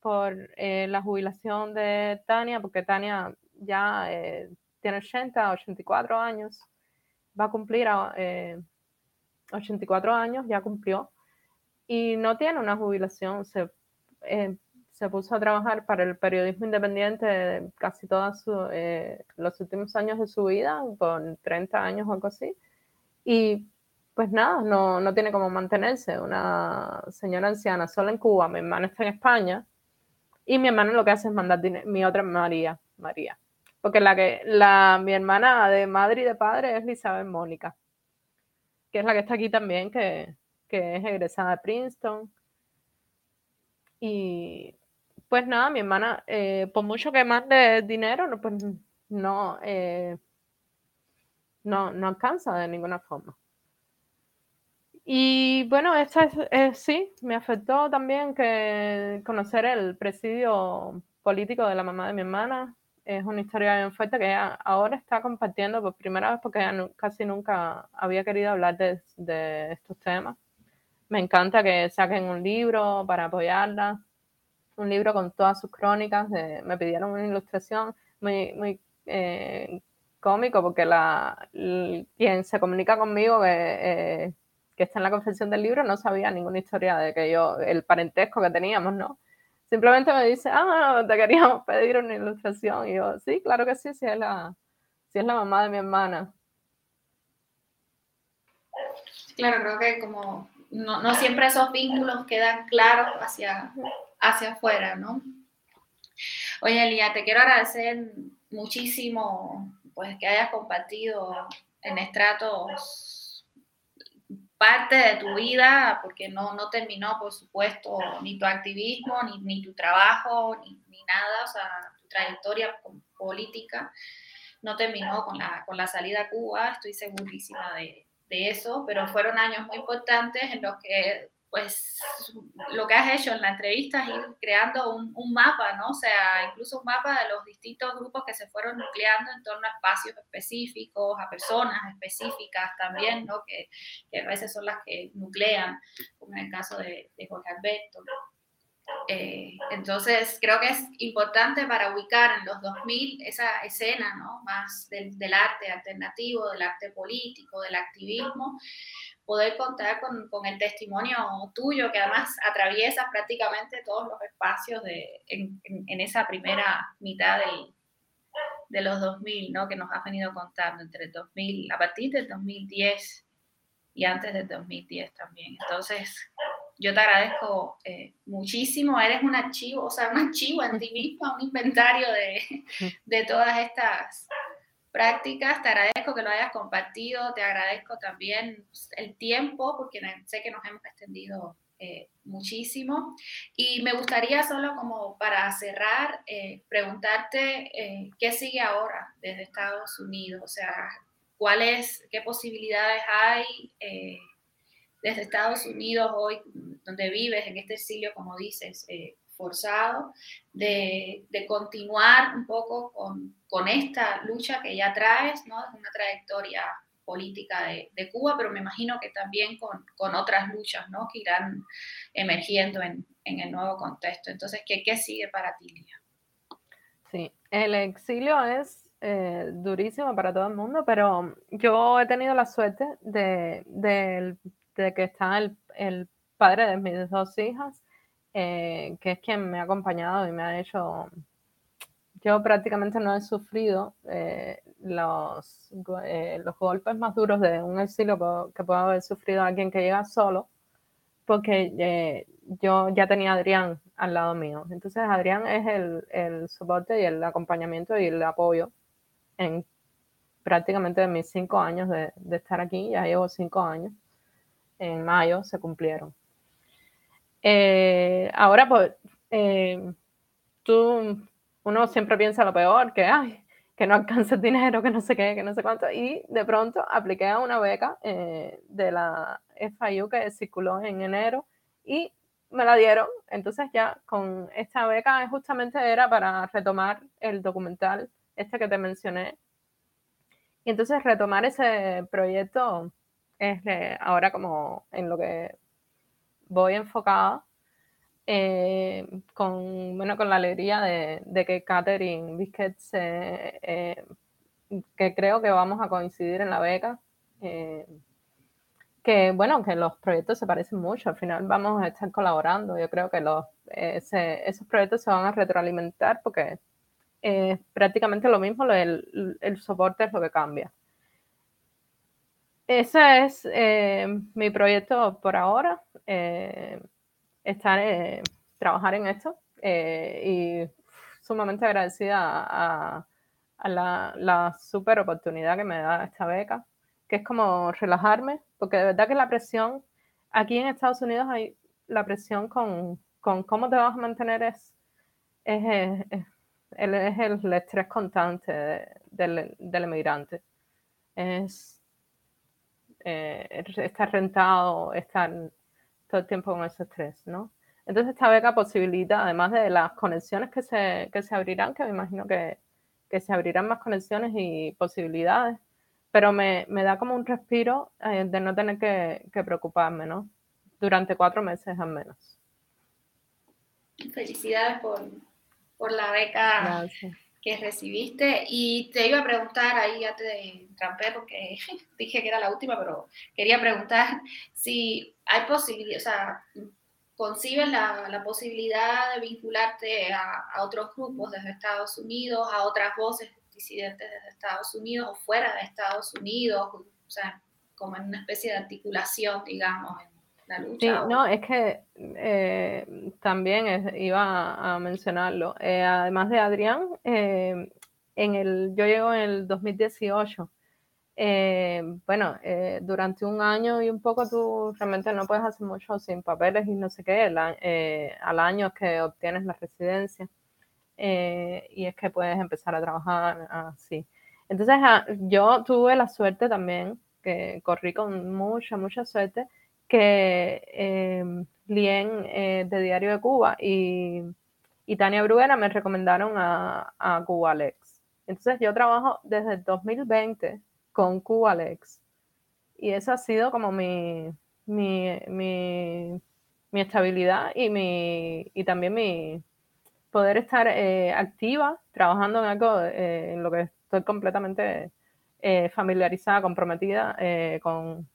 S2: por eh, la jubilación de Tania, porque Tania ya tiene 80, 84 años, va a cumplir a, 84 años, ya cumplió, y no tiene una jubilación. Se, eh, se puso a trabajar para el periodismo independiente casi todos eh, los últimos años de su vida, por 30 años o algo así. Y pues nada, no, no tiene cómo mantenerse. Una señora anciana sola en Cuba, mi hermana está en España, y mi hermano lo que hace es mandar dinero. Mi otra María, María. Porque la que, la, mi hermana de madre y de padre es Elizabeth Mónica que es la que está aquí también, que, es egresada de Princeton. Y pues nada, mi hermana, eh, por mucho que mande dinero, no, pues no, eh, no, no alcanza de ninguna forma. Y bueno, esta es, sí, me afectó también que conocer el presidio político de la mamá de mi hermana, es una historia bien fuerte que ella ahora está compartiendo por primera vez porque ella casi nunca había querido hablar de, estos temas. Me encanta que saquen un libro para apoyarla, un libro con todas sus crónicas. me pidieron una ilustración muy, muy eh, cómico porque la, quien se comunica conmigo que, eh, que está en la confesión del libro no sabía ninguna historia de que yo, el parentesco que teníamos, ¿no? Simplemente me dice, ah, te queríamos pedir una ilustración. Y yo, sí, claro que sí, si es la, si es la mamá de mi hermana.
S1: Claro, creo que como no, no siempre esos vínculos quedan claros hacia, hacia afuera, ¿no? Oye, Elia, te quiero agradecer muchísimo pues que hayas compartido en estratos parte de tu vida, porque no, no terminó, por supuesto, ni tu activismo, ni, ni tu trabajo, ni, ni, nada, o sea, tu trayectoria política no terminó con la, con la salida a Cuba, estoy segurísima de, de eso, pero fueron años muy importantes en los que pues lo que has hecho en la entrevista es ir creando un, un, mapa, ¿no? O sea, incluso un mapa de los distintos grupos que se fueron nucleando en torno a espacios específicos, a personas específicas también, ¿no? Que, que a veces son las que nuclean, como en el caso de, de Jorge Alberto. Eh, entonces, creo que es importante para ubicar en los 2000 esa escena ¿no? más del, del, arte alternativo, del arte político, del activismo, poder contar con, con, el testimonio tuyo, que además atraviesa prácticamente todos los espacios de, en, en, esa primera mitad del, de los 2000, ¿no? que nos has venido contando entre el 2000, a partir del 2010 y antes del 2010 también. Entonces, yo te agradezco eh, muchísimo. Eres un archivo, o sea, un archivo en ti mismo, un inventario de, de todas estas prácticas. Te agradezco que lo hayas compartido, te agradezco también el tiempo, porque sé que nos hemos extendido eh, muchísimo. Y me gustaría solo como para cerrar, eh, preguntarte eh, qué sigue ahora desde Estados Unidos, o sea, cuáles, qué posibilidades hay desde Estados Unidos hoy, donde vives, en este exilio, como dices, forzado, de, de, continuar un poco con, con, esta lucha que ya traes, ¿no? Es una trayectoria política de, de, Cuba, pero me imagino que también con, con, otras luchas, ¿no? Que irán emergiendo en, en el nuevo contexto. Entonces, ¿qué, qué sigue para ti, Lía?
S2: Sí, el exilio es eh, durísimo para todo el mundo, pero yo he tenido la suerte de, de, de que está el, el padre de mis dos hijas eh, que es quien me ha acompañado y me ha hecho... Yo prácticamente no he sufrido eh, los, eh, los golpes más duros de un exilio que puede haber sufrido alguien que llega solo, porque yo ya tenía a Adrián al lado mío. Entonces Adrián es el, el soporte y el acompañamiento y el apoyo en prácticamente mis cinco años de, de, estar aquí, ya llevo cinco años, en mayo se cumplieron. Eh, ahora, pues, eh, tú, uno siempre piensa lo peor, que, ay, que no alcanza dinero, que no sé qué, que no sé cuánto, y de pronto apliqué a una beca eh, de la FIU que circuló en enero y me la dieron. Entonces ya con esta beca justamente era para retomar el documental este que te mencioné. Y entonces retomar ese proyecto es ahora como en lo que voy enfocada eh, con, bueno, con la alegría de, que Catherine Biscuits, eh, que creo que vamos a coincidir en la beca, eh, que bueno, que los proyectos se parecen mucho, al final vamos a estar colaborando, yo creo que los, esos proyectos se van a retroalimentar porque prácticamente lo mismo, el, el soporte es lo que cambia. Ese es eh, mi proyecto por ahora, eh, estar, eh, trabajar en esto y sumamente agradecida a, la, super oportunidad que me da esta beca, que es como relajarme, porque de verdad que la presión, aquí en Estados Unidos hay la presión con, con cómo te vas a mantener es, es, el, el estrés constante del, del emigrante. Es eh, estar rentado, estar todo el tiempo con ese estrés, ¿no? Entonces esta beca posibilita, además de las conexiones que se, que se abrirán, que me imagino que, que se abrirán más conexiones y posibilidades, pero me, me da como un respiro eh, de no tener que, que, preocuparme, ¿no? Durante cuatro meses al menos.
S1: Felicidades por, por la beca. Gracias que recibiste. Y te iba a preguntar, ahí ya te trampé porque dije que era la última, pero quería preguntar si hay posibilidad, o sea, concibes la, la posibilidad de vincularte a, a, otros grupos desde Estados Unidos, a otras voces disidentes desde Estados Unidos o fuera de Estados Unidos, o sea, como en una especie de articulación, digamos,
S2: Sí, no, es que eh, también iba a mencionarlo. Eh, además de Adrián, eh, en el, yo llego en el 2018. bueno, durante un año y un poco tú realmente no puedes hacer mucho sin papeles y no sé qué. al año que obtienes la residencia y es que puedes empezar a trabajar así. Entonces, ah, yo tuve la suerte también, que corrí con mucha, mucha suerte que eh, Lien de Diario de Cuba y, y Tania Bruguera me recomendaron a, a Cubalex. Entonces yo trabajo desde el 2020 con Cubalex y eso ha sido como mi, mi, mi, mi estabilidad y, mi, y también mi poder estar eh, activa trabajando en algo eh, en lo que estoy completamente eh, familiarizada, comprometida con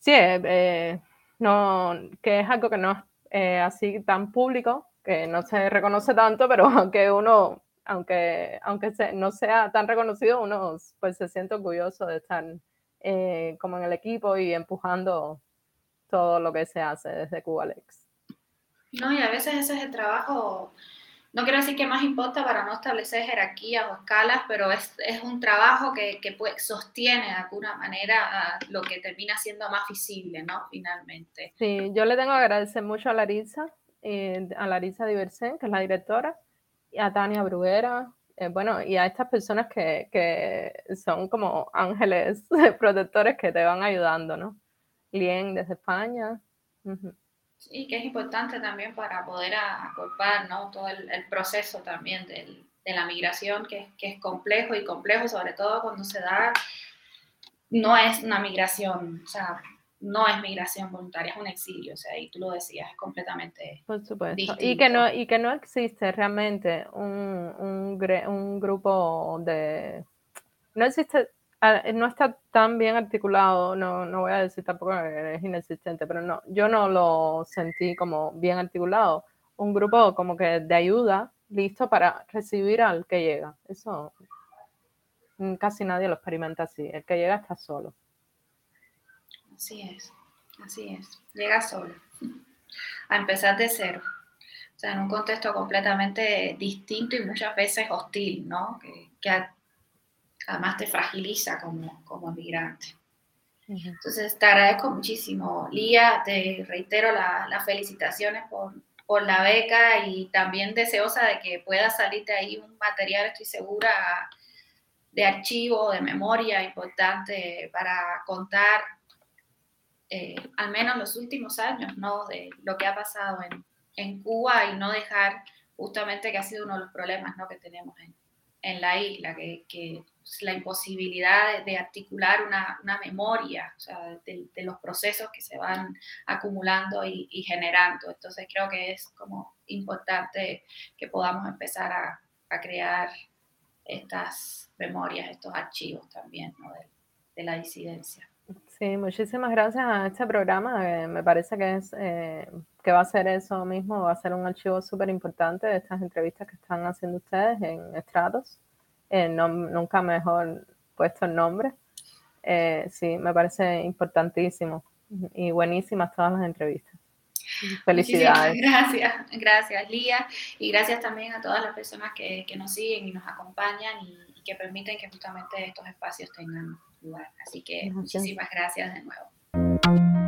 S2: sí, eh, eh, no, que es algo que no es eh, así tan público, que no se reconoce tanto, pero que uno, aunque, aunque no sea tan reconocido, uno pues se siente orgulloso de estar como en el equipo y empujando todo lo que se hace desde Cubalex.
S1: No, y a veces ese es el trabajo, no quiero decir que más importa para no establecer jerarquías o escalas, pero es, es un trabajo que, que sostiene de alguna manera lo que termina siendo más visible, ¿no? Finalmente.
S2: Sí, yo le tengo que agradecer mucho a Larisa, eh, a Larisa Diversen, que es la directora, y a Tania Bruguera, eh, bueno, y a estas personas que, que, son como ángeles protectores que te van ayudando, ¿no? Lien desde España.
S1: Sí, que es importante también para poder acorpar, ¿no? Todo el, proceso también del, de la migración, que, que, es complejo y complejo, sobre todo cuando se da, no es una migración, o sea, no es migración voluntaria, es un exilio, o sea, y tú lo decías, es completamente
S2: Por supuesto. Y que, no, y que no existe realmente un, un, un grupo de... No existe, no está tan bien articulado, no, no voy a decir tampoco que es inexistente, pero no, yo no lo sentí como bien articulado. Un grupo como que de ayuda, listo para recibir al que llega. Eso casi nadie lo experimenta así. El que llega está solo.
S1: Así es, así es. Llega solo, a empezar de cero. O sea, en un contexto completamente distinto y muchas veces hostil, ¿no? Que, además te fragiliza como, como migrante. Entonces, te agradezco muchísimo, Lía, te reitero las felicitaciones por, por, la beca y también deseosa de que pueda salir de ahí un material, estoy segura, de archivo, de memoria importante para contar eh, al menos los últimos años, ¿no? De lo que ha pasado en, en, Cuba y no dejar justamente que ha sido uno de los problemas, ¿no? Que tenemos en, en la isla, que, que la imposibilidad de, articular una, una, memoria, de, los procesos que se van acumulando y, y, generando. Entonces creo que es como importante que podamos empezar a, a crear estas memorias, estos archivos también de, la disidencia.
S2: Sí, muchísimas gracias a este programa. me parece que es eh, que va a ser eso mismo, va a ser un archivo súper importante de estas entrevistas que están haciendo ustedes en Estratos. Eh, nunca mejor puesto el nombre. Eh, sí, me parece importantísimo y buenísimas todas las entrevistas.
S1: Felicidades. gracias, gracias Lía y gracias también a todas las personas que, que nos siguen y nos acompañan y, y que permiten que justamente estos espacios tengan lugar. Así que muchísimas gracias de nuevo.